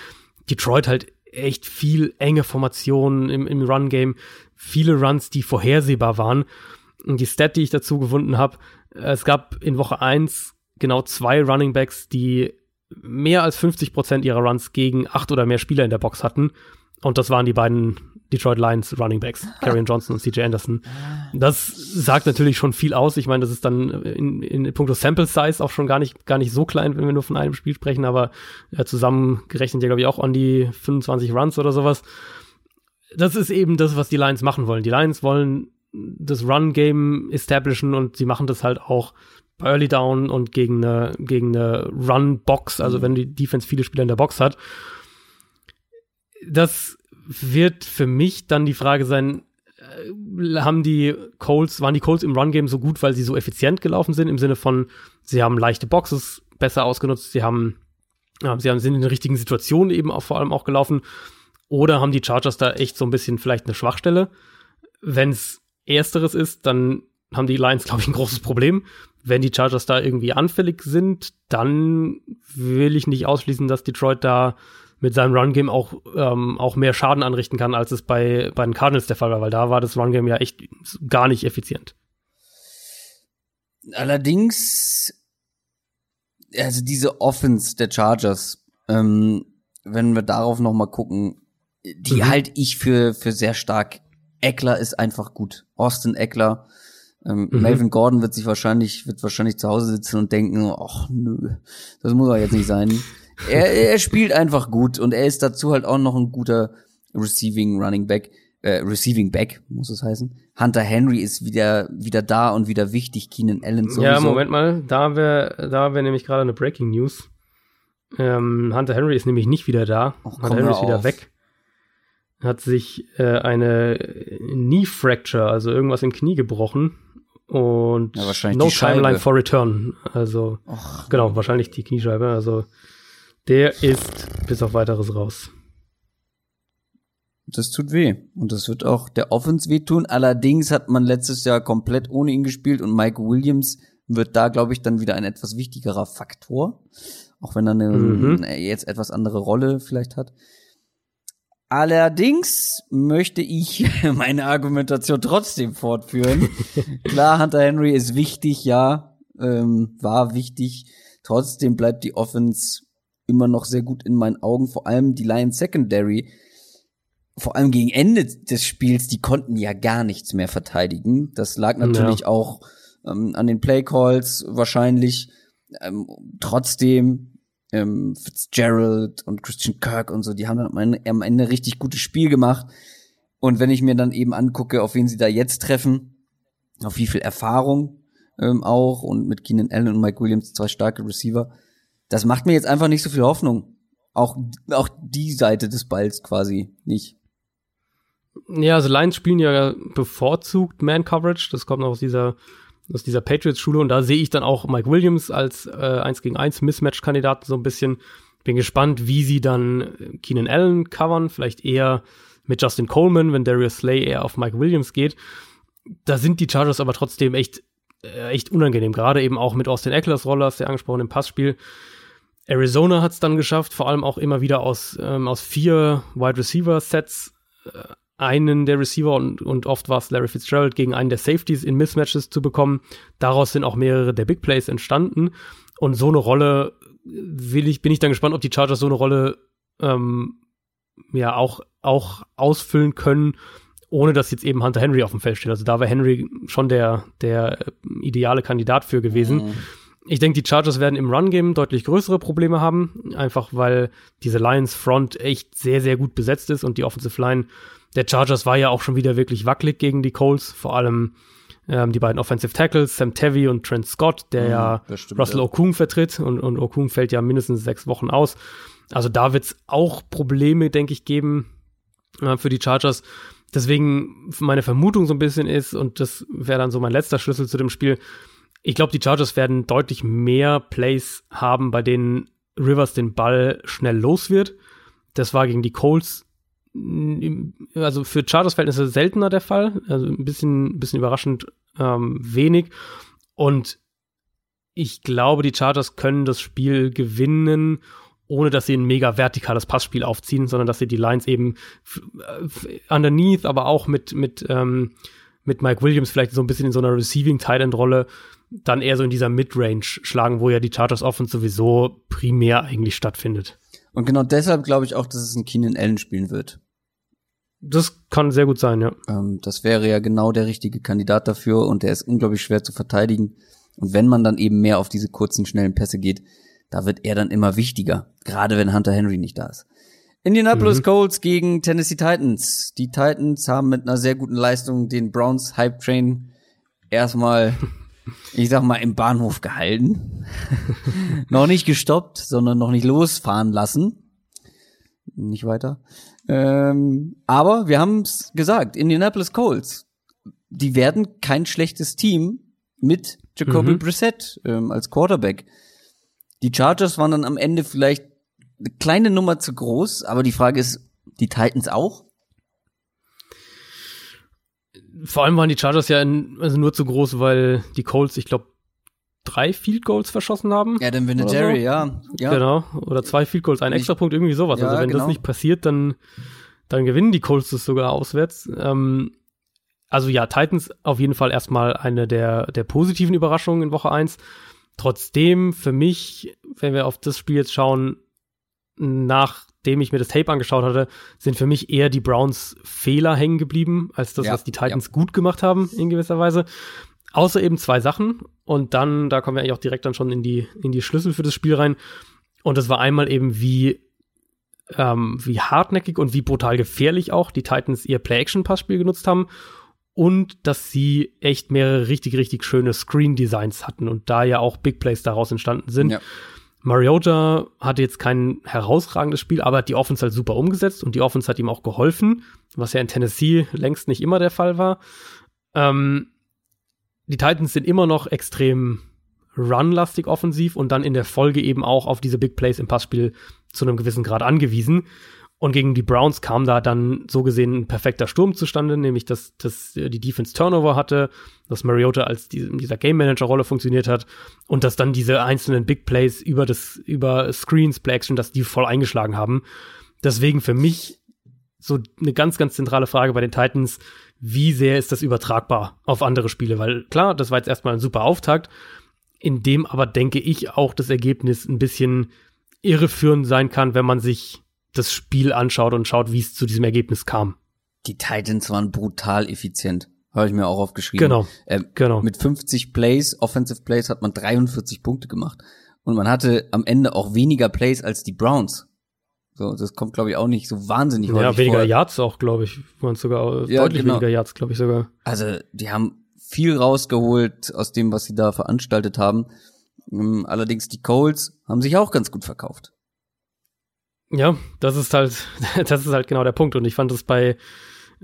Detroit halt echt viel enge Formationen im, im Run-Game, viele Runs, die vorhersehbar waren. Und die Stat, die ich dazu gefunden habe, es gab in Woche 1 genau zwei Running Backs, die mehr als 50 Prozent ihrer Runs gegen acht oder mehr Spieler in der Box hatten. Und das waren die beiden Detroit Lions Running Backs, Karrion Johnson und CJ Anderson. Das sagt natürlich schon viel aus. Ich meine, das ist dann in, in puncto Sample Size auch schon gar nicht, gar nicht so klein, wenn wir nur von einem Spiel sprechen, aber ja, zusammengerechnet ja, glaube ich, auch an die 25 Runs oder sowas. Das ist eben das, was die Lions machen wollen. Die Lions wollen das Run-Game establishen und sie machen das halt auch bei Early Down und gegen eine, gegen eine Run-Box, also mhm. wenn die Defense viele Spieler in der Box hat. Das wird für mich dann die Frage sein, äh, haben die Colts, waren die Colts im Run-Game so gut, weil sie so effizient gelaufen sind, im Sinne von, sie haben leichte Boxes besser ausgenutzt, sie haben, ja, sie haben, sind in den richtigen Situationen eben auch vor allem auch gelaufen, oder haben die Chargers da echt so ein bisschen vielleicht eine Schwachstelle? Wenn es ersteres ist, dann haben die Lions, glaube ich, ein großes Problem. wenn die Chargers da irgendwie anfällig sind, dann will ich nicht ausschließen, dass Detroit da mit seinem Run-Game auch, ähm, auch mehr Schaden anrichten kann, als es bei, bei den Cardinals der Fall war, weil da war das Run-Game ja echt gar nicht effizient. Allerdings, also diese Offense der Chargers, ähm, wenn wir darauf noch mal gucken, die mhm. halte ich für, für sehr stark. Eckler ist einfach gut. Austin Eckler, ähm, mhm. Melvin Gordon wird sich wahrscheinlich, wird wahrscheinlich zu Hause sitzen und denken, ach nö, das muss doch jetzt nicht sein. er, er spielt einfach gut und er ist dazu halt auch noch ein guter Receiving Running Back, äh, Receiving Back, muss es heißen. Hunter Henry ist wieder, wieder da und wieder wichtig, Keenan Allen sowieso. Ja, Moment mal, da wäre, da wäre nämlich gerade eine Breaking News. Ähm, Hunter Henry ist nämlich nicht wieder da. Och, Hunter Henry ist wieder weg. Hat sich äh, eine Knee Fracture, also irgendwas im Knie gebrochen und ja, no timeline for return. Also Och. genau, wahrscheinlich die Kniescheibe. Also der ist bis auf weiteres raus. Das tut weh. Und das wird auch der Offense wehtun. Allerdings hat man letztes Jahr komplett ohne ihn gespielt und Mike Williams wird da, glaube ich, dann wieder ein etwas wichtigerer Faktor. Auch wenn er eine, mhm. jetzt etwas andere Rolle vielleicht hat. Allerdings möchte ich meine Argumentation trotzdem fortführen. Klar, Hunter Henry ist wichtig, ja, ähm, war wichtig. Trotzdem bleibt die Offense immer noch sehr gut in meinen Augen. Vor allem die Lions Secondary, vor allem gegen Ende des Spiels, die konnten ja gar nichts mehr verteidigen. Das lag natürlich ja. auch ähm, an den Play Calls wahrscheinlich. Ähm, trotzdem ähm, Fitzgerald und Christian Kirk und so, die haben dann am Ende ein richtig gutes Spiel gemacht. Und wenn ich mir dann eben angucke, auf wen sie da jetzt treffen, auf wie viel Erfahrung ähm, auch und mit Keenan Allen und Mike Williams zwei starke Receiver, das macht mir jetzt einfach nicht so viel Hoffnung. Auch, auch die Seite des Balls quasi nicht. Ja, also Lions spielen ja bevorzugt Man-Coverage. Das kommt noch aus dieser aus dieser Patriots-Schule und da sehe ich dann auch Mike Williams als äh, 1 gegen 1 Mismatch-Kandidaten so ein bisschen. Bin gespannt, wie sie dann Keenan Allen covern, vielleicht eher mit Justin Coleman, wenn Darius Slay eher auf Mike Williams geht. Da sind die Chargers aber trotzdem echt, äh, echt unangenehm, gerade eben auch mit Austin Eckler's Rolle, ja angesprochen, im Passspiel. Arizona hat es dann geschafft, vor allem auch immer wieder aus, ähm, aus vier Wide Receiver Sets äh, einen der Receiver und, und oft war es Larry Fitzgerald gegen einen der Safeties in Mismatches zu bekommen. Daraus sind auch mehrere der Big Plays entstanden. Und so eine Rolle will ich, bin ich dann gespannt, ob die Chargers so eine Rolle ähm, ja auch, auch ausfüllen können, ohne dass jetzt eben Hunter Henry auf dem Feld steht. Also da wäre Henry schon der, der ideale Kandidat für gewesen. Mhm. Ich denke, die Chargers werden im Run-Game deutlich größere Probleme haben, einfach weil diese Lions Front echt sehr, sehr gut besetzt ist und die Offensive Line der Chargers war ja auch schon wieder wirklich wackelig gegen die Colts, vor allem ähm, die beiden Offensive Tackles, Sam Tevy und Trent Scott, der mhm, ja stimmt, Russell ja. Okung vertritt und, und Okung fällt ja mindestens sechs Wochen aus. Also da wird es auch Probleme, denke ich, geben äh, für die Chargers. Deswegen meine Vermutung so ein bisschen ist, und das wäre dann so mein letzter Schlüssel zu dem Spiel, ich glaube, die Chargers werden deutlich mehr Plays haben, bei denen Rivers den Ball schnell los wird. Das war gegen die Colts also für Chargers Verhältnisse seltener der Fall, also ein bisschen, bisschen überraschend ähm, wenig. Und ich glaube, die Chargers können das Spiel gewinnen, ohne dass sie ein mega vertikales Passspiel aufziehen, sondern dass sie die Lines eben äh, underneath, aber auch mit, mit, ähm, mit Mike Williams vielleicht so ein bisschen in so einer Receiving Tight End Rolle dann eher so in dieser Midrange schlagen, wo ja die Chargers Offense sowieso primär eigentlich stattfindet. Und genau deshalb glaube ich auch, dass es ein Keenan Allen spielen wird. Das kann sehr gut sein, ja. Ähm, das wäre ja genau der richtige Kandidat dafür und der ist unglaublich schwer zu verteidigen. Und wenn man dann eben mehr auf diese kurzen, schnellen Pässe geht, da wird er dann immer wichtiger. Gerade wenn Hunter Henry nicht da ist. Indianapolis mhm. Colts gegen Tennessee Titans. Die Titans haben mit einer sehr guten Leistung den Browns Hype Train erstmal, ich sag mal, im Bahnhof gehalten. noch nicht gestoppt, sondern noch nicht losfahren lassen. Nicht weiter. Ähm, aber wir haben es gesagt, Indianapolis Colts, die werden kein schlechtes Team mit Jacoby mhm. Brissett ähm, als Quarterback. Die Chargers waren dann am Ende vielleicht eine kleine Nummer zu groß, aber die Frage ist, die Titans auch? Vor allem waren die Chargers ja in, also nur zu groß, weil die Colts, ich glaube, drei Field Goals verschossen haben. Ja, dann Vinatieri, so. ja. ja. Genau. Oder zwei Field Goals, ein extra Punkt, irgendwie sowas. Ja, also wenn genau. das nicht passiert, dann, dann gewinnen die Colts das sogar auswärts. Ähm, also ja, Titans auf jeden Fall erstmal eine der, der positiven Überraschungen in Woche eins. Trotzdem für mich, wenn wir auf das Spiel jetzt schauen, nachdem ich mir das Tape angeschaut hatte, sind für mich eher die Browns Fehler hängen geblieben, als das, ja, was die Titans ja. gut gemacht haben in gewisser Weise. Außer eben zwei Sachen. Und dann, da kommen wir eigentlich auch direkt dann schon in die, in die Schlüssel für das Spiel rein. Und das war einmal eben, wie, ähm, wie hartnäckig und wie brutal gefährlich auch die Titans ihr Play-Action-Passspiel genutzt haben. Und dass sie echt mehrere richtig, richtig schöne Screen-Designs hatten und da ja auch Big Plays daraus entstanden sind. Ja. Mariota hatte jetzt kein herausragendes Spiel, aber hat die Offense halt super umgesetzt und die Offense hat ihm auch geholfen, was ja in Tennessee längst nicht immer der Fall war. Ähm, die Titans sind immer noch extrem runlastig offensiv und dann in der Folge eben auch auf diese Big Plays im Passspiel zu einem gewissen Grad angewiesen. Und gegen die Browns kam da dann so gesehen ein perfekter Sturm zustande, nämlich dass, dass die Defense Turnover hatte, dass Mariota als die, in dieser Game Manager Rolle funktioniert hat und dass dann diese einzelnen Big Plays über das über Screens, Play Action, dass die voll eingeschlagen haben. Deswegen für mich so eine ganz ganz zentrale Frage bei den Titans, wie sehr ist das übertragbar auf andere Spiele, weil klar, das war jetzt erstmal ein super Auftakt, in dem aber denke ich auch das Ergebnis ein bisschen irreführend sein kann, wenn man sich das Spiel anschaut und schaut, wie es zu diesem Ergebnis kam. Die Titans waren brutal effizient. Habe ich mir auch aufgeschrieben. Genau. Ähm, genau. Mit 50 Plays, Offensive Plays, hat man 43 Punkte gemacht. Und man hatte am Ende auch weniger Plays als die Browns. So, das kommt, glaube ich, auch nicht so wahnsinnig Ja, weniger vor. Yards auch, glaube ich. Waren sogar ja, deutlich genau. weniger Yards, glaube ich sogar. Also, die haben viel rausgeholt aus dem, was sie da veranstaltet haben. Ähm, allerdings die Colts haben sich auch ganz gut verkauft. Ja, das ist halt, das ist halt genau der Punkt. Und ich fand es bei,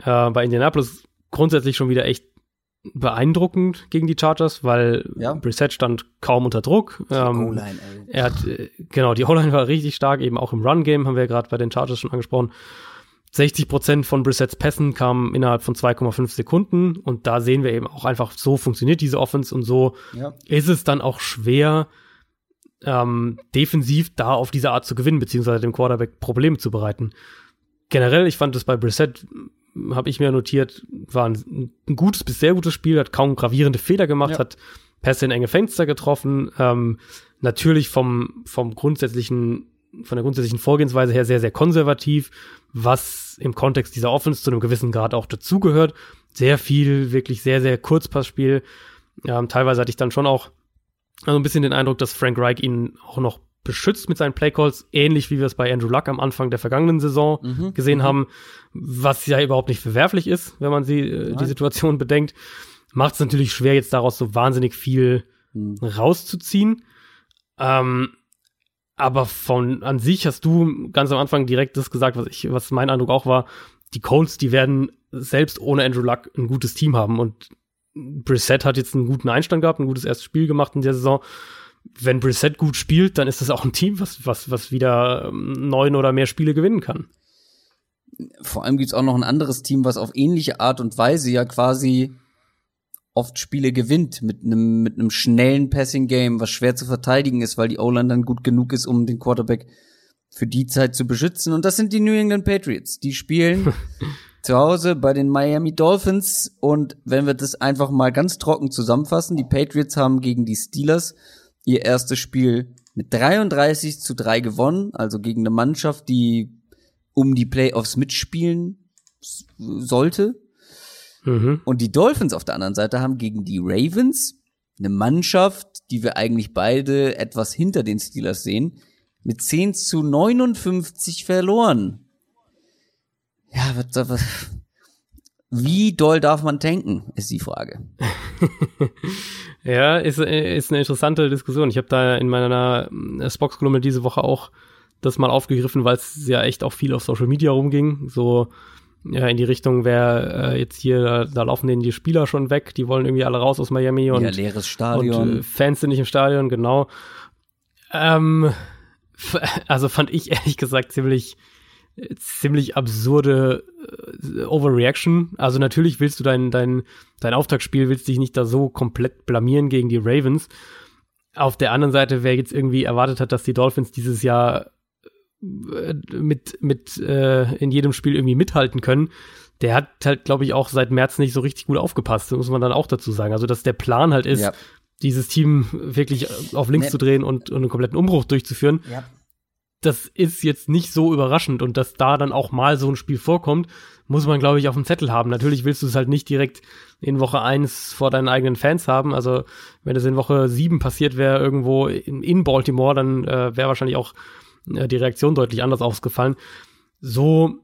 äh, bei Indianapolis grundsätzlich schon wieder echt beeindruckend gegen die Chargers, weil ja. Brissett stand kaum unter Druck. Ähm. Er hat, äh, genau, die O-Line war richtig stark, eben auch im Run-Game, haben wir ja gerade bei den Chargers schon angesprochen. 60 Prozent von Brissetts Pässen kamen innerhalb von 2,5 Sekunden und da sehen wir eben auch einfach, so funktioniert diese Offense und so ja. ist es dann auch schwer, ähm, defensiv da auf diese Art zu gewinnen, beziehungsweise dem Quarterback Probleme zu bereiten. Generell, ich fand es bei Brissett, habe ich mir notiert, war ein, ein, gutes bis sehr gutes Spiel, hat kaum gravierende Fehler gemacht, ja. hat Pässe in enge Fenster getroffen, ähm, natürlich vom, vom grundsätzlichen, von der grundsätzlichen Vorgehensweise her sehr, sehr konservativ, was im Kontext dieser Offense zu einem gewissen Grad auch dazugehört. Sehr viel, wirklich sehr, sehr Kurzpassspiel. Ähm, teilweise hatte ich dann schon auch also ein bisschen den Eindruck, dass Frank Reich ihn auch noch beschützt mit seinen Playcalls, ähnlich wie wir es bei Andrew Luck am Anfang der vergangenen Saison mhm. gesehen mhm. haben, was ja überhaupt nicht verwerflich ist, wenn man sie, äh, die Situation bedenkt. Macht es natürlich schwer, jetzt daraus so wahnsinnig viel mhm. rauszuziehen. Ähm, aber von an sich hast du ganz am Anfang direkt das gesagt, was ich, was mein Eindruck auch war. Die Colts, die werden selbst ohne Andrew Luck ein gutes Team haben und Brissett hat jetzt einen guten Einstand gehabt, ein gutes erstes Spiel gemacht in der Saison. Wenn Brissett gut spielt, dann ist das auch ein Team, was, was, was wieder ähm, neun oder mehr Spiele gewinnen kann. Vor allem gibt's auch noch ein anderes Team, was auf ähnliche Art und Weise ja quasi oft Spiele gewinnt mit einem mit einem schnellen Passing Game, was schwer zu verteidigen ist, weil die O-Line dann gut genug ist, um den Quarterback für die Zeit zu beschützen und das sind die New England Patriots. Die spielen zu Hause bei den Miami Dolphins und wenn wir das einfach mal ganz trocken zusammenfassen, die Patriots haben gegen die Steelers ihr erstes Spiel mit 33 zu 3 gewonnen, also gegen eine Mannschaft, die um die Playoffs mitspielen sollte. Mhm. Und die Dolphins auf der anderen Seite haben gegen die Ravens eine Mannschaft, die wir eigentlich beide etwas hinter den Steelers sehen, mit 10 zu 59 verloren ja, was, was, wie doll darf man tanken, ist die Frage. ja, ist, ist eine interessante Diskussion. Ich habe da in meiner äh, Spox-Kolumne diese Woche auch das mal aufgegriffen, weil es ja echt auch viel auf Social Media rumging. So ja, in die Richtung, wer äh, jetzt hier, da, da laufen denen die Spieler schon weg, die wollen irgendwie alle raus aus Miami und, ja, leeres Stadion. und äh, Fans sind nicht im Stadion, genau. Ähm, also fand ich ehrlich gesagt ziemlich ziemlich absurde äh, Overreaction. Also natürlich willst du dein, dein, dein Auftaktspiel, willst dich nicht da so komplett blamieren gegen die Ravens. Auf der anderen Seite, wer jetzt irgendwie erwartet hat, dass die Dolphins dieses Jahr äh, mit, mit äh, in jedem Spiel irgendwie mithalten können, der hat halt, glaube ich, auch seit März nicht so richtig gut aufgepasst, muss man dann auch dazu sagen. Also, dass der Plan halt ist, ja. dieses Team wirklich auf links nee. zu drehen und, und einen kompletten Umbruch durchzuführen. Ja. Das ist jetzt nicht so überraschend und dass da dann auch mal so ein Spiel vorkommt, muss man, glaube ich, auf dem Zettel haben. Natürlich willst du es halt nicht direkt in Woche eins vor deinen eigenen Fans haben. Also, wenn es in Woche sieben passiert wäre, irgendwo in, in Baltimore, dann äh, wäre wahrscheinlich auch äh, die Reaktion deutlich anders ausgefallen. So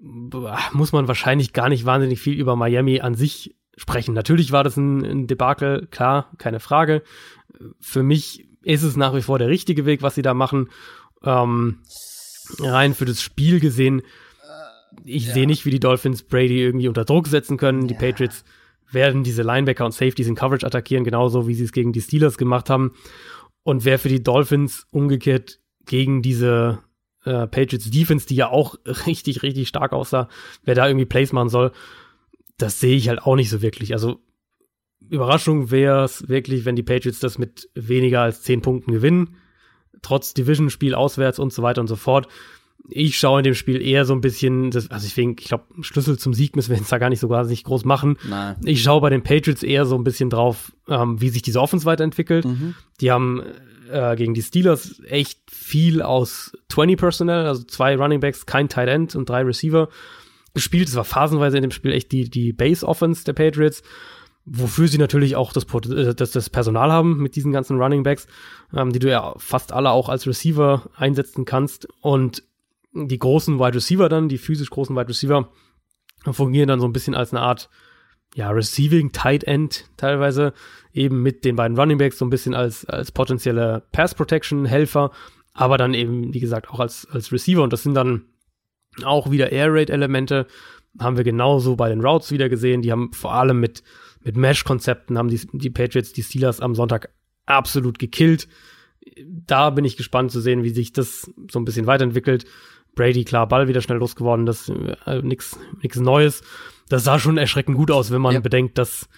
muss man wahrscheinlich gar nicht wahnsinnig viel über Miami an sich sprechen. Natürlich war das ein, ein Debakel, klar, keine Frage. Für mich ist es nach wie vor der richtige Weg, was sie da machen. Ähm, rein für das Spiel gesehen, ich ja. sehe nicht, wie die Dolphins Brady irgendwie unter Druck setzen können. Ja. Die Patriots werden diese Linebacker und Safeties in Coverage attackieren, genauso wie sie es gegen die Steelers gemacht haben. Und wer für die Dolphins umgekehrt gegen diese äh, Patriots Defense, die ja auch richtig, richtig stark aussah, wer da irgendwie Plays machen soll, das sehe ich halt auch nicht so wirklich. Also Überraschung wäre es wirklich, wenn die Patriots das mit weniger als zehn Punkten gewinnen, trotz Division-Spiel auswärts und so weiter und so fort. Ich schaue in dem Spiel eher so ein bisschen, das, also ich denke, ich glaube, Schlüssel zum Sieg müssen wir jetzt da gar nicht so nicht groß machen. Nein. Ich schaue bei den Patriots eher so ein bisschen drauf, ähm, wie sich diese Offense weiterentwickelt. Mhm. Die haben äh, gegen die Steelers echt viel aus 20 Personnel, also zwei Running Backs, kein Tight End und drei Receiver gespielt. Es war phasenweise in dem Spiel echt die, die Base Offense der Patriots, wofür sie natürlich auch das, äh, das, das Personal haben mit diesen ganzen Running Backs, ähm, die du ja fast alle auch als Receiver einsetzen kannst. Und die großen Wide Receiver dann, die physisch großen Wide Receiver, fungieren dann so ein bisschen als eine Art ja, Receiving Tight End teilweise, eben mit den beiden Running Backs so ein bisschen als, als potenzielle Pass Protection Helfer, aber dann eben, wie gesagt, auch als, als Receiver und das sind dann auch wieder Air Raid Elemente, haben wir genauso bei den Routes wieder gesehen, die haben vor allem mit, mit Mesh-Konzepten haben die, die Patriots, die Steelers am Sonntag absolut gekillt. Da bin ich gespannt zu sehen, wie sich das so ein bisschen weiterentwickelt. Brady, klar, Ball wieder schnell losgeworden, das äh, nix, nix Neues das sah schon erschreckend gut aus, wenn man ja. bedenkt, dass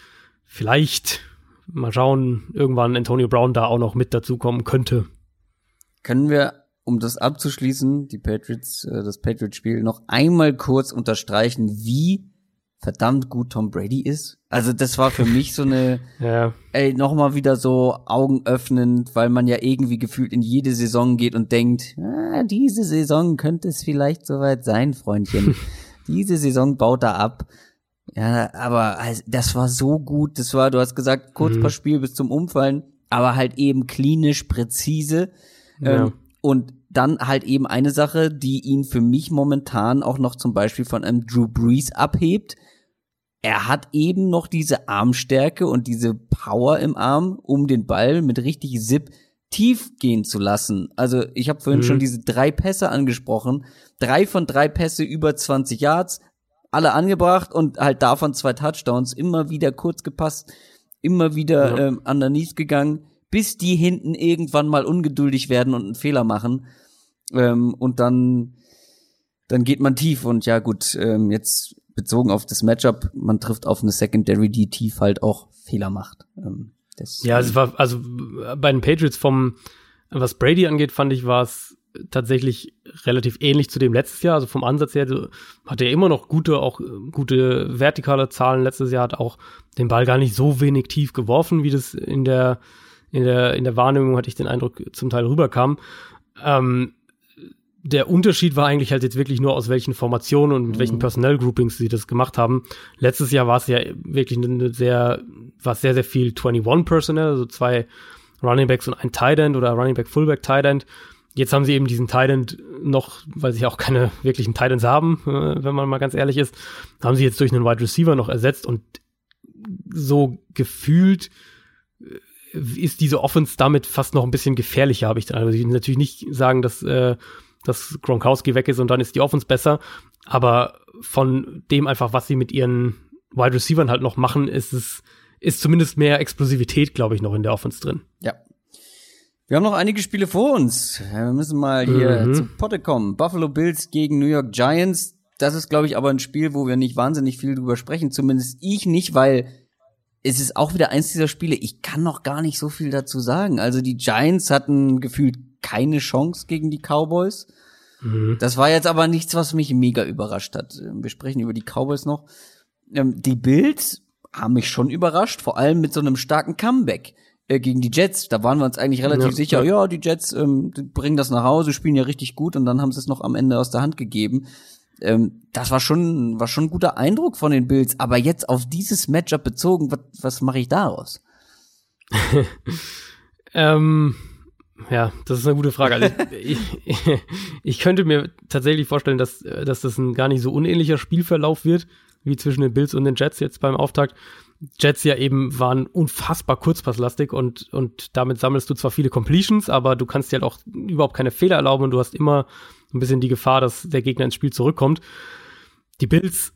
vielleicht, mal schauen, irgendwann Antonio Brown da auch noch mit dazukommen könnte. Können wir, um das abzuschließen, die Patriots, äh, das Patriots-Spiel noch einmal kurz unterstreichen, wie verdammt gut Tom Brady ist. Also das war für mich so eine, ja. ey, nochmal wieder so Augen öffnend, weil man ja irgendwie gefühlt in jede Saison geht und denkt, ah, diese Saison könnte es vielleicht soweit sein, Freundchen. diese Saison baut er ab. Ja, aber das war so gut. Das war, du hast gesagt, kurz mhm. paar Spiel bis zum Umfallen, aber halt eben klinisch präzise. Ja. Ähm, und dann halt eben eine Sache, die ihn für mich momentan auch noch zum Beispiel von einem Drew Brees abhebt. Er hat eben noch diese Armstärke und diese Power im Arm, um den Ball mit richtig Zip tief gehen zu lassen. Also ich habe vorhin mhm. schon diese drei Pässe angesprochen. Drei von drei Pässe über 20 Yards, alle angebracht und halt davon zwei Touchdowns, immer wieder kurz gepasst, immer wieder ja. ähm, underneath gegangen, bis die hinten irgendwann mal ungeduldig werden und einen Fehler machen. Ähm, und dann, dann geht man tief und ja gut, ähm, jetzt bezogen auf das Matchup, man trifft auf eine Secondary, die tief halt auch Fehler macht. Ähm, das ja, es war, also bei den Patriots vom, was Brady angeht, fand ich, war es tatsächlich relativ ähnlich zu dem letztes Jahr. Also vom Ansatz her hatte er immer noch gute, auch gute vertikale Zahlen. Letztes Jahr hat auch den Ball gar nicht so wenig tief geworfen, wie das in der, in der, in der Wahrnehmung hatte ich den Eindruck zum Teil rüberkam. Ähm, der Unterschied war eigentlich halt jetzt wirklich nur aus welchen Formationen und mit mhm. welchen Personnel Groupings sie das gemacht haben. Letztes Jahr war es ja wirklich eine sehr, war sehr, sehr viel 21 Personnel, also zwei Running Backs und ein Tight End oder Running Back Fullback Tight End. Jetzt haben sie eben diesen Tight End noch, weil sie auch keine wirklichen Tight Ends haben, äh, wenn man mal ganz ehrlich ist, haben sie jetzt durch einen Wide Receiver noch ersetzt und so gefühlt äh, ist diese Offense damit fast noch ein bisschen gefährlicher, habe ich dann. Also ich will natürlich nicht sagen, dass äh, dass Gronkowski weg ist und dann ist die Offense besser. Aber von dem einfach, was sie mit ihren Wide Receivers halt noch machen, ist es, ist zumindest mehr Explosivität, glaube ich, noch in der Offense drin. Ja. Wir haben noch einige Spiele vor uns. Wir müssen mal hier mhm. zu Potte kommen. Buffalo Bills gegen New York Giants. Das ist, glaube ich, aber ein Spiel, wo wir nicht wahnsinnig viel drüber sprechen. Zumindest ich nicht, weil es ist auch wieder eins dieser Spiele, ich kann noch gar nicht so viel dazu sagen. Also die Giants hatten gefühlt keine Chance gegen die Cowboys. Mhm. Das war jetzt aber nichts, was mich mega überrascht hat. Wir sprechen über die Cowboys noch. Ähm, die Bills haben mich schon überrascht, vor allem mit so einem starken Comeback äh, gegen die Jets. Da waren wir uns eigentlich relativ ja, sicher, ja, die Jets ähm, bringen das nach Hause, spielen ja richtig gut und dann haben sie es noch am Ende aus der Hand gegeben. Ähm, das war schon, war schon ein guter Eindruck von den Bills. Aber jetzt auf dieses Matchup bezogen, was, was mache ich daraus? ähm, ja, das ist eine gute Frage. Also ich, ich, könnte mir tatsächlich vorstellen, dass, dass das ein gar nicht so unähnlicher Spielverlauf wird, wie zwischen den Bills und den Jets jetzt beim Auftakt. Jets ja eben waren unfassbar kurzpasslastig und, und damit sammelst du zwar viele Completions, aber du kannst dir halt auch überhaupt keine Fehler erlauben und du hast immer ein bisschen die Gefahr, dass der Gegner ins Spiel zurückkommt. Die Bills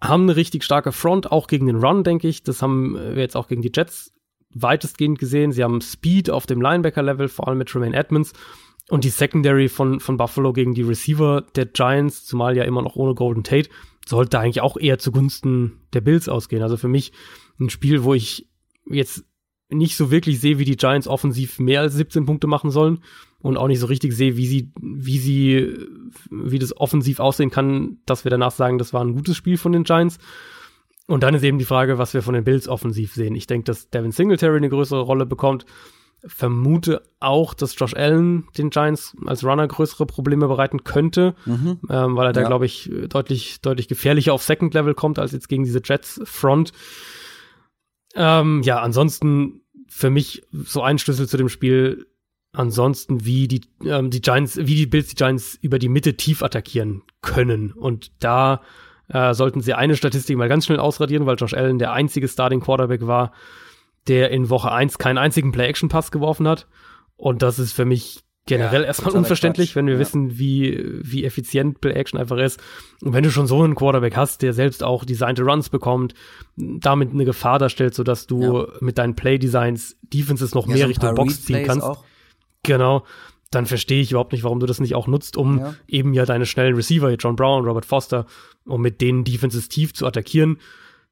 haben eine richtig starke Front, auch gegen den Run, denke ich. Das haben wir jetzt auch gegen die Jets weitestgehend gesehen. Sie haben Speed auf dem Linebacker-Level, vor allem mit Tremaine Edmonds. Und die Secondary von, von Buffalo gegen die Receiver der Giants, zumal ja immer noch ohne Golden Tate, sollte eigentlich auch eher zugunsten der Bills ausgehen. Also für mich ein Spiel, wo ich jetzt nicht so wirklich sehe, wie die Giants offensiv mehr als 17 Punkte machen sollen und auch nicht so richtig sehe, wie sie, wie sie, wie das offensiv aussehen kann, dass wir danach sagen, das war ein gutes Spiel von den Giants. Und dann ist eben die Frage, was wir von den Bills offensiv sehen. Ich denke, dass Devin Singletary eine größere Rolle bekommt. Vermute auch, dass Josh Allen den Giants als Runner größere Probleme bereiten könnte, mhm. ähm, weil er da, ja. glaube ich, deutlich, deutlich gefährlicher auf Second Level kommt als jetzt gegen diese Jets Front. Ähm, ja, ansonsten für mich so ein Schlüssel zu dem Spiel. Ansonsten, wie die, ähm, die Giants, wie die Bills die Giants über die Mitte tief attackieren können. Und da äh, sollten sie eine Statistik mal ganz schnell ausradieren, weil Josh Allen der einzige Starting Quarterback war, der in Woche 1 keinen einzigen Play-Action-Pass geworfen hat. Und das ist für mich generell ja, erstmal unverständlich, Quatsch. wenn wir ja. wissen, wie, wie effizient Play-Action einfach ist. Und wenn du schon so einen Quarterback hast, der selbst auch designte Runs bekommt, damit eine Gefahr darstellt, sodass du ja. mit deinen Play-Designs Defenses noch mehr so Richtung Box ziehen kannst. Auch. Genau dann verstehe ich überhaupt nicht, warum du das nicht auch nutzt, um eben ja deine schnellen Receiver, John Brown, Robert Foster, um mit denen Defenses tief zu attackieren.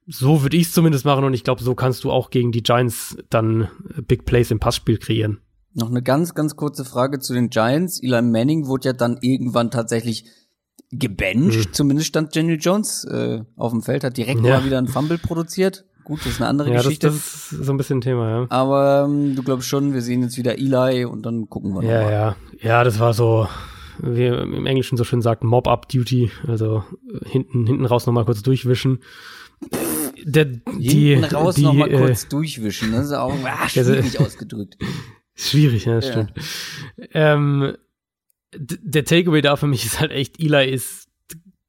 So würde ich es zumindest machen und ich glaube, so kannst du auch gegen die Giants dann Big Plays im Passspiel kreieren. Noch eine ganz, ganz kurze Frage zu den Giants. Eli Manning wurde ja dann irgendwann tatsächlich gebencht. Mhm. Zumindest stand Jenny Jones äh, auf dem Feld, hat direkt ja. mal wieder einen Fumble produziert. Gut, das ist eine andere ja, Geschichte. Das, das ist so ein bisschen ein Thema, ja. Aber ähm, du glaubst schon, wir sehen jetzt wieder Eli und dann gucken wir ja, mal. Ja, ja, das war so, wie im Englischen so schön sagt, Mob-Up-Duty. Also hinten, hinten raus nochmal kurz durchwischen. Der, die, hinten raus nochmal äh, kurz durchwischen. Das ist auch ah, schwierig ausgedrückt. Schwierig, ja, das ja. stimmt. Ähm, der Takeaway da für mich ist halt echt, Eli ist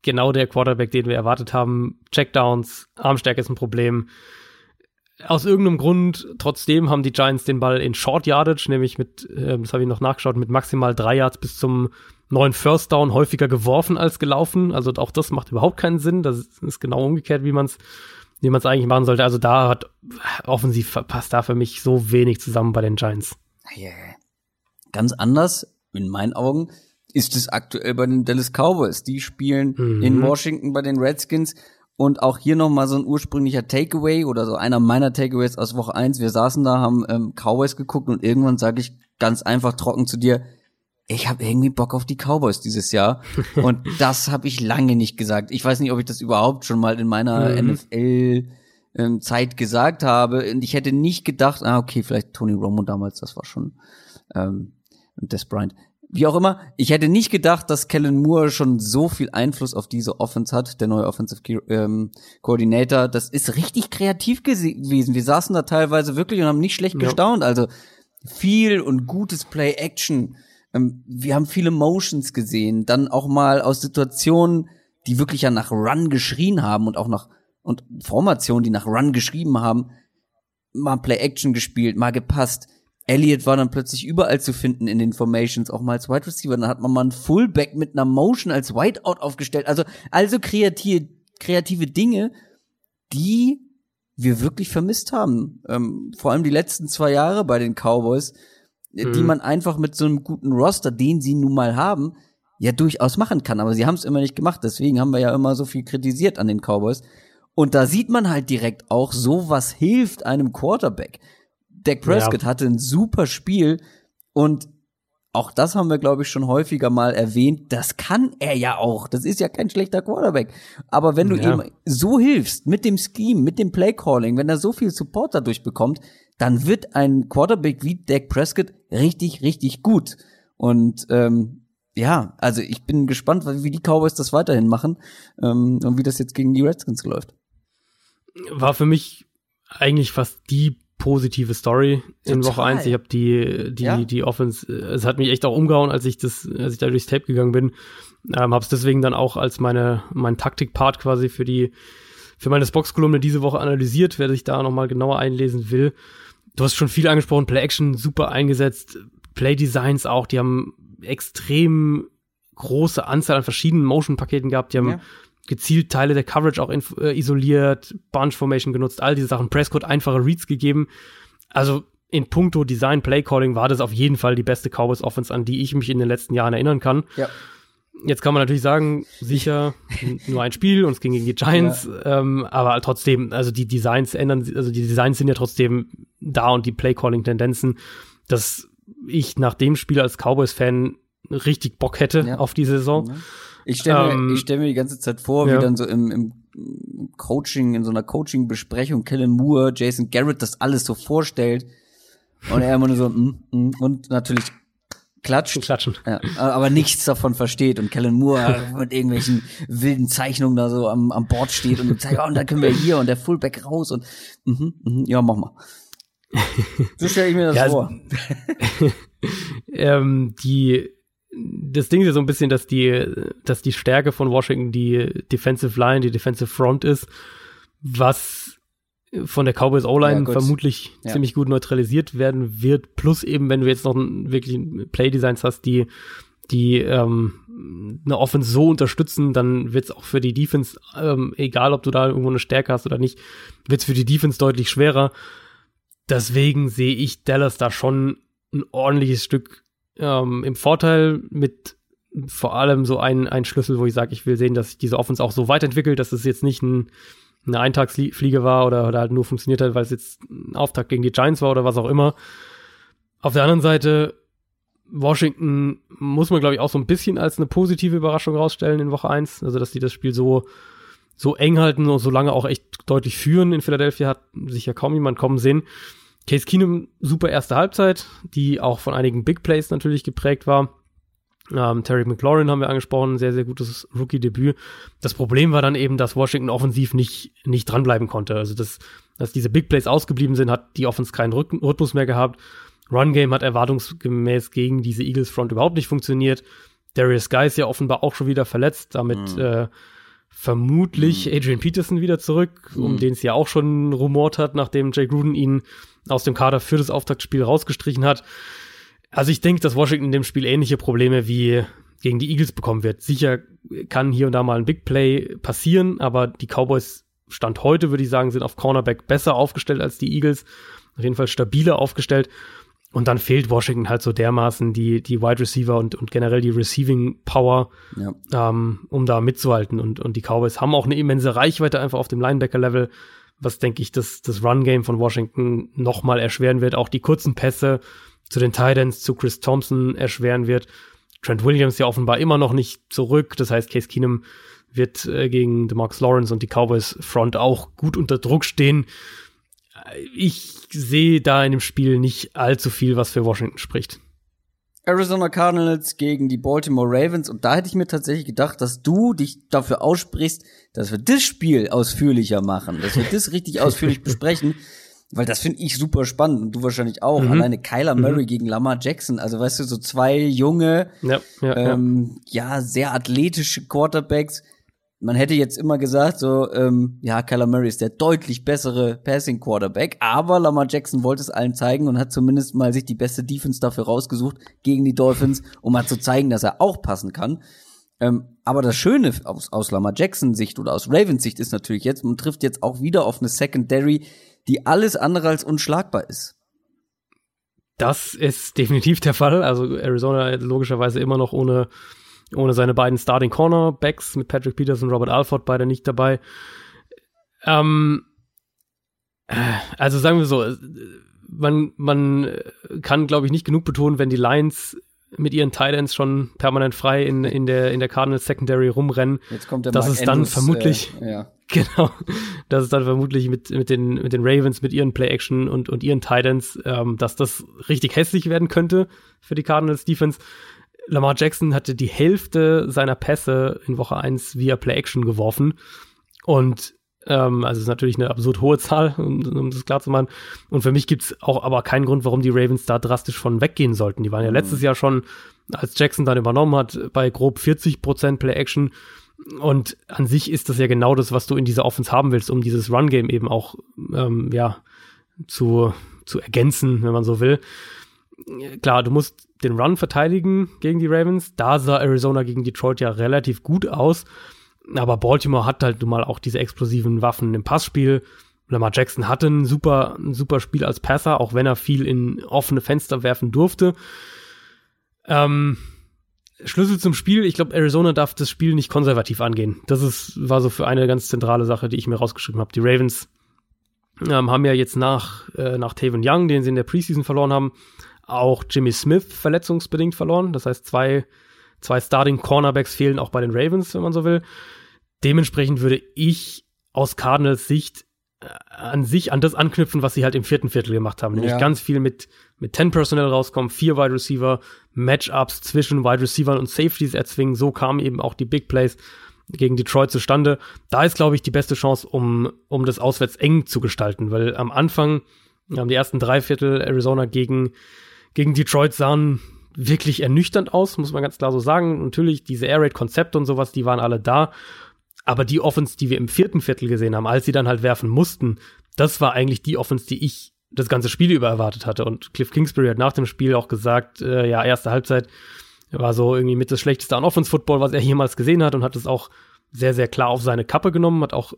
genau der Quarterback, den wir erwartet haben. Checkdowns, Armstärke ist ein Problem. Aus irgendeinem Grund, trotzdem haben die Giants den Ball in Short Yardage, nämlich mit, äh, das habe ich noch nachgeschaut, mit maximal drei Yards bis zum neuen First Down häufiger geworfen als gelaufen. Also auch das macht überhaupt keinen Sinn. Das ist genau umgekehrt, wie man es wie man es eigentlich machen sollte. Also da hat offensiv passt da für mich so wenig zusammen bei den Giants. Yeah. Ganz anders in meinen Augen ist es aktuell bei den Dallas Cowboys. Die spielen mhm. in Washington bei den Redskins. Und auch hier nochmal so ein ursprünglicher Takeaway oder so einer meiner Takeaways aus Woche eins. Wir saßen da, haben ähm, Cowboys geguckt und irgendwann sage ich ganz einfach trocken zu dir, ich habe irgendwie Bock auf die Cowboys dieses Jahr. und das habe ich lange nicht gesagt. Ich weiß nicht, ob ich das überhaupt schon mal in meiner mhm. NFL ähm, Zeit gesagt habe. Und ich hätte nicht gedacht, ah, okay, vielleicht Tony Romo damals, das war schon ähm, Des Bryant wie auch immer, ich hätte nicht gedacht, dass Kellen Moore schon so viel Einfluss auf diese Offense hat, der neue Offensive ähm, Coordinator. Das ist richtig kreativ gewesen. Wir saßen da teilweise wirklich und haben nicht schlecht ja. gestaunt. Also viel und gutes Play-Action. Ähm, wir haben viele Motions gesehen. Dann auch mal aus Situationen, die wirklich ja nach Run geschrien haben und auch nach und Formationen, die nach Run geschrieben haben, mal Play-Action gespielt, mal gepasst Elliott war dann plötzlich überall zu finden in den Formations, auch mal als Wide Receiver. Dann hat man mal einen Fullback mit einer Motion als Whiteout aufgestellt. Also, also kreative, kreative Dinge, die wir wirklich vermisst haben. Ähm, vor allem die letzten zwei Jahre bei den Cowboys, mhm. die man einfach mit so einem guten Roster, den sie nun mal haben, ja durchaus machen kann. Aber sie haben es immer nicht gemacht. Deswegen haben wir ja immer so viel kritisiert an den Cowboys. Und da sieht man halt direkt auch, so was hilft einem Quarterback. Dak Prescott ja. hatte ein super Spiel und auch das haben wir, glaube ich, schon häufiger mal erwähnt. Das kann er ja auch. Das ist ja kein schlechter Quarterback. Aber wenn du ja. ihm so hilfst, mit dem Scheme, mit dem Playcalling, wenn er so viel Support dadurch bekommt, dann wird ein Quarterback wie Dak Prescott richtig, richtig gut. Und ähm, ja, also ich bin gespannt, wie die Cowboys das weiterhin machen ähm, und wie das jetzt gegen die Redskins läuft. War für mich eigentlich fast die positive Story in Woche 1. Ich habe die, die, ja. die Offense, es hat mich echt auch umgehauen, als ich das, als ich da durchs Tape gegangen bin. Ähm, habe es deswegen dann auch als meine, mein Taktikpart quasi für die, für meine Box-Kolumne diese Woche analysiert, wer sich da nochmal genauer einlesen will. Du hast schon viel angesprochen, Play Action super eingesetzt, Play Designs auch, die haben extrem große Anzahl an verschiedenen Motion-Paketen gehabt, die haben ja gezielt Teile der Coverage auch äh, isoliert, Bunch Formation genutzt, all diese Sachen, Prescott einfache Reads gegeben. Also in puncto Design, Play Calling war das auf jeden Fall die beste Cowboys Offense, an die ich mich in den letzten Jahren erinnern kann. Ja. Jetzt kann man natürlich sagen, sicher nur ein Spiel und es ging gegen die Giants, ja. ähm, aber trotzdem, also die Designs ändern, also die Designs sind ja trotzdem da und die Play Calling Tendenzen, dass ich nach dem Spiel als Cowboys Fan richtig Bock hätte ja. auf die Saison. Ja. Ich stelle mir, ähm, ich stell mir die ganze Zeit vor, ja. wie dann so im, im Coaching, in so einer Coaching-Besprechung Kellen Moore, Jason Garrett das alles so vorstellt. Und er immer nur so, mm, mm, und natürlich klatscht. Klatschen. Ja, aber nichts davon versteht. Und Kellen Moore mit irgendwelchen wilden Zeichnungen da so am, am Board steht und zeigt, oh, und dann können wir hier und der Fullback raus und, mm, mm, ja, mach mal. So stelle ich mir das ja, vor. ähm, die das Ding ist ja so ein bisschen, dass die, dass die Stärke von Washington die Defensive Line, die Defensive Front ist, was von der Cowboys O-Line ja, vermutlich ja. ziemlich gut neutralisiert werden wird. Plus eben, wenn du jetzt noch ein, wirklich Play-Designs hast, die, die ähm, eine Offense so unterstützen, dann wird es auch für die Defense, ähm, egal ob du da irgendwo eine Stärke hast oder nicht, wird es für die Defense deutlich schwerer. Deswegen sehe ich Dallas da schon ein ordentliches Stück ähm, im Vorteil mit vor allem so ein, ein Schlüssel, wo ich sage, ich will sehen, dass sich diese Offense auch so weiterentwickelt, dass es jetzt nicht ein, eine Eintagsfliege war oder, oder halt nur funktioniert hat, weil es jetzt ein Auftakt gegen die Giants war oder was auch immer. Auf der anderen Seite, Washington muss man, glaube ich, auch so ein bisschen als eine positive Überraschung rausstellen in Woche 1. Also, dass die das Spiel so, so eng halten und so lange auch echt deutlich führen in Philadelphia, hat sich ja kaum jemand kommen sehen. Case Keenum, super erste Halbzeit, die auch von einigen Big Plays natürlich geprägt war. Ähm, Terry McLaurin haben wir angesprochen, sehr, sehr gutes Rookie-Debüt. Das Problem war dann eben, dass Washington offensiv nicht, nicht dranbleiben konnte. Also, dass, dass diese Big Plays ausgeblieben sind, hat die Offense keinen Rhythmus mehr gehabt. Run-Game hat erwartungsgemäß gegen diese Eagles-Front überhaupt nicht funktioniert. Darius Guy ist ja offenbar auch schon wieder verletzt, damit mhm. äh, vermutlich mhm. Adrian Peterson wieder zurück, um mhm. den es ja auch schon rumort hat, nachdem Jay Gruden ihn aus dem Kader für das Auftaktspiel rausgestrichen hat. Also ich denke, dass Washington in dem Spiel ähnliche Probleme wie gegen die Eagles bekommen wird. Sicher kann hier und da mal ein Big Play passieren, aber die Cowboys Stand heute, würde ich sagen, sind auf Cornerback besser aufgestellt als die Eagles. Auf jeden Fall stabiler aufgestellt. Und dann fehlt Washington halt so dermaßen die, die Wide Receiver und, und generell die Receiving Power, ja. ähm, um da mitzuhalten. Und, und die Cowboys haben auch eine immense Reichweite einfach auf dem Linebacker-Level was denke ich, das, das Run-Game von Washington nochmal erschweren wird. Auch die kurzen Pässe zu den Titans, zu Chris Thompson erschweren wird. Trent Williams ja offenbar immer noch nicht zurück. Das heißt, Case Keenum wird äh, gegen DeMarcus Lawrence und die Cowboys Front auch gut unter Druck stehen. Ich sehe da in dem Spiel nicht allzu viel, was für Washington spricht. Arizona Cardinals gegen die Baltimore Ravens und da hätte ich mir tatsächlich gedacht, dass du dich dafür aussprichst, dass wir das Spiel ausführlicher machen, dass wir das richtig ausführlich besprechen, weil das finde ich super spannend und du wahrscheinlich auch. Mhm. Alleine Kyler mhm. Murray mhm. gegen Lamar Jackson, also weißt du, so zwei junge, ja, ja, ähm, ja. ja sehr athletische Quarterbacks, man hätte jetzt immer gesagt, so, ähm, ja, Kyler Murray ist der deutlich bessere Passing Quarterback, aber Lamar Jackson wollte es allen zeigen und hat zumindest mal sich die beste Defense dafür rausgesucht gegen die Dolphins, um mal zu zeigen, dass er auch passen kann. Ähm, aber das Schöne aus, aus Lamar Jackson Sicht oder aus Ravens Sicht ist natürlich jetzt, man trifft jetzt auch wieder auf eine Secondary, die alles andere als unschlagbar ist. Das ist definitiv der Fall. Also Arizona logischerweise immer noch ohne ohne seine beiden Starting Cornerbacks mit Patrick Peterson und Robert Alford beide nicht dabei. Ähm, also sagen wir so, man, man kann, glaube ich, nicht genug betonen, wenn die Lions mit ihren Titans schon permanent frei in, in der, in der Cardinals Secondary rumrennen. Jetzt kommt der dass Mark es dann Andrews, vermutlich, äh, ja. genau, dass es dann vermutlich mit, mit den, mit den Ravens, mit ihren Play-Action und, und ihren Titans, ähm, dass das richtig hässlich werden könnte für die Cardinals Defense. Lamar Jackson hatte die Hälfte seiner Pässe in Woche 1 via Play-Action geworfen. Und ähm, also ist natürlich eine absurd hohe Zahl, um, um das klar zu machen. Und für mich gibt's auch aber keinen Grund, warum die Ravens da drastisch von weggehen sollten. Die waren ja letztes Jahr schon, als Jackson dann übernommen hat, bei grob 40 Prozent Play-Action. Und an sich ist das ja genau das, was du in dieser Offense haben willst, um dieses Run-Game eben auch ähm, ja zu, zu ergänzen, wenn man so will. Klar, du musst den Run verteidigen gegen die Ravens. Da sah Arizona gegen Detroit ja relativ gut aus. Aber Baltimore hat halt nun mal auch diese explosiven Waffen im Passspiel. Lamar Jackson hatte ein super, ein super Spiel als Passer, auch wenn er viel in offene Fenster werfen durfte. Ähm, Schlüssel zum Spiel, ich glaube, Arizona darf das Spiel nicht konservativ angehen. Das ist, war so für eine ganz zentrale Sache, die ich mir rausgeschrieben habe. Die Ravens ähm, haben ja jetzt nach, äh, nach Taven Young, den sie in der Preseason verloren haben, auch Jimmy Smith verletzungsbedingt verloren. Das heißt, zwei, zwei Starting Cornerbacks fehlen auch bei den Ravens, wenn man so will. Dementsprechend würde ich aus Cardinals Sicht äh, an sich an das anknüpfen, was sie halt im vierten Viertel gemacht haben. Nämlich Ja. ganz viel mit, mit 10 Personnel rauskommen, vier Wide Receiver, Matchups zwischen Wide Receivern und Safeties erzwingen. So kamen eben auch die Big Plays gegen Detroit zustande. Da ist, glaube ich, die beste Chance, um, um das auswärts eng zu gestalten, weil am Anfang haben die ersten drei Viertel Arizona gegen, gegen Detroit sahen wirklich ernüchternd aus, muss man ganz klar so sagen. Natürlich, diese Air Raid-Konzepte und sowas, die waren alle da. Aber die Offense, die wir im vierten Viertel gesehen haben, als sie dann halt werfen mussten, das war eigentlich die Offense, die ich das ganze Spiel über erwartet hatte. Und Cliff Kingsbury hat nach dem Spiel auch gesagt, äh, ja, erste Halbzeit war so irgendwie mit das schlechteste an Offense-Football, was er jemals gesehen hat und hat es auch sehr, sehr klar auf seine Kappe genommen, hat auch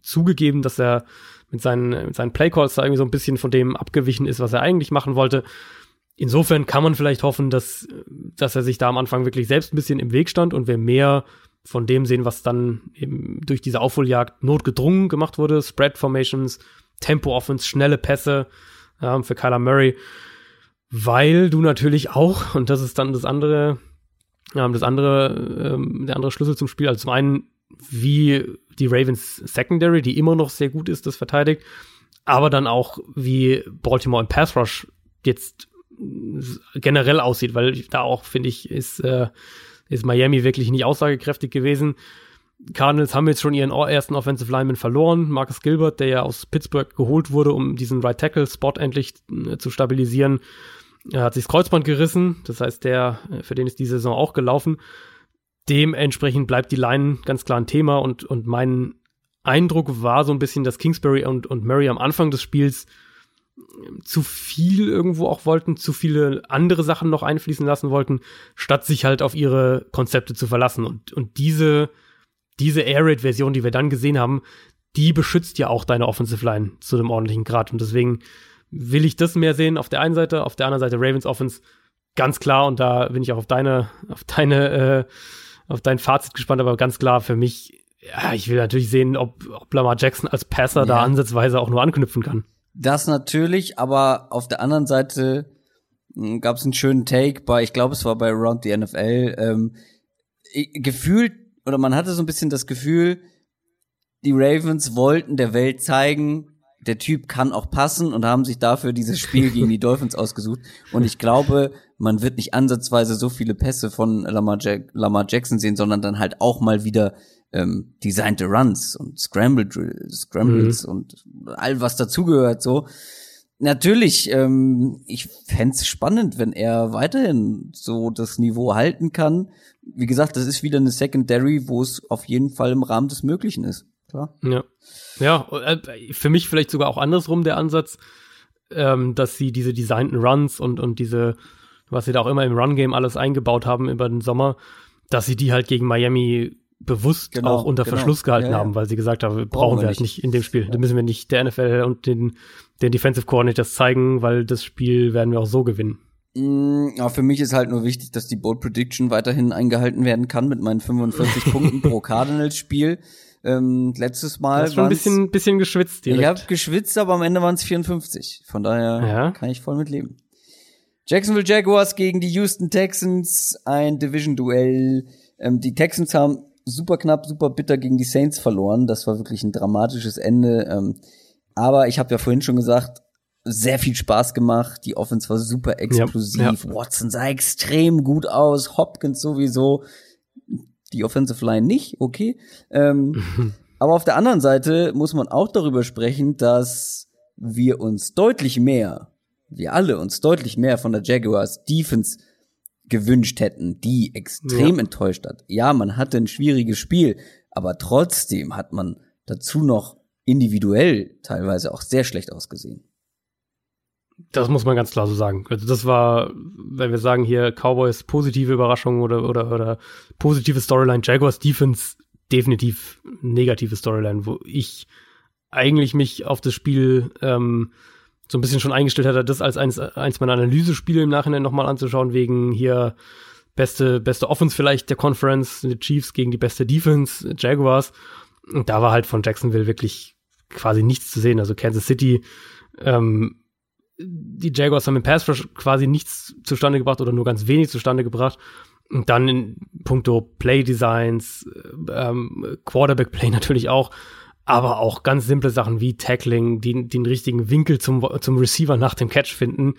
zugegeben, dass er mit seinen, mit seinen Playcalls da irgendwie so ein bisschen von dem abgewichen ist, was er eigentlich machen wollte. Insofern kann man vielleicht hoffen, dass, dass er sich da am Anfang wirklich selbst ein bisschen im Weg stand und wir mehr von dem sehen, was dann eben durch diese Aufholjagd notgedrungen gemacht wurde. Spread Formations, Tempo Offense, schnelle Pässe ähm, für Kyler Murray. Weil du natürlich auch, und das ist dann das andere, ähm, das andere, ähm, der andere Schlüssel zum Spiel, also zum einen, wie die Ravens Secondary, die immer noch sehr gut ist, das verteidigt, aber dann auch, wie Baltimore im Pass Rush jetzt generell aussieht, weil da auch, finde ich, ist, äh, ist Miami wirklich nicht aussagekräftig gewesen. Cardinals haben jetzt schon ihren ersten Offensive Lineman verloren. Marcus Gilbert, der ja aus Pittsburgh geholt wurde, um diesen Right Tackle Spot endlich äh, zu stabilisieren, er hat sich das Kreuzband gerissen. Das heißt, der, äh, für den ist die Saison auch gelaufen. Dementsprechend bleibt die Line ganz klar ein Thema und, und mein Eindruck war so ein bisschen, dass Kingsbury und, und Murray am Anfang des Spiels zu viel irgendwo auch wollten, zu viele andere Sachen noch einfließen lassen wollten, statt sich halt auf ihre Konzepte zu verlassen. Und, und diese, diese Air Raid-Version, die wir dann gesehen haben, die beschützt ja auch deine Offensive Line zu einem ordentlichen Grad. Und deswegen will ich das mehr sehen auf der einen Seite, auf der anderen Seite Ravens Offense ganz klar. Und da bin ich auch auf deine, auf deine, äh, auf dein Fazit gespannt, aber ganz klar für mich, ja, ich will natürlich sehen, ob, ob Lamar Jackson als Passer da Ja. ansatzweise auch nur anknüpfen kann. Das natürlich, aber auf der anderen Seite gab es einen schönen Take bei, ich glaube, es war bei Around the NFL, ähm, gefühlt, oder man hatte so ein bisschen das Gefühl, die Ravens wollten der Welt zeigen, der Typ kann auch passen und haben sich dafür dieses Spiel gegen die Dolphins ausgesucht. Und ich glaube, man wird nicht ansatzweise so viele Pässe von Lamar, Jack Lamar Jackson sehen, sondern dann halt auch mal wieder ähm, designte Runs und Scramble Drill, Scrambles und all was dazugehört so. Natürlich, ähm, ich fänd's spannend, wenn er weiterhin so das Niveau halten kann. Wie gesagt, das ist wieder eine Secondary, wo es auf jeden Fall im Rahmen des Möglichen ist. Klar. Ja. Ja, äh, für mich vielleicht sogar auch andersrum der Ansatz, ähm, dass sie diese designten Runs und, und diese, was sie da auch immer im Run-Game alles eingebaut haben über den Sommer, dass sie die halt gegen Miami bewusst Genau, auch unter genau. Verschluss gehalten Ja, ja. haben, weil sie gesagt haben, brauchen, Brauchen wir halt nicht. nicht in dem Spiel. Da müssen wir nicht der NFL und den, den Defensive Coordinators zeigen, weil das Spiel werden wir auch so gewinnen. Mm, Ja, für mich ist halt nur wichtig, dass die Bold Prediction weiterhin eingehalten werden kann mit meinen 45 Punkten pro Cardinals-Spiel. Ähm, letztes Mal. Hast schon ein bisschen, bisschen geschwitzt direkt. Ich habe geschwitzt, aber am Ende waren es 54. Von daher Ja. kann ich voll mit leben. Jacksonville Jaguars gegen die Houston Texans, ein Division-Duell. Ähm, die Texans haben super knapp, super bitter gegen die Saints verloren. Das war wirklich ein dramatisches Ende. Ähm, aber ich habe ja vorhin schon gesagt, sehr viel Spaß gemacht. Die Offense war super explosiv. ja. Watson sah extrem gut aus. Hopkins sowieso. Die Offensive Line nicht, okay. Ähm, aber auf der anderen Seite muss man auch darüber sprechen, dass wir uns deutlich mehr, wir alle uns deutlich mehr von der Jaguars Defense gewünscht hätten, die extrem Ja. enttäuscht hat. Ja, man hatte ein schwieriges Spiel, aber trotzdem hat man dazu noch individuell teilweise auch sehr schlecht ausgesehen. Das muss man ganz klar so sagen. Also das war, wenn wir sagen hier Cowboys positive Überraschung oder, oder, oder positive Storyline, Jaguars Defense definitiv negative Storyline, wo ich eigentlich mich auf das Spiel ähm, so ein bisschen schon eingestellt hatte, das als eins, eins meiner Analysespiele im Nachhinein nochmal anzuschauen, wegen hier beste, beste Offense vielleicht der Conference, die Chiefs gegen die beste Defense, Jaguars. Und da war halt von Jacksonville wirklich quasi nichts zu sehen. Also Kansas City, ähm, die Jaguars haben im Pass Rush quasi nichts zustande gebracht oder nur ganz wenig zustande gebracht. Und dann in puncto Play Designs, ähm, Quarterback Play natürlich auch, aber auch ganz simple Sachen wie Tackling, die, den richtigen Winkel zum, zum Receiver nach dem Catch finden.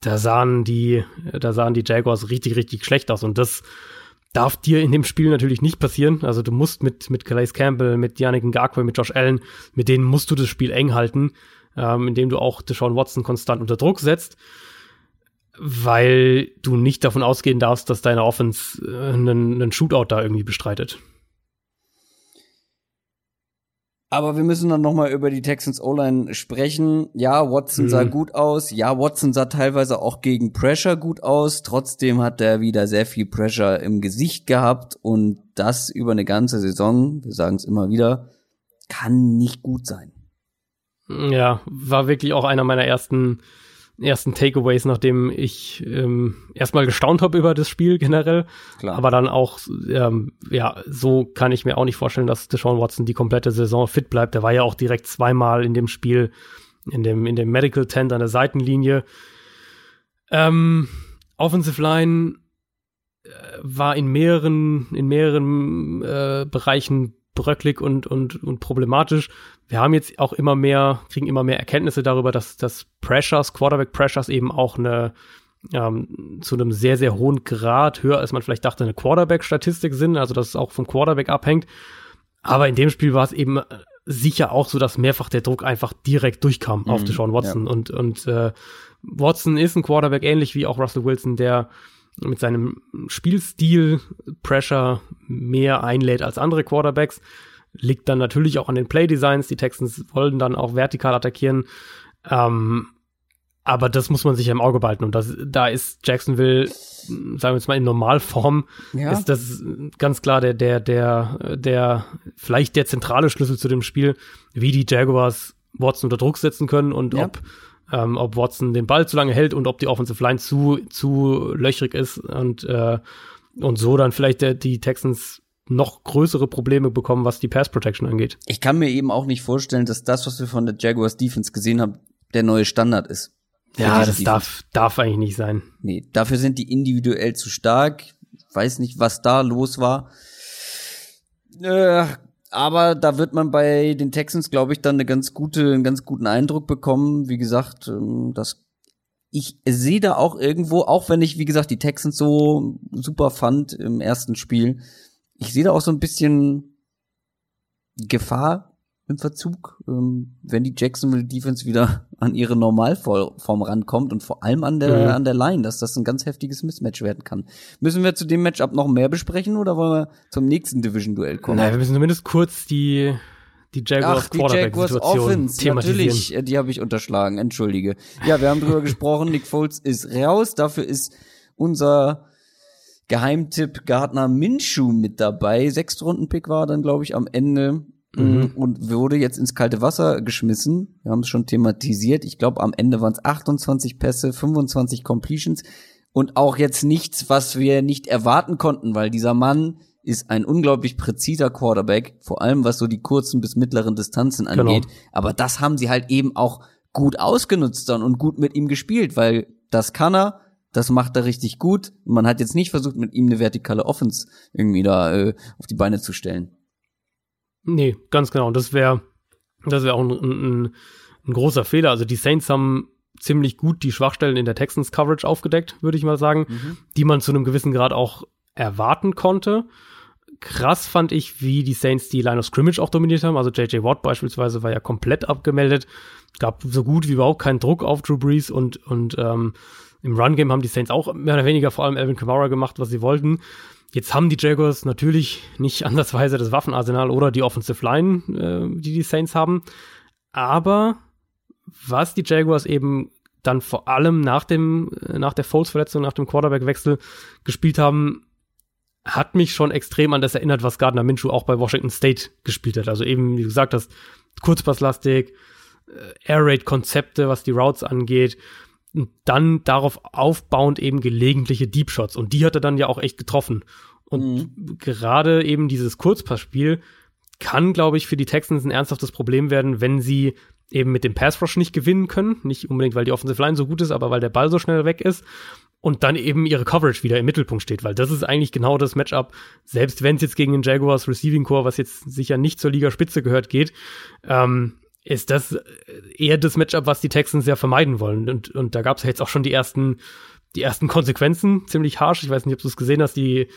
Da sahen die, da sahen die Jaguars richtig, richtig schlecht aus. Und das darf dir in dem Spiel natürlich nicht passieren. Also du musst mit, mit Calais Campbell, mit Yannick Ngakwe, mit Josh Allen, mit denen musst du das Spiel eng halten, ähm, indem du auch Deshaun Watson konstant unter Druck setzt weil du nicht davon ausgehen darfst, dass deine Offense äh, einen, einen Shootout da irgendwie bestreitet. Aber wir müssen dann noch mal über die Texans O-Line sprechen. Ja, Watson sah Mhm. gut aus. Ja, Watson sah teilweise auch gegen Pressure gut aus. Trotzdem hat er wieder sehr viel Pressure im Gesicht gehabt und das über eine ganze Saison. Wir sagen es immer wieder, kann nicht gut sein. Ja, war wirklich auch einer meiner ersten ersten Takeaways, nachdem ich ähm, erstmal gestaunt habe über das Spiel generell, Klar. aber dann auch, ähm, ja, so kann ich mir auch nicht vorstellen, dass Deshaun Watson die komplette Saison fit bleibt. Der war ja auch direkt zweimal in dem Spiel, in dem, in dem Medical Tent an der Seitenlinie. Ähm, Offensive Line äh, war in mehreren, in mehreren äh, Bereichen bröcklig und, und, und problematisch. Wir haben jetzt auch immer mehr, kriegen immer mehr Erkenntnisse darüber, dass, dass Pressures, Quarterback Pressures eben auch eine ähm, zu einem sehr, sehr hohen Grad, höher als man vielleicht dachte, eine Quarterback-Statistik sind, also dass es auch vom Quarterback abhängt. Aber in dem Spiel war es eben äh, sicher auch so, dass mehrfach der Druck einfach direkt durchkam auf Mhm, Deshaun Watson. Und, und äh, Watson ist ein Quarterback, ähnlich wie auch Russell Wilson, der mit seinem Spielstil Pressure mehr einlädt als andere Quarterbacks. Liegt dann natürlich auch an den Playdesigns. Die Texans wollen dann auch vertikal attackieren. Ähm, aber das muss man sich im Auge behalten. Und das, da ist Jacksonville, sagen wir jetzt mal in Normalform, Ja. ist das ganz klar der, der, der, der, vielleicht der zentrale Schlüssel zu dem Spiel, wie die Jaguars Watson unter Druck setzen können und Ja. ob, ähm, ob Watson den Ball zu lange hält und ob die Offensive Line zu, zu löchrig ist und, äh, und so dann vielleicht der, die Texans noch größere Probleme bekommen, was die Pass Protection angeht. Ich kann mir eben auch nicht vorstellen, dass das, was wir von der Jaguars Defense gesehen haben, der neue Standard ist. Ja, das Defense. darf, darf eigentlich nicht sein. Nee, dafür sind die individuell zu stark. Weiß nicht, was da los war. Äh, aber da wird man bei den Texans, glaube ich, dann eine ganz gute, einen ganz guten Eindruck bekommen. Wie gesagt, ähm, das ich sehe da auch irgendwo, auch wenn ich, wie gesagt, die Texans so super fand im ersten Spiel, ich sehe da auch so ein bisschen Gefahr im Verzug, ähm, wenn die Jacksonville Defense wieder an ihre Normalform rankommt und vor allem an der, Mhm. an der Line, dass das ein ganz heftiges Mismatch werden kann. Müssen wir zu dem Matchup noch mehr besprechen oder wollen wir zum nächsten Division-Duell kommen? Naja, wir müssen zumindest kurz die, die Jaguars Ach, die Jaguars Offense, natürlich, äh, die habe ich unterschlagen, entschuldige. Ja, wir haben drüber gesprochen, Nick Foles ist raus, dafür ist unser Geheimtipp Gardner Minshew mit dabei. Sechstrunden-Pick war dann, glaube ich, am Ende Mhm. und wurde jetzt ins kalte Wasser geschmissen. Wir haben es schon thematisiert. Ich glaube, am Ende waren es 28 Pässe, 25 Completions und auch jetzt nichts, was wir nicht erwarten konnten, weil dieser Mann ist ein unglaublich präziser Quarterback, vor allem was so die kurzen bis mittleren Distanzen genau. angeht. Genau. Aber das haben sie halt eben auch gut ausgenutzt dann und gut mit ihm gespielt, weil das kann er, das macht er richtig gut. Man hat jetzt nicht versucht, mit ihm eine vertikale Offense irgendwie da äh, auf die Beine zu stellen. Nee, ganz genau. Das wäre das wäre auch ein, ein, ein großer Fehler. Also die Saints haben ziemlich gut die Schwachstellen in der Texans Coverage aufgedeckt, würde ich mal sagen, mhm. die man zu einem gewissen Grad auch erwarten konnte. Krass fand ich, wie die Saints die Line of Scrimmage auch dominiert haben. Also JJ Watt beispielsweise war ja komplett abgemeldet. Gab so gut wie überhaupt keinen Druck auf Drew Brees und, und ähm, im Run-Game haben die Saints auch mehr oder weniger vor allem Alvin Kamara gemacht, was sie wollten. Jetzt haben die Jaguars natürlich nicht ansatzweise das Waffenarsenal oder die Offensive Line, äh, die die Saints haben. Aber was die Jaguars eben dann vor allem nach dem, äh, nach der Foles-Verletzung, nach dem Quarterback-Wechsel gespielt haben, hat mich schon extrem an das erinnert, was Gardner Minshew auch bei Washington State gespielt hat. Also eben, wie gesagt, das Kurzpasslastik, äh, Air Raid Konzepte, was die Routes angeht. Und dann darauf aufbauend eben gelegentliche Deep Shots. Und die hat er dann ja auch echt getroffen. Und mhm. gerade eben dieses Kurzpassspiel kann, glaube ich, für die Texans ein ernsthaftes Problem werden, wenn sie eben mit dem Pass Rush nicht gewinnen können. Nicht unbedingt, weil die Offensive Line so gut ist, aber weil der Ball so schnell weg ist. Und dann eben ihre Coverage wieder im Mittelpunkt steht, weil das ist eigentlich genau das Matchup, selbst wenn es jetzt gegen den Jaguars Receiving Core, was jetzt sicher nicht zur Ligaspitze gehört, geht, ähm, ist das eher das Matchup, was die Texans ja vermeiden wollen. Und, und da gab es ja jetzt auch schon die ersten, die ersten Konsequenzen, ziemlich harsh. Ich weiß nicht, ob du es gesehen hast, die,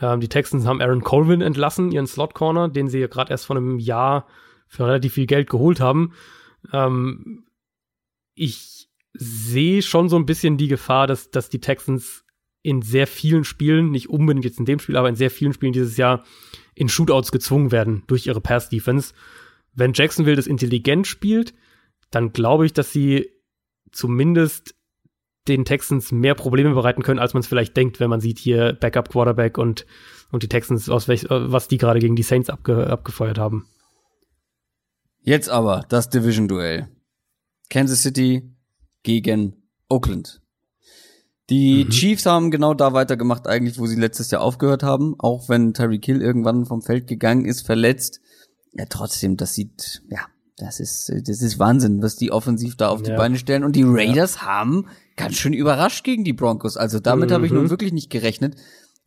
ähm, die Texans haben Aaron Colvin entlassen, ihren Slot Corner, den sie ja gerade erst vor einem Jahr für relativ viel Geld geholt haben. Ähm, ich sehe schon so ein bisschen die Gefahr, dass, dass die Texans in sehr vielen Spielen, nicht unbedingt jetzt in dem Spiel, aber in sehr vielen Spielen dieses Jahr in Shootouts gezwungen werden durch ihre Pass-Defense. Wenn Jacksonville das intelligent spielt, dann glaube ich, dass sie zumindest den Texans mehr Probleme bereiten können, als man es vielleicht denkt, wenn man sieht hier Backup Quarterback und, und die Texans, aus welch, was die gerade gegen die Saints abge, abgefeuert haben. Jetzt aber das Division-Duell. Kansas City gegen Oakland. Die mhm. Chiefs haben genau da weitergemacht, eigentlich, wo sie letztes Jahr aufgehört haben. Auch wenn Tyreek Hill irgendwann vom Feld gegangen ist, verletzt. Ja, trotzdem, das sieht, ja, das ist, das ist Wahnsinn, was die offensiv da auf ja. die Beine stellen. Und die Raiders ja. haben ganz schön überrascht gegen die Broncos. Also damit mhm. habe ich nun wirklich nicht gerechnet.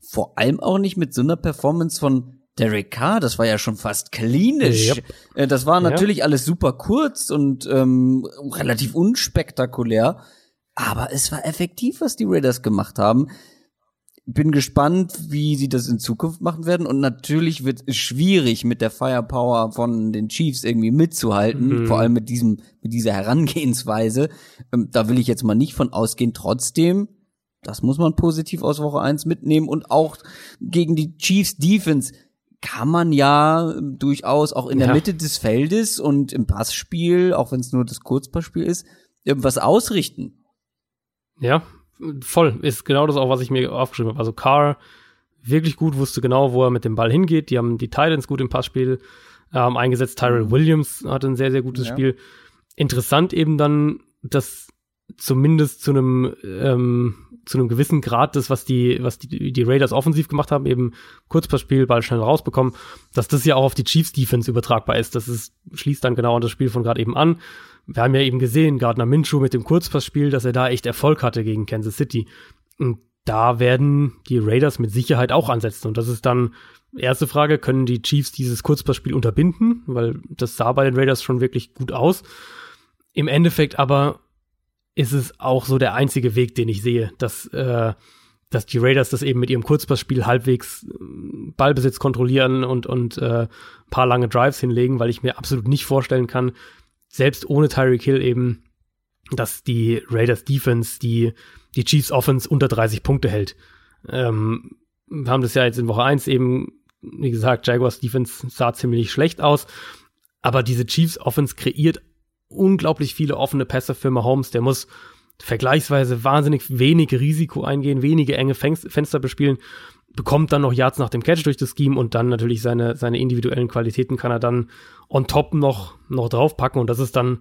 Vor allem auch nicht mit so einer Performance von Derek Carr, das war ja schon fast klinisch. Yep. Äh, das war natürlich ja. alles super kurz und ähm, relativ unspektakulär, aber es war effektiv, was die Raiders gemacht haben. Bin gespannt, wie sie das in Zukunft machen werden und natürlich wird es schwierig mit der Firepower von den Chiefs irgendwie mitzuhalten, mhm. vor allem mit diesem mit dieser Herangehensweise. Ähm, da will ich jetzt mal nicht von ausgehen. Trotzdem das muss man positiv aus Woche eins mitnehmen und auch gegen die Chiefs Defense kann man ja durchaus auch in der Mitte des Feldes und im Passspiel, auch wenn es nur das Kurzpassspiel ist, irgendwas ausrichten. Ja, voll. Ist genau das auch, was ich mir aufgeschrieben habe. Also Carr wirklich gut, wusste genau, wo er mit dem Ball hingeht. Die haben die Titans gut im Passspiel ähm, eingesetzt. Tyrell Williams hatte ein sehr, sehr gutes ja. Spiel. Interessant eben dann, dass zumindest zu einem ähm, zu einem gewissen Grad das, was die, was die, die Raiders offensiv gemacht haben, eben Kurzpassspiel, Ball schnell rausbekommen, dass das ja auch auf die Chiefs Defense übertragbar ist. Das ist, schließt dann genau an das Spiel von gerade eben an. Wir haben ja eben gesehen, Gardner Minshew mit dem Kurzpassspiel, dass er da echt Erfolg hatte gegen Kansas City. Und da werden die Raiders mit Sicherheit auch ansetzen. Und das ist dann erste Frage, können die Chiefs dieses Kurzpassspiel unterbinden? Weil das sah bei den Raiders schon wirklich gut aus. Im Endeffekt aber ist es auch so der einzige Weg, den ich sehe, dass, äh, dass die Raiders das eben mit ihrem Kurzpassspiel halbwegs äh, Ballbesitz kontrollieren und, und äh, paar lange Drives hinlegen, weil ich mir absolut nicht vorstellen kann, selbst ohne Tyreek Hill eben, dass die Raiders Defense die, die Chiefs Offense unter 30 Punkte hält. Ähm, wir haben das ja jetzt in Woche 1 eben, wie gesagt, Jaguars Defense sah ziemlich schlecht aus, aber diese Chiefs Offense kreiert unglaublich viele offene Pässe für Mahomes. Der muss vergleichsweise wahnsinnig wenig Risiko eingehen, wenige enge Fenster bespielen, bekommt dann noch Yards nach dem Catch durch das Scheme und dann natürlich seine, seine individuellen Qualitäten kann er dann on top noch, noch draufpacken und das ist dann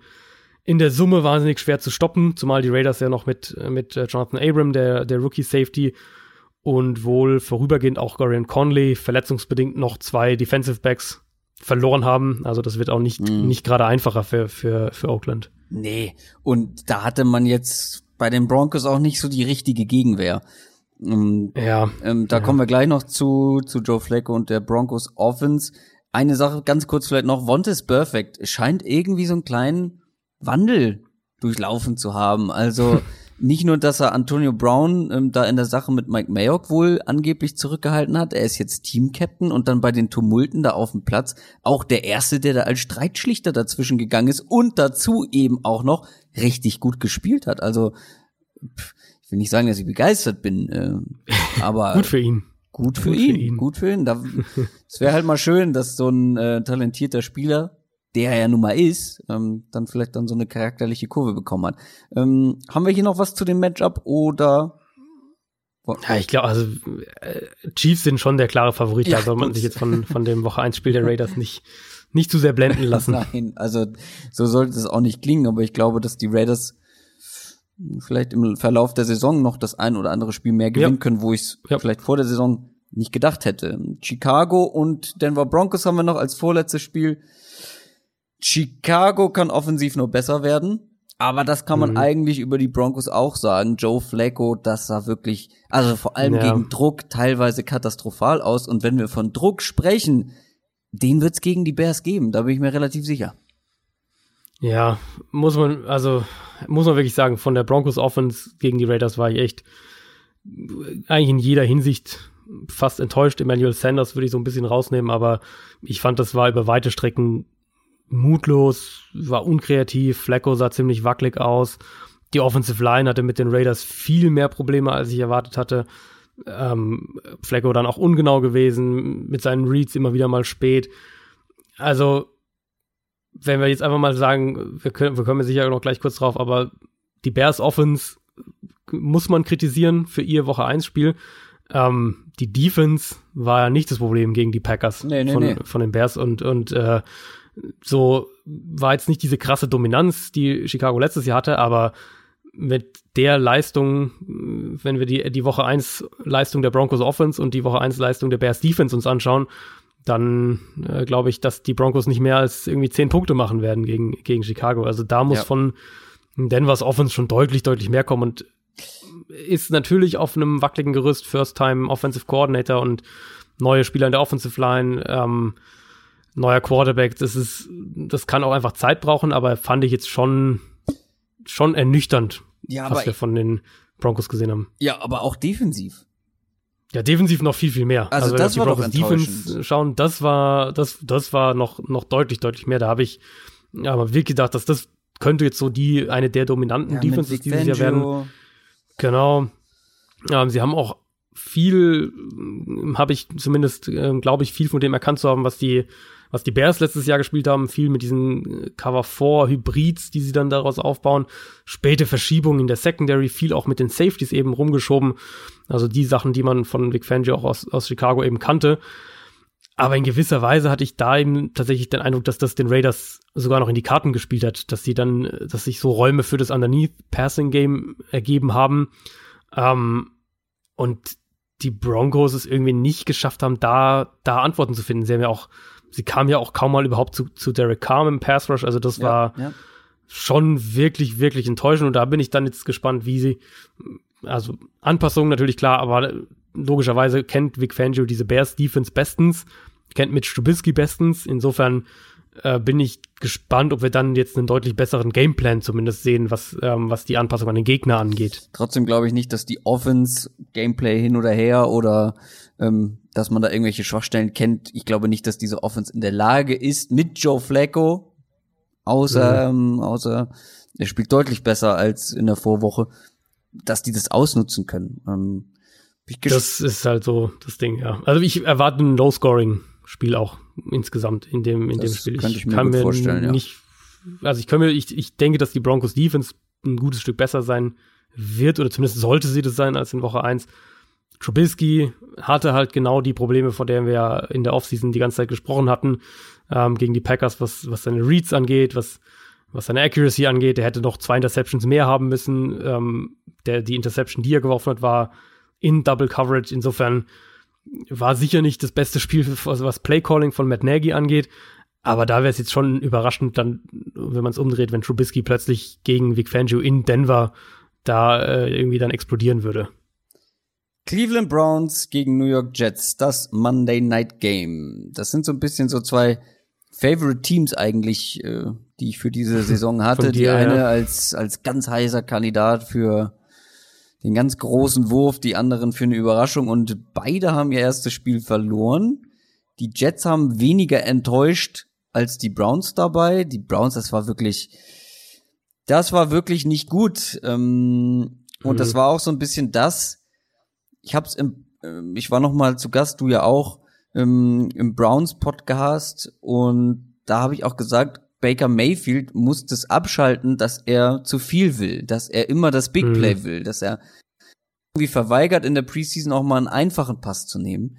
in der Summe wahnsinnig schwer zu stoppen, zumal die Raiders ja noch mit, mit äh, Jonathan Abram, der, der Rookie Safety, und wohl vorübergehend auch Gorian Conley verletzungsbedingt noch zwei Defensive Backs verloren haben. Also das wird auch nicht, mm. nicht gerade einfacher für, für, für Oakland. Nee, und da hatte man jetzt bei den Broncos auch nicht so die richtige Gegenwehr. Ähm, ja. Ähm, da ja. kommen wir gleich noch zu, zu Joe Flacco und der Broncos Offense. Eine Sache ganz kurz vielleicht noch. Vontes Perfect scheint irgendwie so einen kleinen Wandel durchlaufen zu haben. Also nicht nur, dass er Antonio Brown ähm, da in der Sache mit Mike Mayock wohl angeblich zurückgehalten hat, er ist jetzt Team-Captain und dann bei den Tumulten da auf dem Platz auch der Erste, der da als Streitschlichter dazwischen gegangen ist und dazu eben auch noch richtig gut gespielt hat. Also pff, ich will nicht sagen, dass ich begeistert bin, äh, aber gut für ihn. Gut für, gut ihn, für ihn, gut für ihn. Es wäre halt mal schön, dass so ein äh, talentierter Spieler der er ja nun mal ist, ähm, dann vielleicht dann so eine charakterliche Kurve bekommen hat. Ähm, haben wir hier noch was zu dem Matchup oder? Ja, ich glaube, also äh, Chiefs sind schon der klare Favorit. Ja, da soll man sich jetzt von, von dem Woche 1 Spiel der Raiders nicht, nicht zu sehr blenden lassen. Nein, also so sollte es auch nicht klingen, aber ich glaube, dass die Raiders vielleicht im Verlauf der Saison noch das ein oder andere Spiel mehr gewinnen ja. können, wo ich es ja. vielleicht vor der Saison nicht gedacht hätte. Chicago und Denver Broncos haben wir noch als vorletztes Spiel. Chicago kann offensiv nur besser werden. Aber das kann man mhm. eigentlich über die Broncos auch sagen. Joe Flacco, das sah wirklich, also vor allem ja. gegen Druck teilweise katastrophal aus. Und wenn wir von Druck sprechen, den wird's gegen die Bears geben. Da bin ich mir relativ sicher. Ja, muss man, also, muss man wirklich sagen, von der Broncos Offense gegen die Raiders war ich echt eigentlich in jeder Hinsicht fast enttäuscht. Emmanuel Sanders würde ich so ein bisschen rausnehmen, aber ich fand, das war über weite Strecken mutlos, war unkreativ, Flacco sah ziemlich wackelig aus. Die Offensive Line hatte mit den Raiders viel mehr Probleme, als ich erwartet hatte. Ähm, Flacco dann auch ungenau gewesen, mit seinen Reads immer wieder mal spät. Also, wenn wir jetzt einfach mal sagen, wir können, wir kommen sicher noch gleich kurz drauf, aber die Bears Offense muss man kritisieren für ihr Woche 1 Spiel. Ähm, die Defense war ja nicht das Problem gegen die Packers nee, nee, von, nee. von den Bears und, und äh, so war jetzt nicht diese krasse Dominanz, die Chicago letztes Jahr hatte, aber mit der Leistung, wenn wir die, die Woche 1 Leistung der Broncos Offense und die Woche 1 Leistung der Bears Defense uns anschauen, dann äh, glaube ich, dass die Broncos nicht mehr als irgendwie zehn Punkte machen werden gegen, gegen Chicago. Also da muss ja. von Denvers Offense schon deutlich, deutlich mehr kommen und ist natürlich auf einem wackeligen Gerüst First-Time Offensive Coordinator und neue Spieler in der Offensive Line. Ähm, neuer Quarterback, das ist, das kann auch einfach Zeit brauchen, aber fand ich jetzt schon, schon ernüchternd, ja, was wir von den Broncos gesehen haben. Ja, aber auch defensiv. Ja, defensiv noch viel, viel mehr. Also, also das war Broncos Defense schauen, das war, das, das war noch, noch deutlich, deutlich mehr. Da habe ich aber wirklich gedacht, dass das könnte jetzt so die, eine der dominanten ja, Defenses dieses Jahr werden. Genau. Ähm, sie haben auch viel, habe ich zumindest, äh, glaube ich, viel von dem erkannt zu haben, was die was die Bears letztes Jahr gespielt haben, viel mit diesen äh, Cover 4 Hybrids, die sie dann daraus aufbauen. Späte Verschiebungen in der Secondary, viel auch mit den Safeties eben rumgeschoben. Also die Sachen, die man von Vic Fangio auch aus, aus Chicago eben kannte. Aber in gewisser Weise hatte ich da eben tatsächlich den Eindruck, dass das den Raiders sogar noch in die Karten gespielt hat, dass sie dann, äh, dass sich so Räume für das Underneath Passing Game ergeben haben. Ähm, und die Broncos es irgendwie nicht geschafft haben, da, da Antworten zu finden. Sie haben ja auch sie kam ja auch kaum mal überhaupt zu, zu Derek Carr im Pass Rush. Also das ja, war ja. schon wirklich, wirklich enttäuschend. Und da bin ich dann jetzt gespannt, wie sie, also Anpassungen natürlich klar, aber logischerweise kennt Vic Fangio diese Bears Defense bestens, kennt Mitch Trubisky bestens. Insofern äh, bin ich gespannt, ob wir dann jetzt einen deutlich besseren Gameplan zumindest sehen, was, ähm, was die Anpassung an den Gegner angeht. Trotzdem glaube ich nicht, dass die Offense Gameplay hin oder her oder ähm, dass man da irgendwelche Schwachstellen kennt. Ich glaube nicht, dass diese Offense in der Lage ist, mit Joe Flacco, außer, mhm. ähm, außer er spielt deutlich besser als in der Vorwoche, dass die das ausnutzen können. Ähm, das ist halt so das Ding, ja. Also ich erwarte ein Low-Scoring-Spiel auch insgesamt in dem, in das dem Spiel. Könnte ich, mir kann mir vorstellen, nicht, ja. also ich kann mir, ich, ich denke, dass die Broncos Defense ein gutes Stück besser sein wird, oder zumindest sollte sie das sein als in Woche 1. Trubisky hatte halt genau die Probleme, von denen wir ja in der Offseason die ganze Zeit gesprochen hatten, ähm, gegen die Packers, was, was seine Reads angeht, was, was seine Accuracy angeht. Er hätte noch zwei Interceptions mehr haben müssen. Ähm, der, die Interception, die er geworfen hat, war in Double Coverage. Insofern war sicher nicht das beste Spiel, was Playcalling von Matt Nagy angeht. Aber da wäre es jetzt schon überraschend, dann, wenn man es umdreht, wenn Trubisky plötzlich gegen Vic Fangio in Denver da äh, irgendwie dann explodieren würde. Cleveland Browns gegen New York Jets, das Monday Night Game. Das sind so ein bisschen so zwei Favorite Teams eigentlich, äh, die ich für diese Saison hatte. Dir, die eine ja. als, als ganz heißer Kandidat für den ganz großen Wurf, die anderen für eine Überraschung und beide haben ihr erstes Spiel verloren. Die Jets haben weniger enttäuscht als die Browns dabei. Die Browns, das war wirklich, das war wirklich nicht gut. Ähm, und mhm. das war auch so ein bisschen das, ich hab's im, äh, ich war noch mal zu Gast, du ja auch, im, im Browns Podcast und da habe ich auch gesagt, Baker Mayfield muss das abschalten, dass er zu viel will, dass er immer das Big mhm. Play will, dass er irgendwie verweigert in der Preseason auch mal einen einfachen Pass zu nehmen.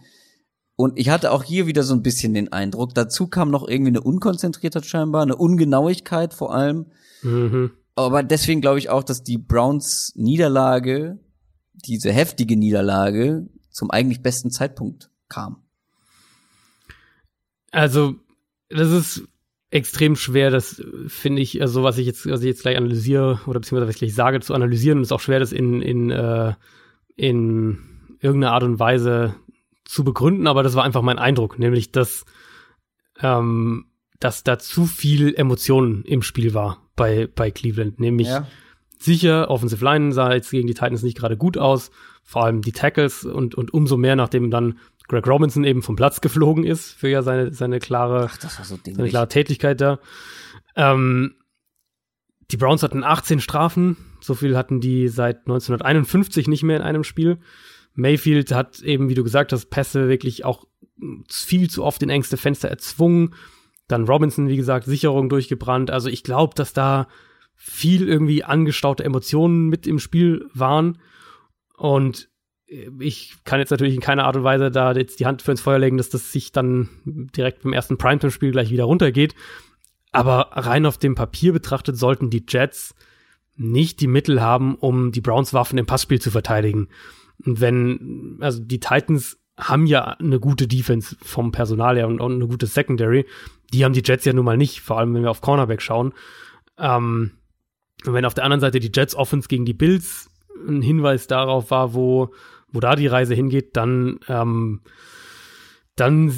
Und ich hatte auch hier wieder so ein bisschen den Eindruck, dazu kam noch irgendwie eine Unkonzentriertheit scheinbar, eine Ungenauigkeit vor allem. Mhm. Aber deswegen glaube ich auch, dass die Browns Niederlage diese heftige Niederlage zum eigentlich besten Zeitpunkt kam. Also, das ist extrem schwer, das finde ich, also was ich jetzt, was ich jetzt gleich analysiere, oder beziehungsweise was ich gleich sage, zu analysieren, und es ist auch schwer, das in, in, äh, in irgendeiner Art und Weise zu begründen, aber das war einfach mein Eindruck, nämlich dass, ähm, dass da zu viel Emotionen im Spiel war bei, bei Cleveland, nämlich ja sicher. Offensive Line sah jetzt gegen die Titans nicht gerade gut aus. Vor allem die Tackles und, und umso mehr, nachdem dann Greg Robinson eben vom Platz geflogen ist für ja seine, seine klare, Ach, so seine klare Tätigkeit da. Ähm, die Browns hatten 18 Strafen. So viel hatten die seit 1951 nicht mehr in einem Spiel. Mayfield hat eben, wie du gesagt hast, Pässe wirklich auch viel zu oft in engste Fenster erzwungen. Dann Robinson, wie gesagt, Sicherung durchgebrannt. Also ich glaube, dass da viel irgendwie angestaute Emotionen mit im Spiel waren. Und ich kann jetzt natürlich in keiner Art und Weise da jetzt die Hand für ins Feuer legen, dass das sich dann direkt beim ersten Primetime-Spiel gleich wieder runtergeht. Aber rein auf dem Papier betrachtet sollten die Jets nicht die Mittel haben, um die Browns Waffen im Passspiel zu verteidigen. Und wenn, also die Titans haben ja eine gute Defense vom Personal her und, und eine gute Secondary. Die haben die Jets ja nun mal nicht, vor allem wenn wir auf Cornerback schauen. Ähm, und wenn auf der anderen Seite die Jets Offense gegen die Bills ein Hinweis darauf war, wo, wo da die Reise hingeht, dann, ähm, dann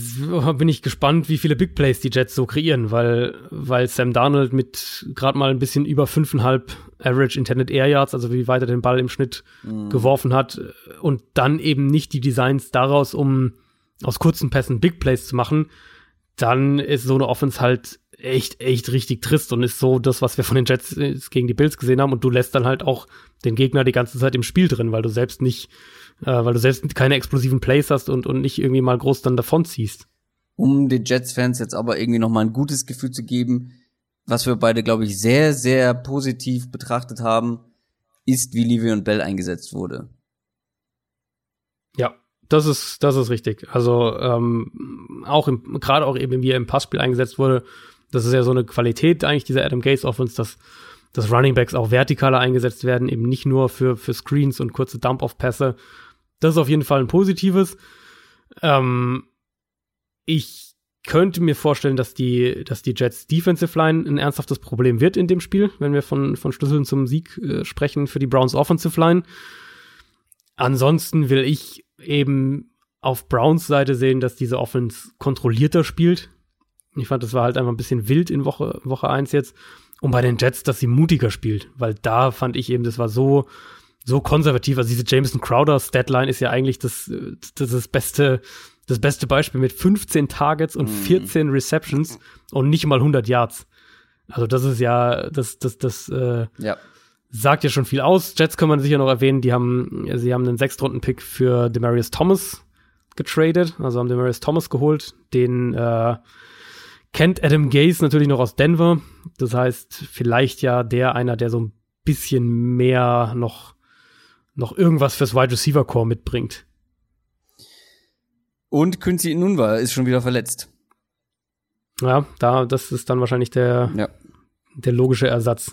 bin ich gespannt, wie viele Big Plays die Jets so kreieren, weil, weil Sam Darnold mit gerade mal ein bisschen über fünfeinhalb Average Intended Air Yards, also wie weit er den Ball im Schnitt mhm. geworfen hat, und dann eben nicht die Designs daraus, um aus kurzen Pässen Big Plays zu machen, dann ist so eine Offense halt echt, echt richtig trist und ist so das, was wir von den Jets äh, gegen die Bills gesehen haben. Und du lässt dann halt auch den Gegner die ganze Zeit im Spiel drin, weil du selbst nicht, äh, weil du selbst keine explosiven Plays hast und, und nicht irgendwie mal groß dann davon ziehst. Um den Jets-Fans jetzt aber irgendwie noch mal ein gutes Gefühl zu geben, was wir beide, glaube ich, sehr, sehr positiv betrachtet haben, ist, wie Livion Bell eingesetzt wurde. Ja, das ist, das ist richtig. Also ähm, auch gerade auch eben, wie er im Passspiel eingesetzt wurde, das ist ja so eine Qualität eigentlich dieser Adam Gaze Offense, dass, dass Running Backs auch vertikaler eingesetzt werden, eben nicht nur für, für Screens und kurze Dump-Off-Pässe. Das ist auf jeden Fall ein positives. Ähm, ich könnte mir vorstellen, dass die, dass die Jets Defensive Line ein ernsthaftes Problem wird in dem Spiel, wenn wir von, von Schlüsseln zum Sieg äh, sprechen für die Browns Offensive Line. Ansonsten will ich eben auf Browns Seite sehen, dass diese Offense kontrollierter spielt, ich fand, das war halt einfach ein bisschen wild in Woche, Woche eins jetzt. Und bei den Jets, dass sie mutiger spielt, weil da fand ich eben, das war so, so konservativ. Also diese Jameson Crowder Statline ist ja eigentlich das, das, das beste, das beste Beispiel mit 15 Targets und 14 mhm. Receptions und nicht mal 100 Yards. Also das ist ja, das, das, das, äh, ja. sagt ja schon viel aus. Jets kann man sicher noch erwähnen, die haben, sie haben einen Sechstrunden-Pick für Demarius Thomas getradet, also haben Demarius Thomas geholt, den, äh, kennt Adam Gaze natürlich noch aus Denver. Das heißt, vielleicht ja der einer, der so ein bisschen mehr noch, noch irgendwas fürs Wide Receiver Core mitbringt. Und Quincy Nunwa ist schon wieder verletzt. Ja, da, das ist dann wahrscheinlich der, ja. der logische Ersatz.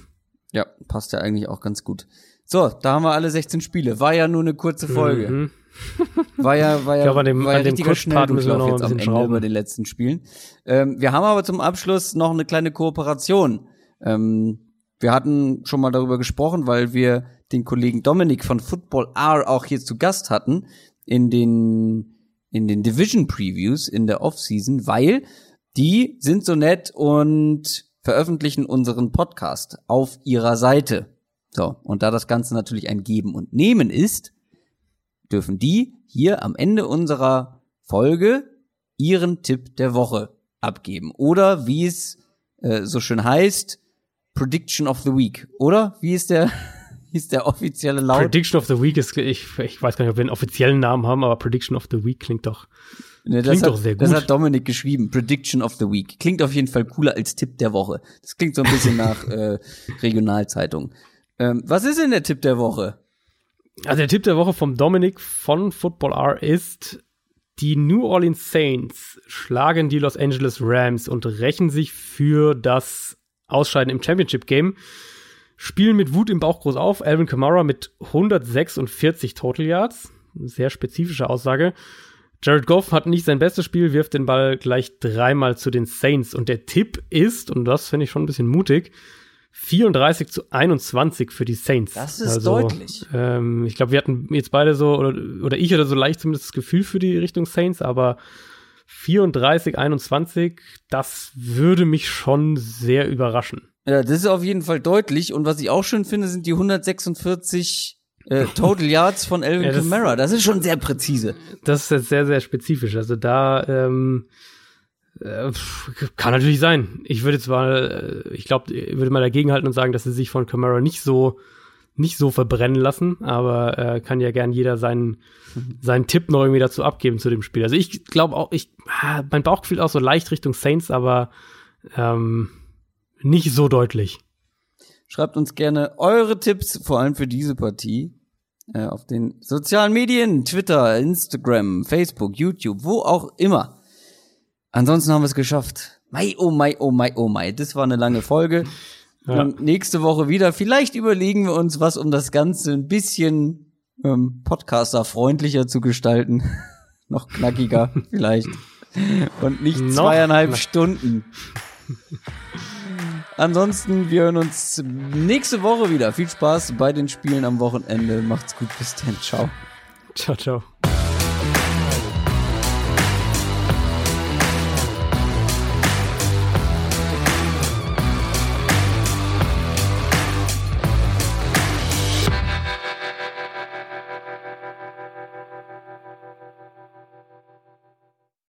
Ja, passt ja eigentlich auch ganz gut. So, da haben wir alle 16 Spiele. War ja nur eine kurze Folge. Mhm. War ja, war ja, Ich glaube, an dem- war ja an dem Kurzpart müssen wir noch ein jetzt am bisschen Ende schrauben. bei den letzten Spielen. Ähm, wir haben aber zum Abschluss noch eine kleine Kooperation. Ähm, wir hatten schon mal darüber gesprochen, weil wir den Kollegen Dominik von Football R auch hier zu Gast hatten in den, in den Division Previews in der Offseason, weil die sind so nett und veröffentlichen unseren Podcast auf ihrer Seite. So, und da das Ganze natürlich ein Geben und Nehmen ist, dürfen die hier am Ende unserer Folge ihren Tipp der Woche abgeben. Oder wie es äh, so schön heißt, Prediction of the Week. Oder? Wie ist der, wie ist der offizielle Laut? Prediction of the Week ist, ich, ich weiß gar nicht, ob wir einen offiziellen Namen haben, aber Prediction of the Week klingt doch. Ne, das Klingt hat, doch sehr Das gut. hat Dominik geschrieben. Prediction of the Week. Klingt auf jeden Fall cooler als Tipp der Woche. Das klingt so ein bisschen nach äh, Regionalzeitung. Ähm, was ist denn der Tipp der Woche? Also der Tipp der Woche vom Dominik von Football R ist, die New Orleans Saints schlagen die Los Angeles Rams und rächen sich für das Ausscheiden im Championship Game. Spielen mit Wut im Bauch groß auf. Alvin Kamara mit 146 Total Yards. Sehr spezifische Aussage. Jared Goff hat nicht sein bestes Spiel, wirft den Ball gleich dreimal zu den Saints. Und der Tipp ist, und das finde ich schon ein bisschen mutig, 34 zu 21 für die Saints. Das ist deutlich. Ähm, ich glaube, wir hatten jetzt beide so, oder, oder ich hatte so leicht zumindest das Gefühl für die Richtung Saints, aber 34, 21, das würde mich schon sehr überraschen. Ja, das ist auf jeden Fall deutlich. Und was ich auch schön finde, sind die 146 äh, Total Yards von Alvin Ja, das- Kamara. Das ist schon sehr präzise. Das ist jetzt sehr, sehr spezifisch. Also da ähm, äh, kann natürlich sein. Ich würde jetzt mal, äh, ich glaube, ich würde mal dagegenhalten und sagen, dass sie sich von Camara nicht so nicht so verbrennen lassen, aber äh, kann ja gern jeder seinen seinen Tipp noch irgendwie dazu abgeben zu dem Spiel. Also ich glaube auch, ich ah, mein Bauchgefühl auch so leicht Richtung Saints, aber ähm, nicht so deutlich. Schreibt uns gerne eure Tipps, vor allem für diese Partie, äh, auf den sozialen Medien, Twitter, Instagram, Facebook, YouTube, wo auch immer. Ansonsten haben wir es geschafft. Mai, oh mai, oh mai, oh mai. Das war eine lange Folge. Ja. Ähm, nächste Woche wieder. Vielleicht überlegen wir uns was, um das Ganze ein bisschen ähm, Podcaster-freundlicher zu gestalten. Noch knackiger vielleicht. Und nicht Noch zweieinhalb knack- Stunden. Ansonsten, wir hören uns nächste Woche wieder. Viel Spaß bei den Spielen am Wochenende. Macht's gut, bis dann. Ciao. Ciao, ciao.